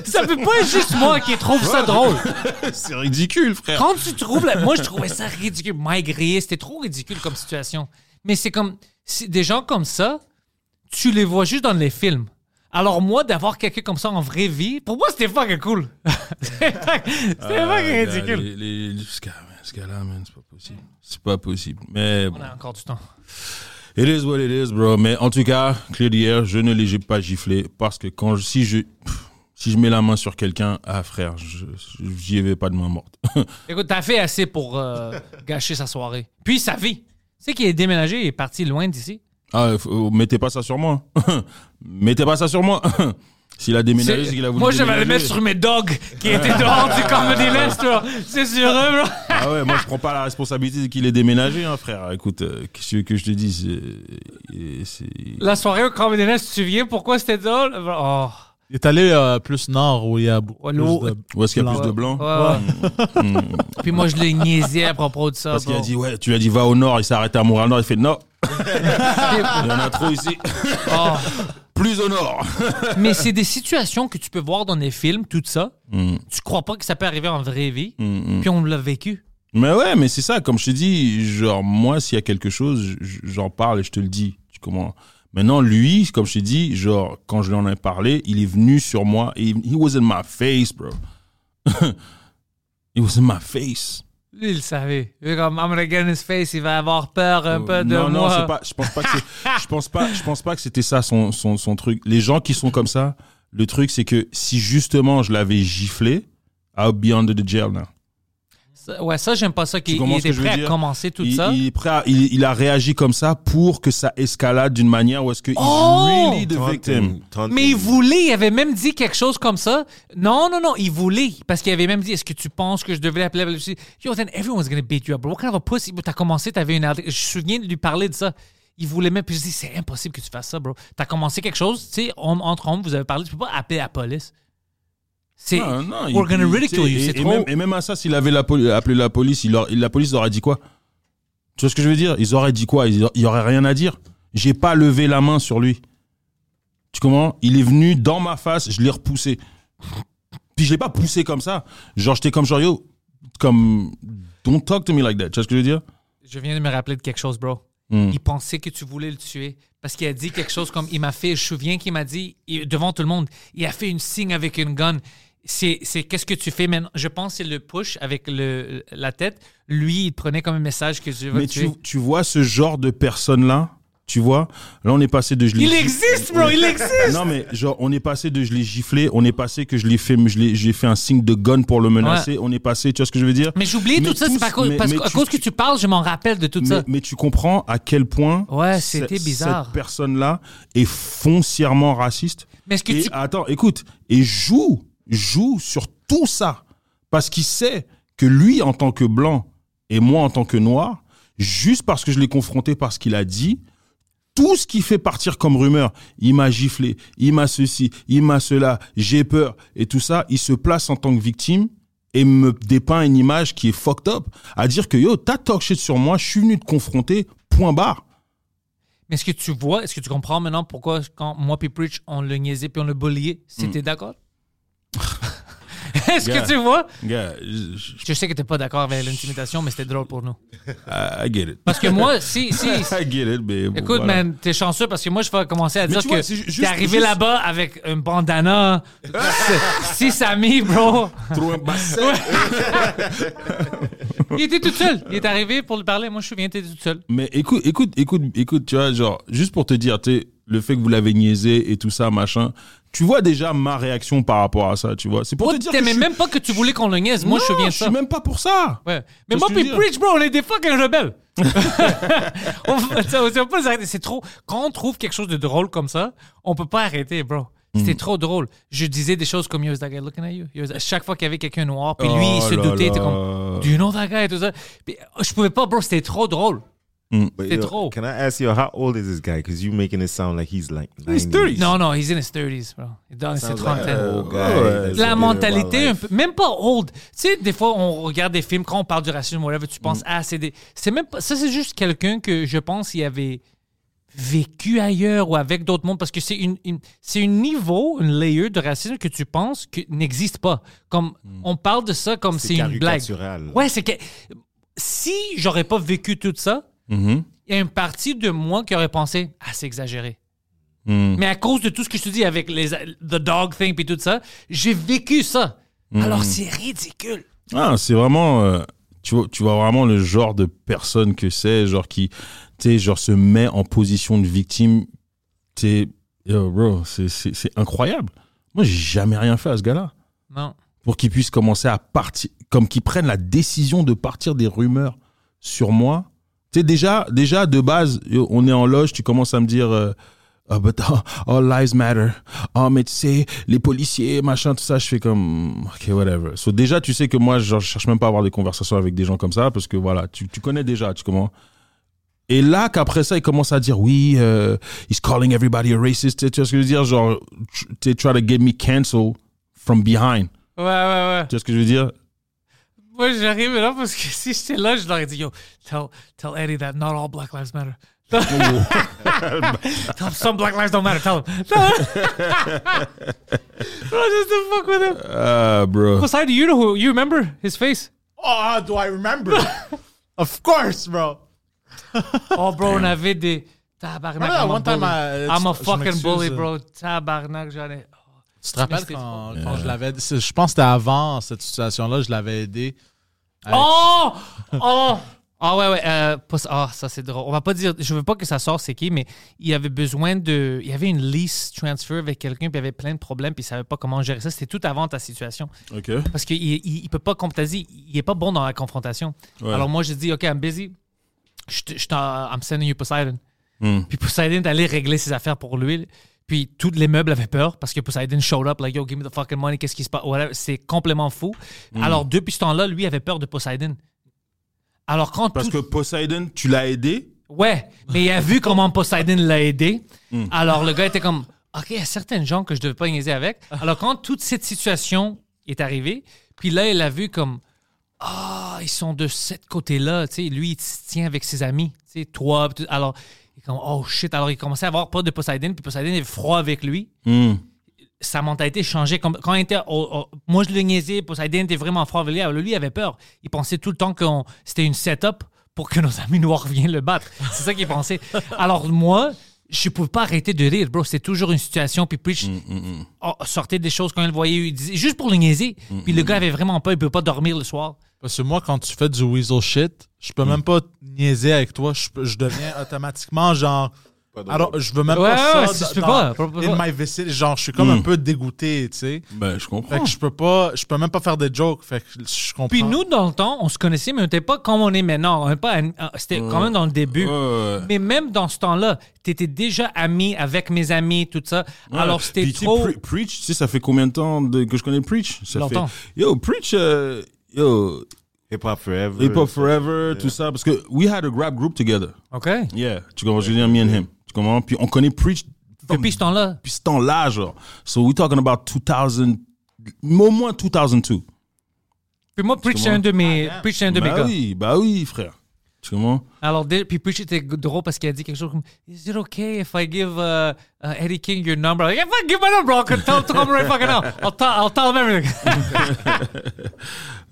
Speaker 1: ça peut pas être juste moi qui trouve ça drôle. (laughs)
Speaker 3: c'est ridicule, frère.
Speaker 1: Quand tu trouves la... Moi, je trouvais ça ridicule. Riait, c'était trop ridicule comme situation. Mais c'est comme... Des gens comme ça, tu les vois juste dans les films. Alors moi, d'avoir quelqu'un comme ça en vraie vie, pour moi, c'était fucking cool. (laughs) c'était fucking
Speaker 3: Ah,
Speaker 1: fucking ridicule.
Speaker 3: les- les- les- ce gars-là, man, c'est pas possible. C'est pas possible. Mais bon.
Speaker 1: On a encore du temps.
Speaker 3: It is what it is, bro. Mais en tout cas, the air, je ne l'ai j'ai pas giflé parce que quand je- si je si je mets la main sur quelqu'un, ah frère, j'y avais pas de main morte. (laughs)
Speaker 1: Écoute, t'as fait assez pour euh, gâcher sa soirée. Puis sa vie. Tu sais qu'il est déménagé, il est parti loin d'ici.
Speaker 3: Ah, faut- mettez pas ça sur moi. (laughs) mettez pas ça sur moi. (laughs) S'il a déménagé,
Speaker 1: C'est-
Speaker 3: qu'il a voulu
Speaker 1: Moi, je vais le
Speaker 3: déménager.
Speaker 1: mettre sur mes dogs qui étaient dehors du Comedy Nest, là. C'est sur eux, bro.
Speaker 3: Ah ouais, moi je prends pas la responsabilité qu'il ait déménagé, hein, frère. Écoute, euh, qu'est-ce que je te dise c'est- c'est
Speaker 1: La soirée au Comedy Nest, tu te souviens pourquoi c'était drôle? Oh.
Speaker 2: Il est allé euh, plus nord où il y a beaucoup
Speaker 1: Ouais,
Speaker 2: plus de...
Speaker 3: où est-ce qu'il y a plus de blanc
Speaker 1: Ouais, ouais. (laughs) Puis moi, je l'ai niaisé à propos de ça.
Speaker 3: Parce qu'il
Speaker 1: bro.
Speaker 3: a dit ouais, tu lui as dit va au nord, il s'est arrêté à Montréal-Nord, il fait non. Il y en a trop ici.
Speaker 1: Oh. (laughs)
Speaker 3: Plus au nord.
Speaker 1: Mais c'est des situations que tu peux voir dans des films, tout ça.
Speaker 3: Mm.
Speaker 1: Tu crois pas que ça peut arriver en vraie vie.
Speaker 3: Mm, mm.
Speaker 1: Puis on l'a vécu.
Speaker 3: Mais ouais, mais c'est ça, comme je te dis, genre, moi, s'il y a quelque chose, j'en parle et je te le dis. Tu comprends? Maintenant, lui, comme je te dis, genre, quand je lui en ai parlé, il est venu sur moi et he was in my face, bro. (laughs) he was in my face.
Speaker 1: Lui, il savait. Est comme, I'm gonna get in his face, il va avoir peur un peu de
Speaker 3: non, non,
Speaker 1: moi.
Speaker 3: c'est pas, je pense pas que (laughs) je pense pas, je pense pas que c'était ça son, son, son truc. Les gens qui sont comme ça, le truc, c'est que si justement je l'avais giflé, I'll be under the jail now.
Speaker 1: Ouais, ça, j'aime pas ça. Qu'il il était prêt à commencer tout
Speaker 3: il,
Speaker 1: ça.
Speaker 3: il est prêt à- il, il a réagi comme ça pour que ça escalade d'une manière où est-ce que
Speaker 1: Oh!
Speaker 3: really the victim.
Speaker 1: Mais il voulait, il avait même dit quelque chose comme ça. Non, non, non, il voulait. Parce qu'il avait même dit, est-ce que tu penses que je devrais appeler la police? Yo, then everyone's gonna beat you up, bro. What kind of a pussy? T'as commencé, t'avais une... Je me souviens de lui parler de ça. Il voulait même... Puis je dis, c'est impossible que tu fasses ça, bro. T'as commencé quelque chose, tu sais, entre hommes, vous avez parlé, tu peux pas appeler la police. C'est...
Speaker 3: Non, non, il-
Speaker 1: We're gonna ridicule you,
Speaker 3: et-
Speaker 1: c'est
Speaker 3: et
Speaker 1: trop...
Speaker 3: même, et même à ça, s'il avait la poli- appelé la police, il leur- la police aurait dit quoi? Tu vois ce que je veux dire? Ils auraient dit quoi? Il y aurait rien à dire. J'ai pas levé la main sur lui. Tu comprends? Il est venu dans ma face, je l'ai repoussé. Puis je l'ai pas poussé comme ça. Genre, j'étais comme genre, yo, comme, don't talk to me like that. Tu vois ce que je veux dire?
Speaker 1: Je viens de me rappeler de quelque chose, bro.
Speaker 3: Hmm.
Speaker 1: Il pensait que tu voulais le tuer. Parce qu'il a dit quelque chose comme. Il m'a fait. Je me souviens qu'il m'a dit, il- devant tout le monde, il a fait une signe avec une gun. C'est c'est qu'est-ce que tu fais maintenant? Je pense c'est le push avec le, la tête. Lui, il prenait comme un message que je veux
Speaker 3: Mais
Speaker 1: tu
Speaker 3: tu, tu vois ce genre de personne-là, tu vois, là on est passé de je l'ai
Speaker 1: Il existe, bro, il existe!
Speaker 3: Non mais genre on est passé de je l'ai giflé, on est passé que je l'ai fait, je l'ai- j'ai fait un signe de gun pour le menacer, on est passé, tu vois ce que je veux dire?
Speaker 1: Mais j'oublie tout ça, c'est pas à cause,
Speaker 3: mais-
Speaker 1: parce qu'à cause que tu parles, je m'en rappelle de tout
Speaker 3: mais,
Speaker 1: ça.
Speaker 3: mais tu comprends à quel point
Speaker 1: Ouais, c'était bizarre.
Speaker 3: cette personne-là est foncièrement raciste?
Speaker 1: Mais est-ce que
Speaker 3: et
Speaker 1: tu-
Speaker 3: attends, écoute, et joue, joue sur tout ça parce qu'il sait que lui en tant que blanc et moi en tant que noir, juste parce que je l'ai confronté par ce qu'il a dit, tout ce qui fait partir comme rumeur, il m'a giflé, il m'a ceci, il m'a cela, j'ai peur et tout ça, il se place en tant que victime et me dépeint une image qui est fucked up à dire que yo, t'as talk shit sur moi, je suis venu te confronter, point barre.
Speaker 1: Mais est-ce que tu vois, est-ce que tu comprends maintenant pourquoi quand moi puis Preach, on le niaisait puis on le bulliait, c'était d'accord? (laughs) est-ce que tu vois?
Speaker 3: Gars, je- je-
Speaker 1: Je sais que t'es pas d'accord avec l'intimidation, mais c'était drôle pour nous.
Speaker 3: I get it.
Speaker 1: Parce que moi, (laughs) si, si,
Speaker 3: I get it, mais bon,
Speaker 1: Écoute,
Speaker 3: voilà.
Speaker 1: man, t'es chanceux parce que moi, je vais commencer à
Speaker 3: Mais
Speaker 1: dire que t'es arrivé
Speaker 3: juste-
Speaker 1: là-bas avec un bandana, (laughs) six amis, bro.
Speaker 3: Trop un bassin.
Speaker 1: Il était tout seul. Il est arrivé pour lui parler. Moi, je suis bien, t'étais tout seul.
Speaker 3: Mais écoute, écoute, écoute, écoute, tu vois, genre, juste pour te dire, tu sais, le fait que vous l'avez niaisé et tout ça, machin, tu vois déjà ma réaction par rapport à ça, tu vois. C'est pour te dire que
Speaker 1: t'aimais
Speaker 3: suis-
Speaker 1: même pas que tu voulais qu'on le niaise. Moi, je souviens de
Speaker 3: je
Speaker 1: ça.
Speaker 3: suis même pas pour ça.
Speaker 1: Ouais. Mais moi, puis. Preach, bro, on est des fucking rebelles. (laughs) ça. C'est trop. Quand on trouve quelque chose de drôle comme ça, on peut pas arrêter, bro. C'était
Speaker 3: Mm.
Speaker 1: trop drôle. Je disais des choses comme Yo, that guy looking at you? Yo, Chaque fois qu'il y avait quelqu'un noir, puis lui,
Speaker 3: Oh
Speaker 1: il se doutait, t'es comme, Do you know that guy? Et tout ça. Puis, euh, je pouvais pas, bro, c'était trop drôle.
Speaker 4: But,
Speaker 1: C'était
Speaker 4: yo,
Speaker 1: trop.
Speaker 4: Can I ask you, how old is this guy? Because you making it sound like he's like
Speaker 3: He's
Speaker 4: 90s.
Speaker 3: 30.
Speaker 1: Non, non, he's in his 30s, bro. Dans ses
Speaker 4: Sounds like
Speaker 1: trentaines.
Speaker 4: an old guy.
Speaker 3: Ouais.
Speaker 4: that's
Speaker 1: la mentalité un
Speaker 4: life.
Speaker 1: peu même pas old tu sais des fois on regarde des films quand on parle du racisme whatever tu
Speaker 3: Mm.
Speaker 1: penses ah c'est des c'est même pas ça c'est juste quelqu'un que je pense il avait vécu ailleurs ou avec d'autres mondes parce que c'est une, une- c'est un niveau une layer de racisme que tu penses que n'existe pas comme on parle de ça comme c'est une blague
Speaker 4: caricatural.
Speaker 1: ouais c'est que si j'aurais pas vécu tout ça
Speaker 3: Mhm.
Speaker 1: il y a une partie de moi qui aurait pensé ah c'est exagéré
Speaker 3: Mhm.
Speaker 1: mais à cause de tout ce que je te dis avec les the dog thing et tout ça, j'ai vécu ça. Alors c'est ridicule.
Speaker 3: Ah, c'est vraiment, euh, tu vois, tu vois vraiment le genre de personne que c'est, genre qui, genre se met en position de victime. Bro, c'est incroyable. Moi, j'ai jamais rien fait à ce gars-là.
Speaker 1: Non.
Speaker 3: pour qu'il puisse commencer à partir, comme qu'il prenne la décision de partir des rumeurs sur moi. Tu sais, déjà, déjà, de base, on est en loge, tu commences à me dire, euh, Ah, but all, all lives matter. Oh, mais tu sais, les policiers, machin, tout ça, je fais comme, ok, whatever. So, déjà, tu sais que moi, genre, je cherche même pas à avoir des conversations avec des gens comme ça, parce que voilà, tu, tu connais déjà, tu comment. Et là, qu'après ça, il commence à dire, oui, euh, he's calling everybody a racist. Tu vois ce que je veux dire? Genre, tu try to get me cancelled from behind.
Speaker 1: Ouais, ouais, ouais.
Speaker 3: Tu vois ce que je veux dire?
Speaker 1: Moi, j'arrive là parce que (laughs) si j'étais là, je leur ai dit, yo, tell, tell Eddie that not all Black Lives Matter. (laughs) tell him some Black Lives don't matter. Tell him. (laughs) Bro, just to fuck with him.
Speaker 3: Ah, bro.
Speaker 1: Poseidon, you know who? You remember his face?
Speaker 2: Oh, do I remember? of course, bro.
Speaker 1: Oh, bro, on avait des. Tabarnak. I'm a
Speaker 2: one time,
Speaker 1: bully.
Speaker 2: euh,
Speaker 1: I'm a fucking bully,
Speaker 2: euh.
Speaker 1: bro. Tabarnak, j'en ai.
Speaker 2: Tu te rappelles quand, je l'avais... c'est- Je pense que c'était avant cette situation-là, je l'avais aidé. avec-
Speaker 1: Oh! Oh! Ah ouais, ouais. euh, ah, ça c'est drôle. On va pas dire. Je veux pas que ça sorte c'est qui, mais il avait besoin de. Il y avait une lease transfer avec quelqu'un, puis il y avait plein de problèmes, puis il savait pas comment gérer ça. C'était tout avant ta situation.
Speaker 3: Ok.
Speaker 1: Parce qu'il il, il peut pas, comme tu as dit, il est pas bon dans la confrontation.
Speaker 3: Ouais.
Speaker 1: Alors moi, j'ai dit, OK, I'm busy. Je je I'm sending you Poseidon.
Speaker 3: Hmm.
Speaker 1: Puis Poseidon est allé régler ses affaires pour lui. Puis tous les meubles avaient peur parce que Poseidon showed up, like, yo, give me the fucking money, qu'est-ce qui se passe? C'est complètement fou.
Speaker 3: Hmm.
Speaker 1: Alors depuis ce temps-là, lui avait peur de Poseidon. Alors quand
Speaker 3: Parce
Speaker 1: tout-
Speaker 3: que Poseidon, tu l'as aidé?
Speaker 1: Ouais, mais il a vu comment Poseidon l'a aidé.
Speaker 3: Hmm.
Speaker 1: Alors le gars était comme, OK, il y a certaines gens que je devais pas niaiser avec. Alors quand toute cette situation est arrivée, puis là, il a vu comme, ah, ils sont de ce côté-là. Tu sais, lui, il se tient avec ses amis. Tu sais, tout- Alors, comme, oh shit. Alors, il commençait à avoir peur de Poseidon, puis Poseidon est froid avec lui.
Speaker 3: Hmm.
Speaker 1: Sa mentalité changeait. Quand il était. moi, je le niaisais. Poseidon était vraiment froid avec lui. Alors, lui, il avait peur. Il pensait tout le temps que c'était une setup pour que (laughs) nos amis noirs viennent le battre. C'est ça qu'il pensait. (laughs) Alors, moi, je pouvais pas arrêter de rire, bro. C'était toujours une situation. Puis Preach
Speaker 3: Mm,
Speaker 1: sortait des choses quand il le voyait, il disait, juste pour le niaiser.
Speaker 3: Mm,
Speaker 1: Puis le gars avait vraiment peur, il peut pas dormir le soir.
Speaker 2: Parce que moi, quand tu fais du weasel shit, je peux même pas niaiser avec toi. Je, je deviens (laughs) automatiquement genre. Alors, je veux même
Speaker 1: Ouais,
Speaker 2: pas
Speaker 1: ouais,
Speaker 2: ça.
Speaker 1: c'est- tu peux
Speaker 2: dans-
Speaker 1: pas,
Speaker 2: in my vicinity. Genre, je suis comme
Speaker 3: Mm.
Speaker 2: un peu dégoûté, tu sais.
Speaker 3: Ben, je
Speaker 2: Fait
Speaker 3: comprends.
Speaker 2: que je peux pas, je peux même pas faire des jokes. Fait que je comprends.
Speaker 1: Puis nous, dans le temps, on se connaissait, mais on n'était pas comme on est maintenant. On est pas, c'était quand même dans le début. Mais même dans ce temps-là, tu étais déjà ami avec mes amis, tout ça.
Speaker 3: Ouais.
Speaker 1: Alors, c'était trop.
Speaker 3: Pre- Preach, tu sais, ça fait combien de temps de- que je connais Preach? Ça
Speaker 1: Longtemps.
Speaker 3: Fait, yo, Preach, euh, yo,
Speaker 4: Hip Hop Forever.
Speaker 3: Hip Hop Forever, tout ça. Parce que we had a rap group together.
Speaker 1: OK.
Speaker 3: Yeah, tu comprends, je veux dire, me and him. Tu comprends? Puis on connaît Preach
Speaker 1: Depuis ce temps-là.
Speaker 3: depuis ce temps-là, genre. So we're talking about 2000, au moins 2002.
Speaker 1: Puis moi, Preach, c'est un de mes, Preach, c'est un de mes
Speaker 3: Bah
Speaker 1: gars.
Speaker 3: oui, bah oui, frère. Tu comprends?
Speaker 1: Alors, puis Preach était drôle parce qu'il a dit quelque chose comme Is it okay if I give uh, uh, Eddie King your number? Like, yeah, fuck, give my number. I'll tell him to come right fucking now. I'll, tell- I'll tell him everything. (laughs)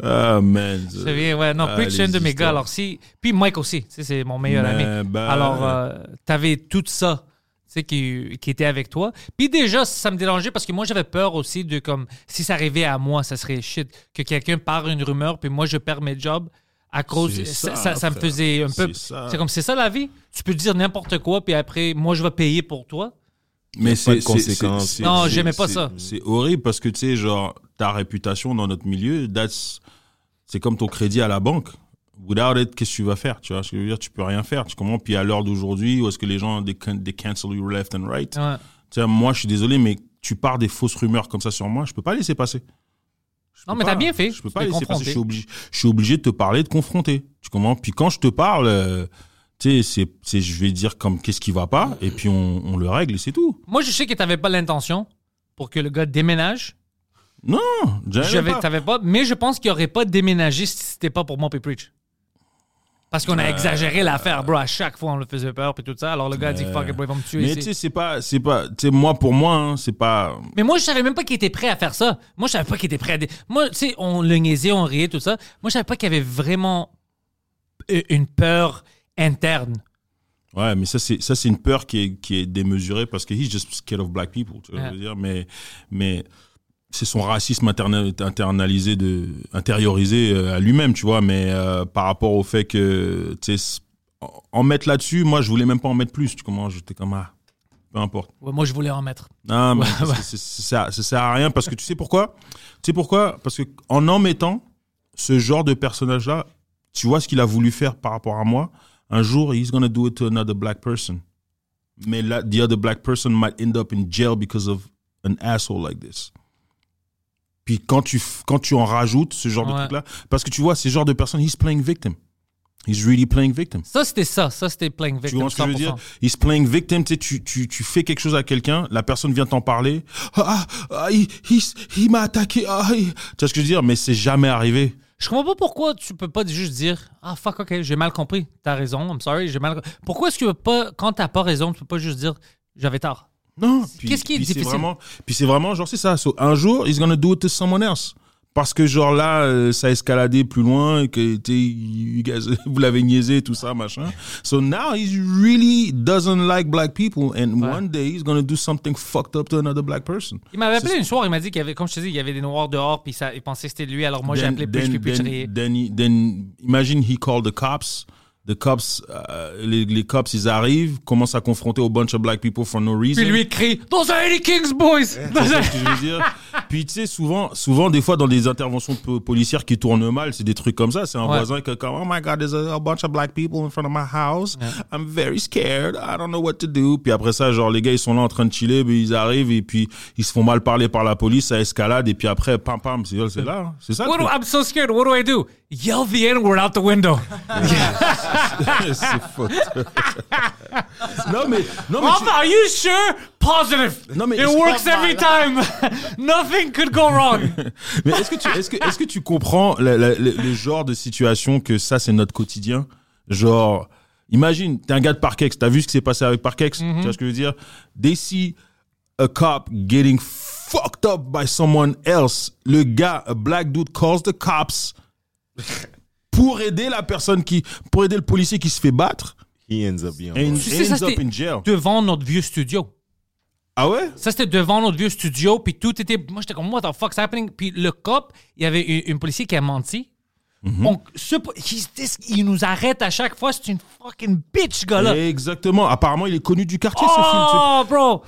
Speaker 3: Ah, man.
Speaker 1: C'est bien, ouais. Non,
Speaker 3: Ah,
Speaker 1: Preach, c'est un de mes gars. Alors, si. Puis Mike aussi. C'est mon meilleur
Speaker 3: Mais,
Speaker 1: ami.
Speaker 3: bah,
Speaker 1: Alors, euh, t'avais tout ça. tu sais, Qui, qui était avec toi. Puis déjà, ça me dérangeait parce que moi, j'avais peur aussi de comme si ça arrivait à moi, ça serait shit. Que quelqu'un part une rumeur, puis moi, je perds mes jobs à cause. Ça,
Speaker 3: ça,
Speaker 1: ça, ça me faisait un peu.
Speaker 3: C'est
Speaker 1: comme, c'est ça la vie? Tu peux dire n'importe quoi, puis après, moi, je vais payer pour toi.
Speaker 3: Mais c'est
Speaker 4: conséquences.
Speaker 1: Non, j'aimais pas ça.
Speaker 3: C'est horrible parce que tu sais, genre, ta réputation dans notre milieu, that's- c'est comme ton crédit à la banque. Without it, qu'est-ce que tu vas faire? Tu vois ce que je veux dire? Tu peux rien faire. Tu comprends? Puis à l'heure d'aujourd'hui, où est-ce que les gens they, can- they cancel you left and right?
Speaker 1: Ouais.
Speaker 3: Tu sais, moi, je suis désolé, mais tu pars des fausses rumeurs comme ça sur moi, je peux pas laisser passer. Je
Speaker 1: Non, mais t'as bien fait.
Speaker 3: Je peux pas laisser passer. Je suis obligé. Je suis obligé de te parler, de confronter. Tu comprends? Puis quand je te parle, euh, tu sais, c'est, c'est, je vais dire comme qu'est-ce qui va pas, et puis on, on le règle et c'est tout.
Speaker 1: Moi, je sais que t'avais pas l'intention pour que le gars déménage.
Speaker 3: Non, j'avais pas.
Speaker 1: t'avais pas, mais je pense qu'il aurait pas déménagé si c'était pas pour puis Preach. Parce qu'on a exagéré l'affaire, bro. À chaque fois, on le faisait peur puis tout ça. Alors le gars a dit fuck it, bro, il va me tuer
Speaker 3: Mais tu sais, c'est pas, c'est pas, tu sais, moi pour moi, hein, c'est pas.
Speaker 1: Mais moi, je savais même pas qu'il était prêt à faire ça. Moi, je savais pas qu'il était prêt à. Moi, tu sais, on le niaisait, on riait, tout ça. Moi, je savais pas qu'il y avait vraiment euh, une peur interne.
Speaker 3: Ouais, mais ça c'est, ça c'est une peur qui est, qui est démesurée parce que he's just scared of black people. Tu vois,
Speaker 1: Ouais.
Speaker 3: je veux dire, mais, mais c'est son racisme interna- internalisé de, intériorisé euh, à lui-même, tu vois. Mais euh, par rapport au fait que, tu sais, en- mettre là-dessus, moi je voulais même pas en mettre plus. Tu comprends J'étais comme ah, peu importe.
Speaker 1: Ouais, moi, je voulais en mettre.
Speaker 3: Non, mais
Speaker 1: Ouais,
Speaker 3: ça sert à rien parce que tu sais pourquoi? Tu sais pourquoi? Parce que en en mettant ce genre de personnage-là, tu vois ce qu'il a voulu faire par rapport à moi. Un jour, he's gonna do it to another black person. Mais là, the other black person might end up in jail because of an asshole like this. Puis quand tu, quand tu en rajoutes ce genre de truc-là, parce que tu vois, ces genres de personnes, he's playing victim. He's really playing victim.
Speaker 1: Ça, c'était ça. Ça, c'était playing
Speaker 3: Tu
Speaker 1: victim.
Speaker 3: vois ce que je veux
Speaker 1: 100%.
Speaker 3: dire? He's playing victim, tu, sais, tu, tu, tu fais quelque chose à quelqu'un, la personne vient t'en parler. Ah, ah, il, il, il m'a attaqué. Ah, il- Tu vois ce que je veux dire? Mais c'est jamais arrivé.
Speaker 1: Je comprends pas pourquoi tu peux pas juste dire Ah fuck, ok, j'ai mal compris. T'as raison, I'm sorry, j'ai mal. Pourquoi est-ce que tu peux pas, quand t'as pas raison, tu peux pas juste dire J'avais tort
Speaker 3: Non. Puis-
Speaker 1: Qu'est-ce qui est
Speaker 3: puis c'est
Speaker 1: difficile?
Speaker 3: Vraiment, puis c'est vraiment, genre, c'est ça. So, un jour, he's gonna do it to someone else. Parce que, genre, là, euh, ça a escaladé plus loin, et que, you guys- (laughs) vous l'avez niaisé, tout ça, machin. So now, he really doesn't like black people, and
Speaker 1: Ouais.
Speaker 3: one day, he's gonna do something fucked up to another black person.
Speaker 1: Il m'avait appelé une soir, il m'a dit qu'il y avait, comme je te dis, il y avait des noirs dehors, puis ça, il pensait que c'était lui, alors moi j'ai
Speaker 3: Then-
Speaker 1: appelé plus,
Speaker 3: then-
Speaker 1: puis plus
Speaker 3: then- then he- then imagine he called the cops. The cops, euh, les, les cops, ils arrivent, commencent à confronter a bunch of black people for no reason.
Speaker 1: Puis lui crie Those are Eddie King's boys
Speaker 3: C'est ça que je veux dire. Puis tu sais, souvent, souvent, des fois, dans des interventions po- policières qui tournent mal, c'est des trucs comme ça. C'est un
Speaker 1: Ouais.
Speaker 3: voisin qui est comme, oh my God, there's a, a bunch of black people in front of my house. I'm very scared. I don't know what to do. Puis après ça, genre, les gars, ils sont là en train de chiller, puis ils arrivent et puis ils se font mal parler par la police, ça escalade et puis après, pam, pam, c'est là. hein. C'est ça.
Speaker 1: What do-. I'm so scared, what do I do? Yell the N-word out the window. (laughs)
Speaker 3: c'est faux. (laughs) non, mais, non, mais tu-
Speaker 1: are you sure? Positive
Speaker 3: Non, mais
Speaker 1: It
Speaker 3: c'est
Speaker 1: works every time (laughs) Nothing could go wrong (laughs)
Speaker 3: Mais est-ce que tu, est-ce que, est-ce que tu comprends la- la- le, le genre de situation que ça, c'est notre quotidien? Genre, imagine, t'es un gars de Parkex, t'as vu ce qui s'est passé avec Parkex? Tu vois ce que je veux dire? They see a cop getting fucked up by someone else. Le gars, a black dude calls the cops (laughs) pour aider la personne qui, pour aider le policier qui se fait battre.
Speaker 4: He ends up being.
Speaker 3: And
Speaker 1: Tu sais, ça,
Speaker 3: up in jail.
Speaker 1: devant notre vieux studio.
Speaker 3: Ah ouais?
Speaker 1: Ça, c'était devant notre vieux studio, puis tout était... Moi, j'étais comme, what the fuck's happening? Puis le cop, il y avait une, une policier qui a menti.
Speaker 3: Mhm.
Speaker 1: Donc, ce, il nous arrête à chaque fois. C'est une fucking bitch, ce gars-là.
Speaker 3: Exactement. Apparemment, il est connu du quartier, ce film.
Speaker 1: Oh, bro!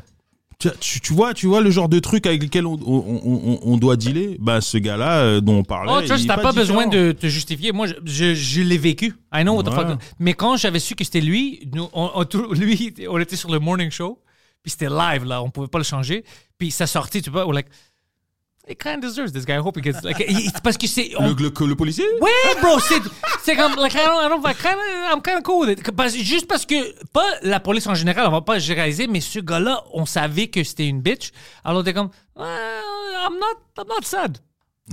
Speaker 3: Tu, tu- tu vois, tu vois le genre de truc avec lequel on, on, on- on doit dealer? Bah, ce gars-là euh, dont on parlait.
Speaker 1: Oh, Josh, t'as pas, besoin
Speaker 3: différent.
Speaker 1: de te justifier. Moi, je, je, je l'ai vécu. I know what the
Speaker 3: Ouais.
Speaker 1: fuck. Mais quand j'avais su que c'était lui, nous, on, (laughs) lui, on était sur le morning show, puis c'était live, là. On pouvait pas le changer. Puis ça sortit, tu vois, we're like, he kind of deserves this guy. I hope he gets. Like, parce que c'est. on-
Speaker 3: Le, le, le policier?
Speaker 1: Ouais, bro, c'est, c'est comme, like, I don't, I don't, like, kinda, I'm kind of cool with it. Parce- juste parce que, pas la police en général, on va pas généraliser, mais ce gars-là, on savait que c'était une bitch. Alors, t'es comme, well, I'm not, I'm not sad.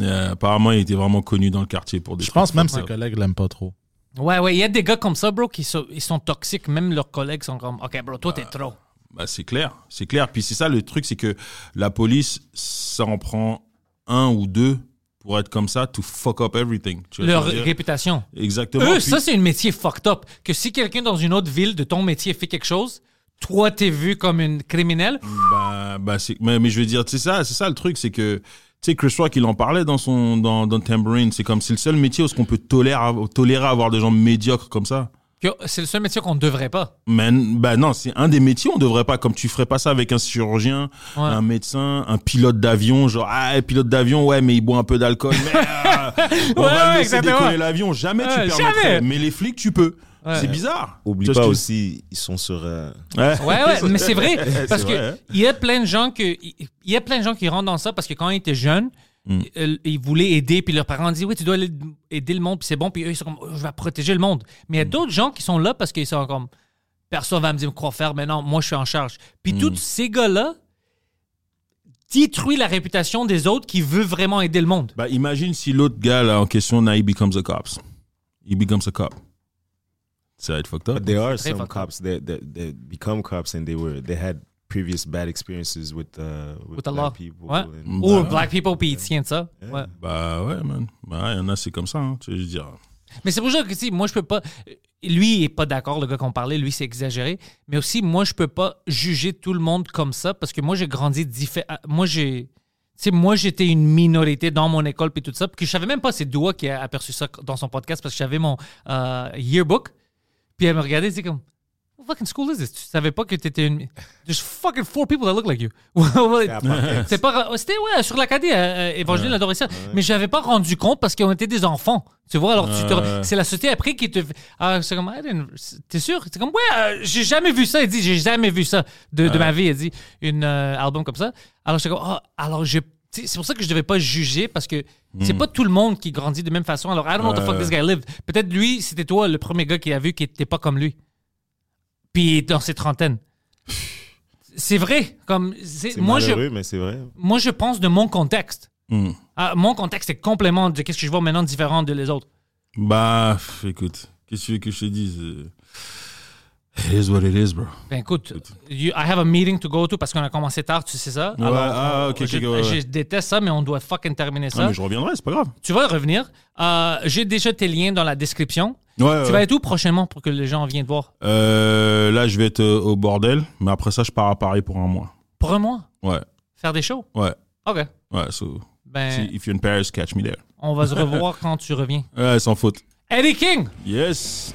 Speaker 3: Euh, Apparemment, il était vraiment connu dans le quartier pour des
Speaker 2: Je pense même ses collègues l'aiment pas trop.
Speaker 1: Ouais, ouais, il y a des gars comme ça, bro, qui sont, ils sont toxiques. Même leurs collègues sont comme, OK, bro, toi, t'es trop.
Speaker 3: Bah, c'est clair, c'est clair. Puis c'est ça le truc, c'est que la police, ça en prend un ou deux pour être comme ça, to fuck up everything. Tu
Speaker 1: Leur réputation.
Speaker 3: Exactement.
Speaker 1: Eux,
Speaker 3: Puis-
Speaker 1: ça, c'est un métier fucked up. Que si quelqu'un dans une autre ville de ton métier fait quelque chose, toi, t'es vu comme une criminelle?
Speaker 3: Bah, bah mais, mais je veux dire, c'est ça, c'est ça le truc, c'est que, tu sais, Chris Rock, il en parlait dans son, dans, dans Tambourine. C'est comme, c'est le seul métier où ce qu'on peut tolérer, tolérer avoir des gens médiocres comme ça.
Speaker 1: C'est le seul métier qu'on ne devrait pas.
Speaker 3: Man, bah non, c'est un des métiers, on devrait pas, comme tu ferais pas ça avec un chirurgien,
Speaker 1: Ouais.
Speaker 3: un médecin, un pilote d'avion, genre, ah, pilote d'avion, ouais, mais il boit un peu d'alcool, mais, (laughs) ah, on
Speaker 1: Ouais,
Speaker 3: va
Speaker 1: ouais,
Speaker 3: le laisser décoller l'avion. Jamais
Speaker 1: Ouais,
Speaker 3: tu permettrais.
Speaker 1: jamais.
Speaker 3: Mais les flics, tu peux.
Speaker 1: Ouais.
Speaker 3: C'est bizarre.
Speaker 4: Oublie
Speaker 3: vois
Speaker 4: pas aussi, ils sont sur. euh,
Speaker 3: Ouais,
Speaker 1: Ouais, (laughs) mais c'est vrai. Parce
Speaker 3: vrai, hein.
Speaker 1: il y a plein de gens que, il y a plein de gens qui rentrent dans ça parce que quand ils étaient jeunes,
Speaker 3: Mm.
Speaker 1: euh, ils voulaient aider, puis leurs parents disent oui, tu dois aider le monde, puis c'est bon, puis eux ils sont comme Oh, je vais protéger le monde. Mais il y a d'autres gens qui sont là parce qu'ils sont comme personne va me dire quoi faire, mais non, moi je suis en charge. Puis tous ces gars-là détruisent la réputation des autres qui veulent vraiment aider le monde.
Speaker 3: Bah, imagine si l'autre gars là en question, now he becomes a cops. He becomes a cop. Ça va être fucked up.
Speaker 4: But there are some cops that, that that become cops and they were they had previous bad experiences with uh with,
Speaker 1: With the
Speaker 4: black
Speaker 1: law.
Speaker 4: people.
Speaker 1: Ouais. Ou
Speaker 3: Bah,
Speaker 1: Black People, puis ils tiennent ça. Ouais.
Speaker 3: Bah ouais, man. Bah, il y en a, c'est comme ça. Hein. Tu veux dire.
Speaker 1: Mais c'est pour ça que, sais, moi, je peux pas. Lui, il est pas d'accord, le gars qu'on parlait, lui, c'est exagéré. Mais aussi, moi, je peux pas juger tout le monde comme ça parce que moi, j'ai grandi différent. Moi, j'ai. Tu sais, moi, j'étais une minorité dans mon école puis tout ça. Puis je savais même pas c'est Doua qui a aperçu ça dans son podcast parce que j'avais mon euh, yearbook. Puis elle me regardait, c'est comme. What fucking school is this? Tu savais pas que t'étais une. There's fucking four people that look like you. (laughs) c'est pas. C'était, ouais, sur l'Acadie, euh, Évangeline adorait ça. Mais j'avais pas rendu compte parce qu'on était des enfants. Tu vois, alors tu te-
Speaker 3: Ouais.
Speaker 1: c'est la société après qui te. Ah, c'est comme, t'es sûr? C'est comme, ouais, euh, j'ai jamais vu ça. Il dit, j'ai jamais vu ça de, de ma vie. Il dit, une euh, album comme ça. Alors j'étais comme, ah, alors je. sais, C'est pour ça que je devais pas juger parce que c'est pas tout le monde qui grandit de même façon. Alors, I don't know what the fuck this guy lived. Peut-être lui, c'était toi le premier gars qui a vu qui était pas comme lui. Puis dans ses trentaines. C'est vrai. Comme, moi, je,
Speaker 4: mais c'est vrai.
Speaker 1: moi, je pense de mon contexte.
Speaker 3: Hmm.
Speaker 1: Ah, mon contexte est complètement de qu'est-ce que je vois maintenant différent de les autres.
Speaker 3: Bah, écoute, qu'est-ce que tu veux que je te dise euh, It is what it is, bro.
Speaker 1: Ben écoute, you- I have a meeting to go to parce qu'on a commencé tard, tu sais ça.
Speaker 3: Ouais, ah, ok, ok,
Speaker 1: je,
Speaker 3: ok, ouais, ouais.
Speaker 1: je déteste ça, mais on doit fucking terminer
Speaker 3: Ah,
Speaker 1: ça.
Speaker 3: mais je reviendrai, c'est pas grave.
Speaker 1: Tu vas revenir. Euh, J'ai déjà tes liens dans la description.
Speaker 3: Ouais, ouais.
Speaker 1: Tu vas être où prochainement pour que les gens viennent te voir?
Speaker 3: Euh, là, je vais être euh, au bordel, mais après ça, je pars à Paris pour un mois.
Speaker 1: Pour un mois?
Speaker 3: Ouais,
Speaker 1: Faire des shows?
Speaker 3: ouais,
Speaker 1: OK.
Speaker 3: ouais. So,
Speaker 1: Ben,
Speaker 3: si- if you're in Paris, catch me there.
Speaker 1: on va se (laughs) revoir quand tu reviens.
Speaker 3: Ouais, sans faute.
Speaker 1: Eddie King!
Speaker 3: Yes.